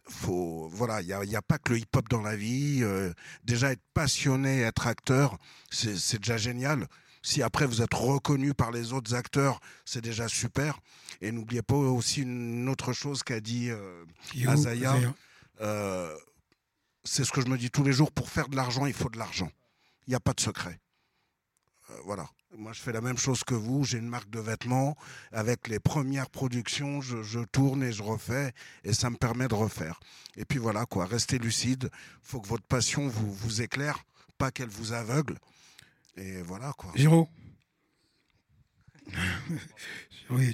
faut voilà il y a, y a pas que le hip hop dans la vie euh, déjà être passionné être acteur c'est c'est déjà génial. Si après vous êtes reconnu par les autres acteurs c'est déjà super. Et n'oubliez pas aussi une autre chose qu'a dit euh, Azaya. euh, c'est ce que je me dis tous les jours pour faire de l'argent il faut de l'argent. Il n'y a pas de secret euh, voilà. Moi, je fais la même chose que vous. J'ai une marque de vêtements. Avec les premières productions, je, je tourne et je refais. Et ça me permet de refaire. Et puis voilà, quoi. Restez lucide. faut que votre passion vous, vous éclaire, pas qu'elle vous aveugle. Et voilà, quoi. Giro Oui,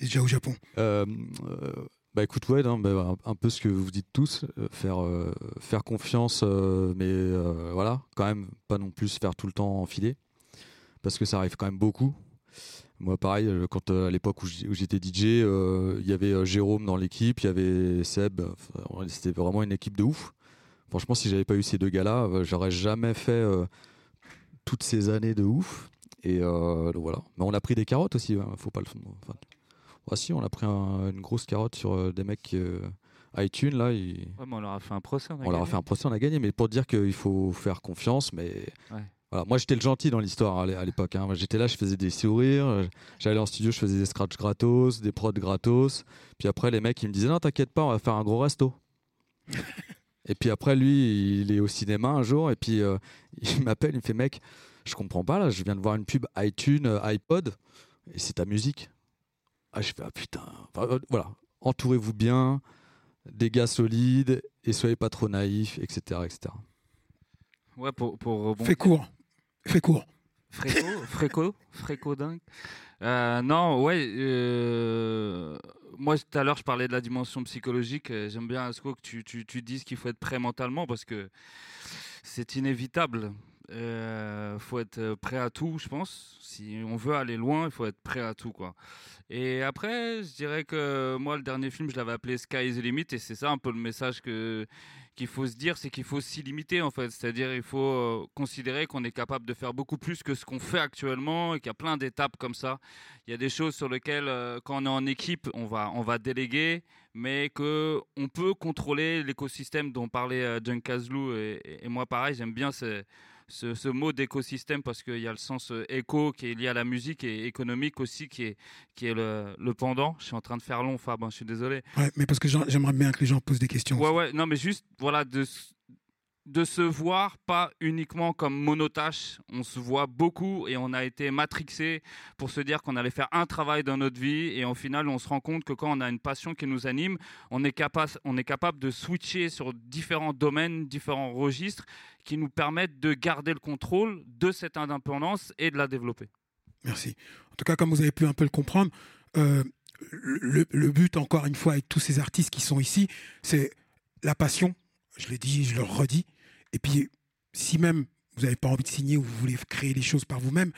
déjà au Japon. Euh, euh, bah écoute, ouais, non, bah, un, peu ce que vous dites tous, euh, faire, euh, faire confiance, euh, mais euh, voilà, quand même, pas non plus faire tout le temps enfiler, parce que ça arrive quand même beaucoup. Moi, pareil, euh, quand euh, à l'époque où j'étais DJ, euh, il y avait Jérôme dans l'équipe, il y avait Seb, enfin, c'était vraiment une équipe de ouf. Franchement, si j'avais pas eu ces deux gars-là, j'aurais jamais fait euh, toutes ces années de ouf. Et euh, donc voilà. Mais on a pris des carottes aussi, hein, faut pas le. enfin, ah si, on a pris un- une grosse carotte sur des mecs iTunes là. Ouais, mais on leur a fait un procès. on leur a fait un procès, on a gagné. Mais pour dire qu'il faut faire confiance, mais Ouais. Voilà. Moi j'étais le gentil dans l'histoire à l'é- à l'époque. hein. J'étais là, je faisais des sourires. euh, J'allais en studio, je faisais des scratchs gratos, des prods gratos. Puis après les mecs ils me disaient non t'inquiète pas, on va faire un gros resto. et puis après lui il est au cinéma un jour et puis euh, il m'appelle, il me fait mec Je comprends pas là. Je viens de voir une pub iTunes, euh, iPod, et c'est ta musique. Ah, je fais ah putain. Enfin, euh, voilà. Entourez-vous bien, des gars solides et soyez pas trop naïfs, etc., etc. Ouais, pour, pour rebondir. Fais court. Court. Fréco, fréco, fréco dingue. Euh, non, ouais. euh, moi, tout à l'heure, je parlais de la dimension psychologique. Euh, J'aime bien, Asko, que tu, tu, tu dises qu'il faut être prêt mentalement parce que c'est inévitable. Il faut être prêt à tout, je pense. Si on veut aller loin, il faut être prêt à tout. Et après, je dirais que moi, le dernier film, je l'avais appelé Sky is the Limit, et c'est ça un peu le message que qu'il faut se dire, c'est qu'il faut s'y limiter en fait. C'est-à-dire, il faut euh, considérer qu'on est capable de faire beaucoup plus que ce qu'on fait actuellement, et qu'il y a plein d'étapes comme ça. Il y a des choses sur lesquelles, euh, quand on est en équipe, on va on va déléguer, mais que on peut contrôler l'écosystème dont parlait euh, John Kazlou et, et moi pareil, j'aime bien ce, ce, ce mot d'écosystème parce qu'il y a le sens euh, éco qui est lié à la musique et économique aussi qui est, qui est le, le pendant. Je suis en train de faire long, Fab, hein, je suis désolé. Ouais, mais parce que j'aimerais bien que les gens posent des questions. Ouais, ouais, non, mais juste, voilà, de, de se voir pas uniquement comme monotache. On se voit beaucoup et on a été matrixé pour se dire qu'on allait faire un travail dans notre vie et au final, on se rend compte que quand on a une passion qui nous anime, on est, capable, on est capable de switcher sur différents domaines, différents registres qui nous permettent de garder le contrôle de cette indépendance et de la développer. Merci. En tout cas, comme vous avez pu un peu le comprendre, euh, le, le but, encore une fois, avec tous ces artistes qui sont ici, c'est la passion. Je l'ai dit, je le redis. Et puis, si même vous n'avez pas envie de signer ou vous voulez créer les choses par vous-même,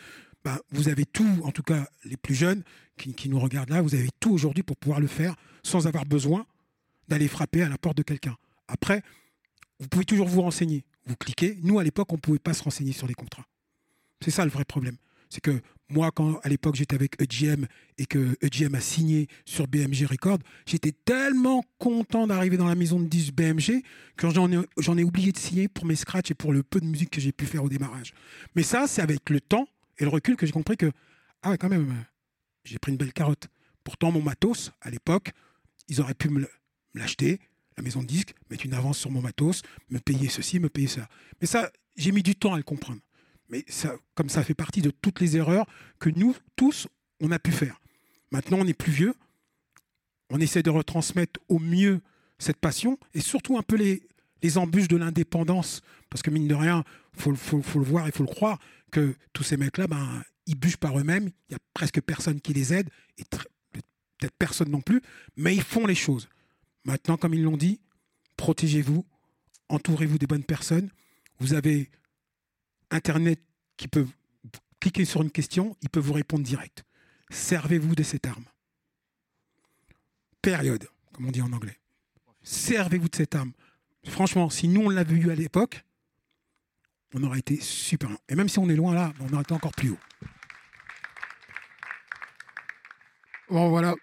ben, vous avez tout, en tout cas les plus jeunes qui, qui nous regardent là, vous avez tout aujourd'hui pour pouvoir le faire sans avoir besoin d'aller frapper à la porte de quelqu'un. Après, vous pouvez toujours vous renseigner. Vous cliquez. Nous, à l'époque, on ne pouvait pas se renseigner sur les contrats. C'est ça le vrai problème. C'est que moi, quand à l'époque j'étais avec EGM et que EGM a signé sur BMG Records, j'étais tellement content d'arriver dans la maison de 10 BMG que j'en ai, oublié de signer pour mes scratchs et pour le peu de musique que j'ai pu faire au démarrage. Mais ça, c'est avec le temps et le recul que j'ai compris que, ah ouais, quand même, j'ai pris une belle carotte. Pourtant, mon matos, à l'époque, ils auraient pu me l'acheter, la maison de disques, mettre une avance sur mon matos, me payer ceci, me payer ça. Mais ça, j'ai mis du temps à le comprendre. Mais ça, comme ça fait partie de toutes les erreurs que nous, tous, on a pu faire. Maintenant, on est plus vieux. On essaie de retransmettre au mieux cette passion et surtout un peu les, embûches de l'indépendance. Parce que mine de rien, il faut, le voir et il faut le croire que tous ces mecs-là, ben, ils bûchent par eux-mêmes. Il n'y a presque personne qui les aide et tr- peut-être personne non plus. Mais ils font les choses. Maintenant, comme ils l'ont dit, protégez-vous, entourez-vous des bonnes personnes. Vous avez Internet qui peut cliquer sur une question, il peut vous répondre direct. Servez-vous de cette arme. Période, comme on dit en anglais. Servez-vous de cette arme. Franchement, si nous on l'avait eu à l'époque, on aurait été super. Et même si on est loin là, on aurait été encore plus haut. Bon voilà.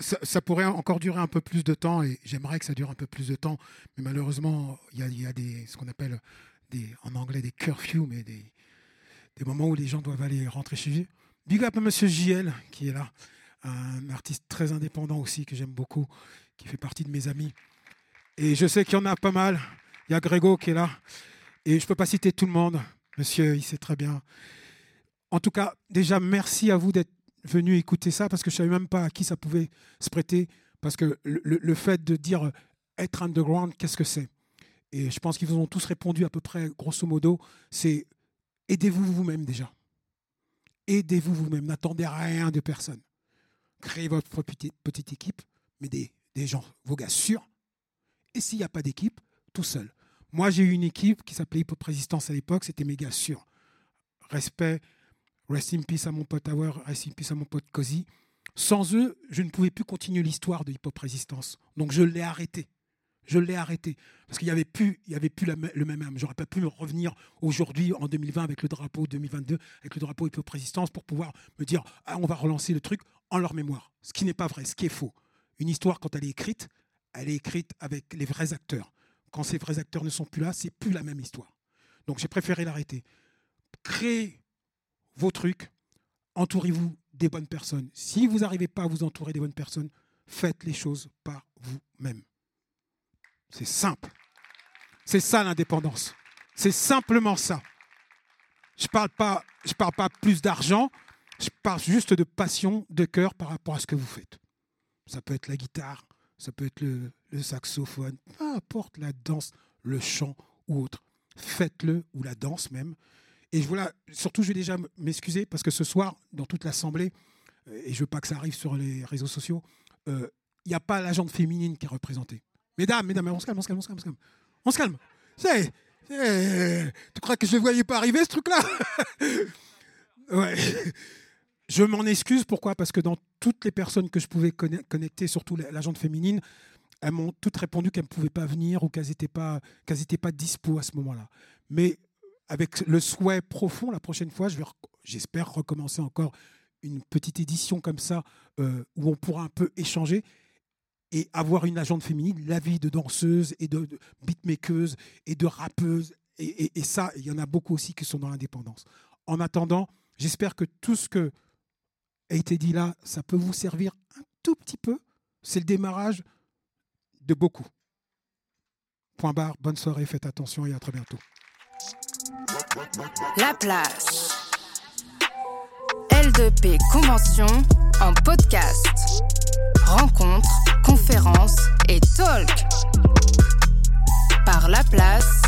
Ça, pourrait encore durer un peu plus de temps et j'aimerais que ça dure un peu plus de temps, mais malheureusement, il y a, il y a des, ce qu'on appelle en anglais des curfews, mais des, des moments où les gens doivent aller rentrer chez eux. Big up à Monsieur JL qui est là, un artiste très indépendant aussi que j'aime beaucoup, qui fait partie de mes amis. Et je sais qu'il y en a pas mal. Il y a Grégo qui est là. Et je ne peux pas citer tout le monde. Monsieur, il sait très bien. En tout cas, déjà, merci à vous d'être venu écouter ça parce que je ne savais même pas à qui ça pouvait se prêter. Parce que le fait de dire euh, être underground, qu'est-ce que c'est? Et je pense qu'ils vous ont tous répondu à peu près, grosso modo, c'est aidez-vous vous-même déjà. Aidez-vous vous-même. N'attendez rien de personne. Créez votre petite, équipe, mais des, gens, vos gars sûrs. Et s'il n'y a pas d'équipe, tout seul. Moi, j'ai eu une équipe qui s'appelait Hip Hop Résistance à l'époque, c'était mes gars sûrs. Respect, rest in peace à mon pote Tower, rest in peace à mon pote Cozy. Sans eux, je ne pouvais plus continuer l'histoire de Hip Hop Résistance. Donc je l'ai arrêté. Je l'ai arrêté. Parce qu'il n'y avait plus, il avait plus le même âme. J'aurais pas pu revenir aujourd'hui, en 2020, avec le drapeau 2022, avec le drapeau Hop Résistance, pour pouvoir me dire ah, on va relancer le truc en leur mémoire. Ce qui n'est pas vrai, ce qui est faux. Une histoire, quand elle est écrite, elle est écrite avec les vrais acteurs. Quand ces vrais acteurs ne sont plus là, c'est plus la même histoire. Donc j'ai préféré l'arrêter. Créez vos trucs, entourez-vous des bonnes personnes. Si vous n'arrivez pas à vous entourer des bonnes personnes, faites les choses par vous-même. C'est simple. C'est ça l'indépendance. C'est simplement ça. Je parle pas, parle pas plus d'argent. Je parle juste de passion, de cœur par rapport à ce que vous faites. Ça peut être la guitare, ça peut être le, saxophone, peu importe la danse, le chant ou autre. Faites-le ou la danse même. Et voilà, surtout, je vais déjà m'excuser parce que ce soir, dans toute l'assemblée, et je veux pas que ça arrive sur les réseaux sociaux, euh, il n'y a pas l'agente féminine qui est représentée. Mesdames, mesdames, on se calme, on se calme, on se calme, on se calme. On se calme. Tu crois que je ne voyais pas arriver ce truc-là? Ouais. Je m'en excuse. Pourquoi? Parce que dans toutes les personnes que je pouvais conne- connecter, surtout la- l'agente féminine, elles m'ont toutes répondu qu'elles ne pouvaient pas venir ou qu'elles n'étaient pas, qu'elles étaient pas dispo à ce moment-là. Mais avec le souhait profond, la prochaine fois, je vais, j'espère recommencer encore une petite édition comme ça euh, où on pourra un peu échanger et avoir une agente féminine, la vie de danseuse et de, de beatmakeuse et de rappeuse. Et, ça, il y en a beaucoup aussi qui sont dans l'indépendance. En attendant, j'espère que tout ce que a été dit là, ça peut vous servir un tout petit peu. C'est le démarrage de beaucoup. Point barre, bonne soirée, faites attention et à très bientôt. La place. L2P Convention en podcast. Rencontres, conférences et talk. Par La Place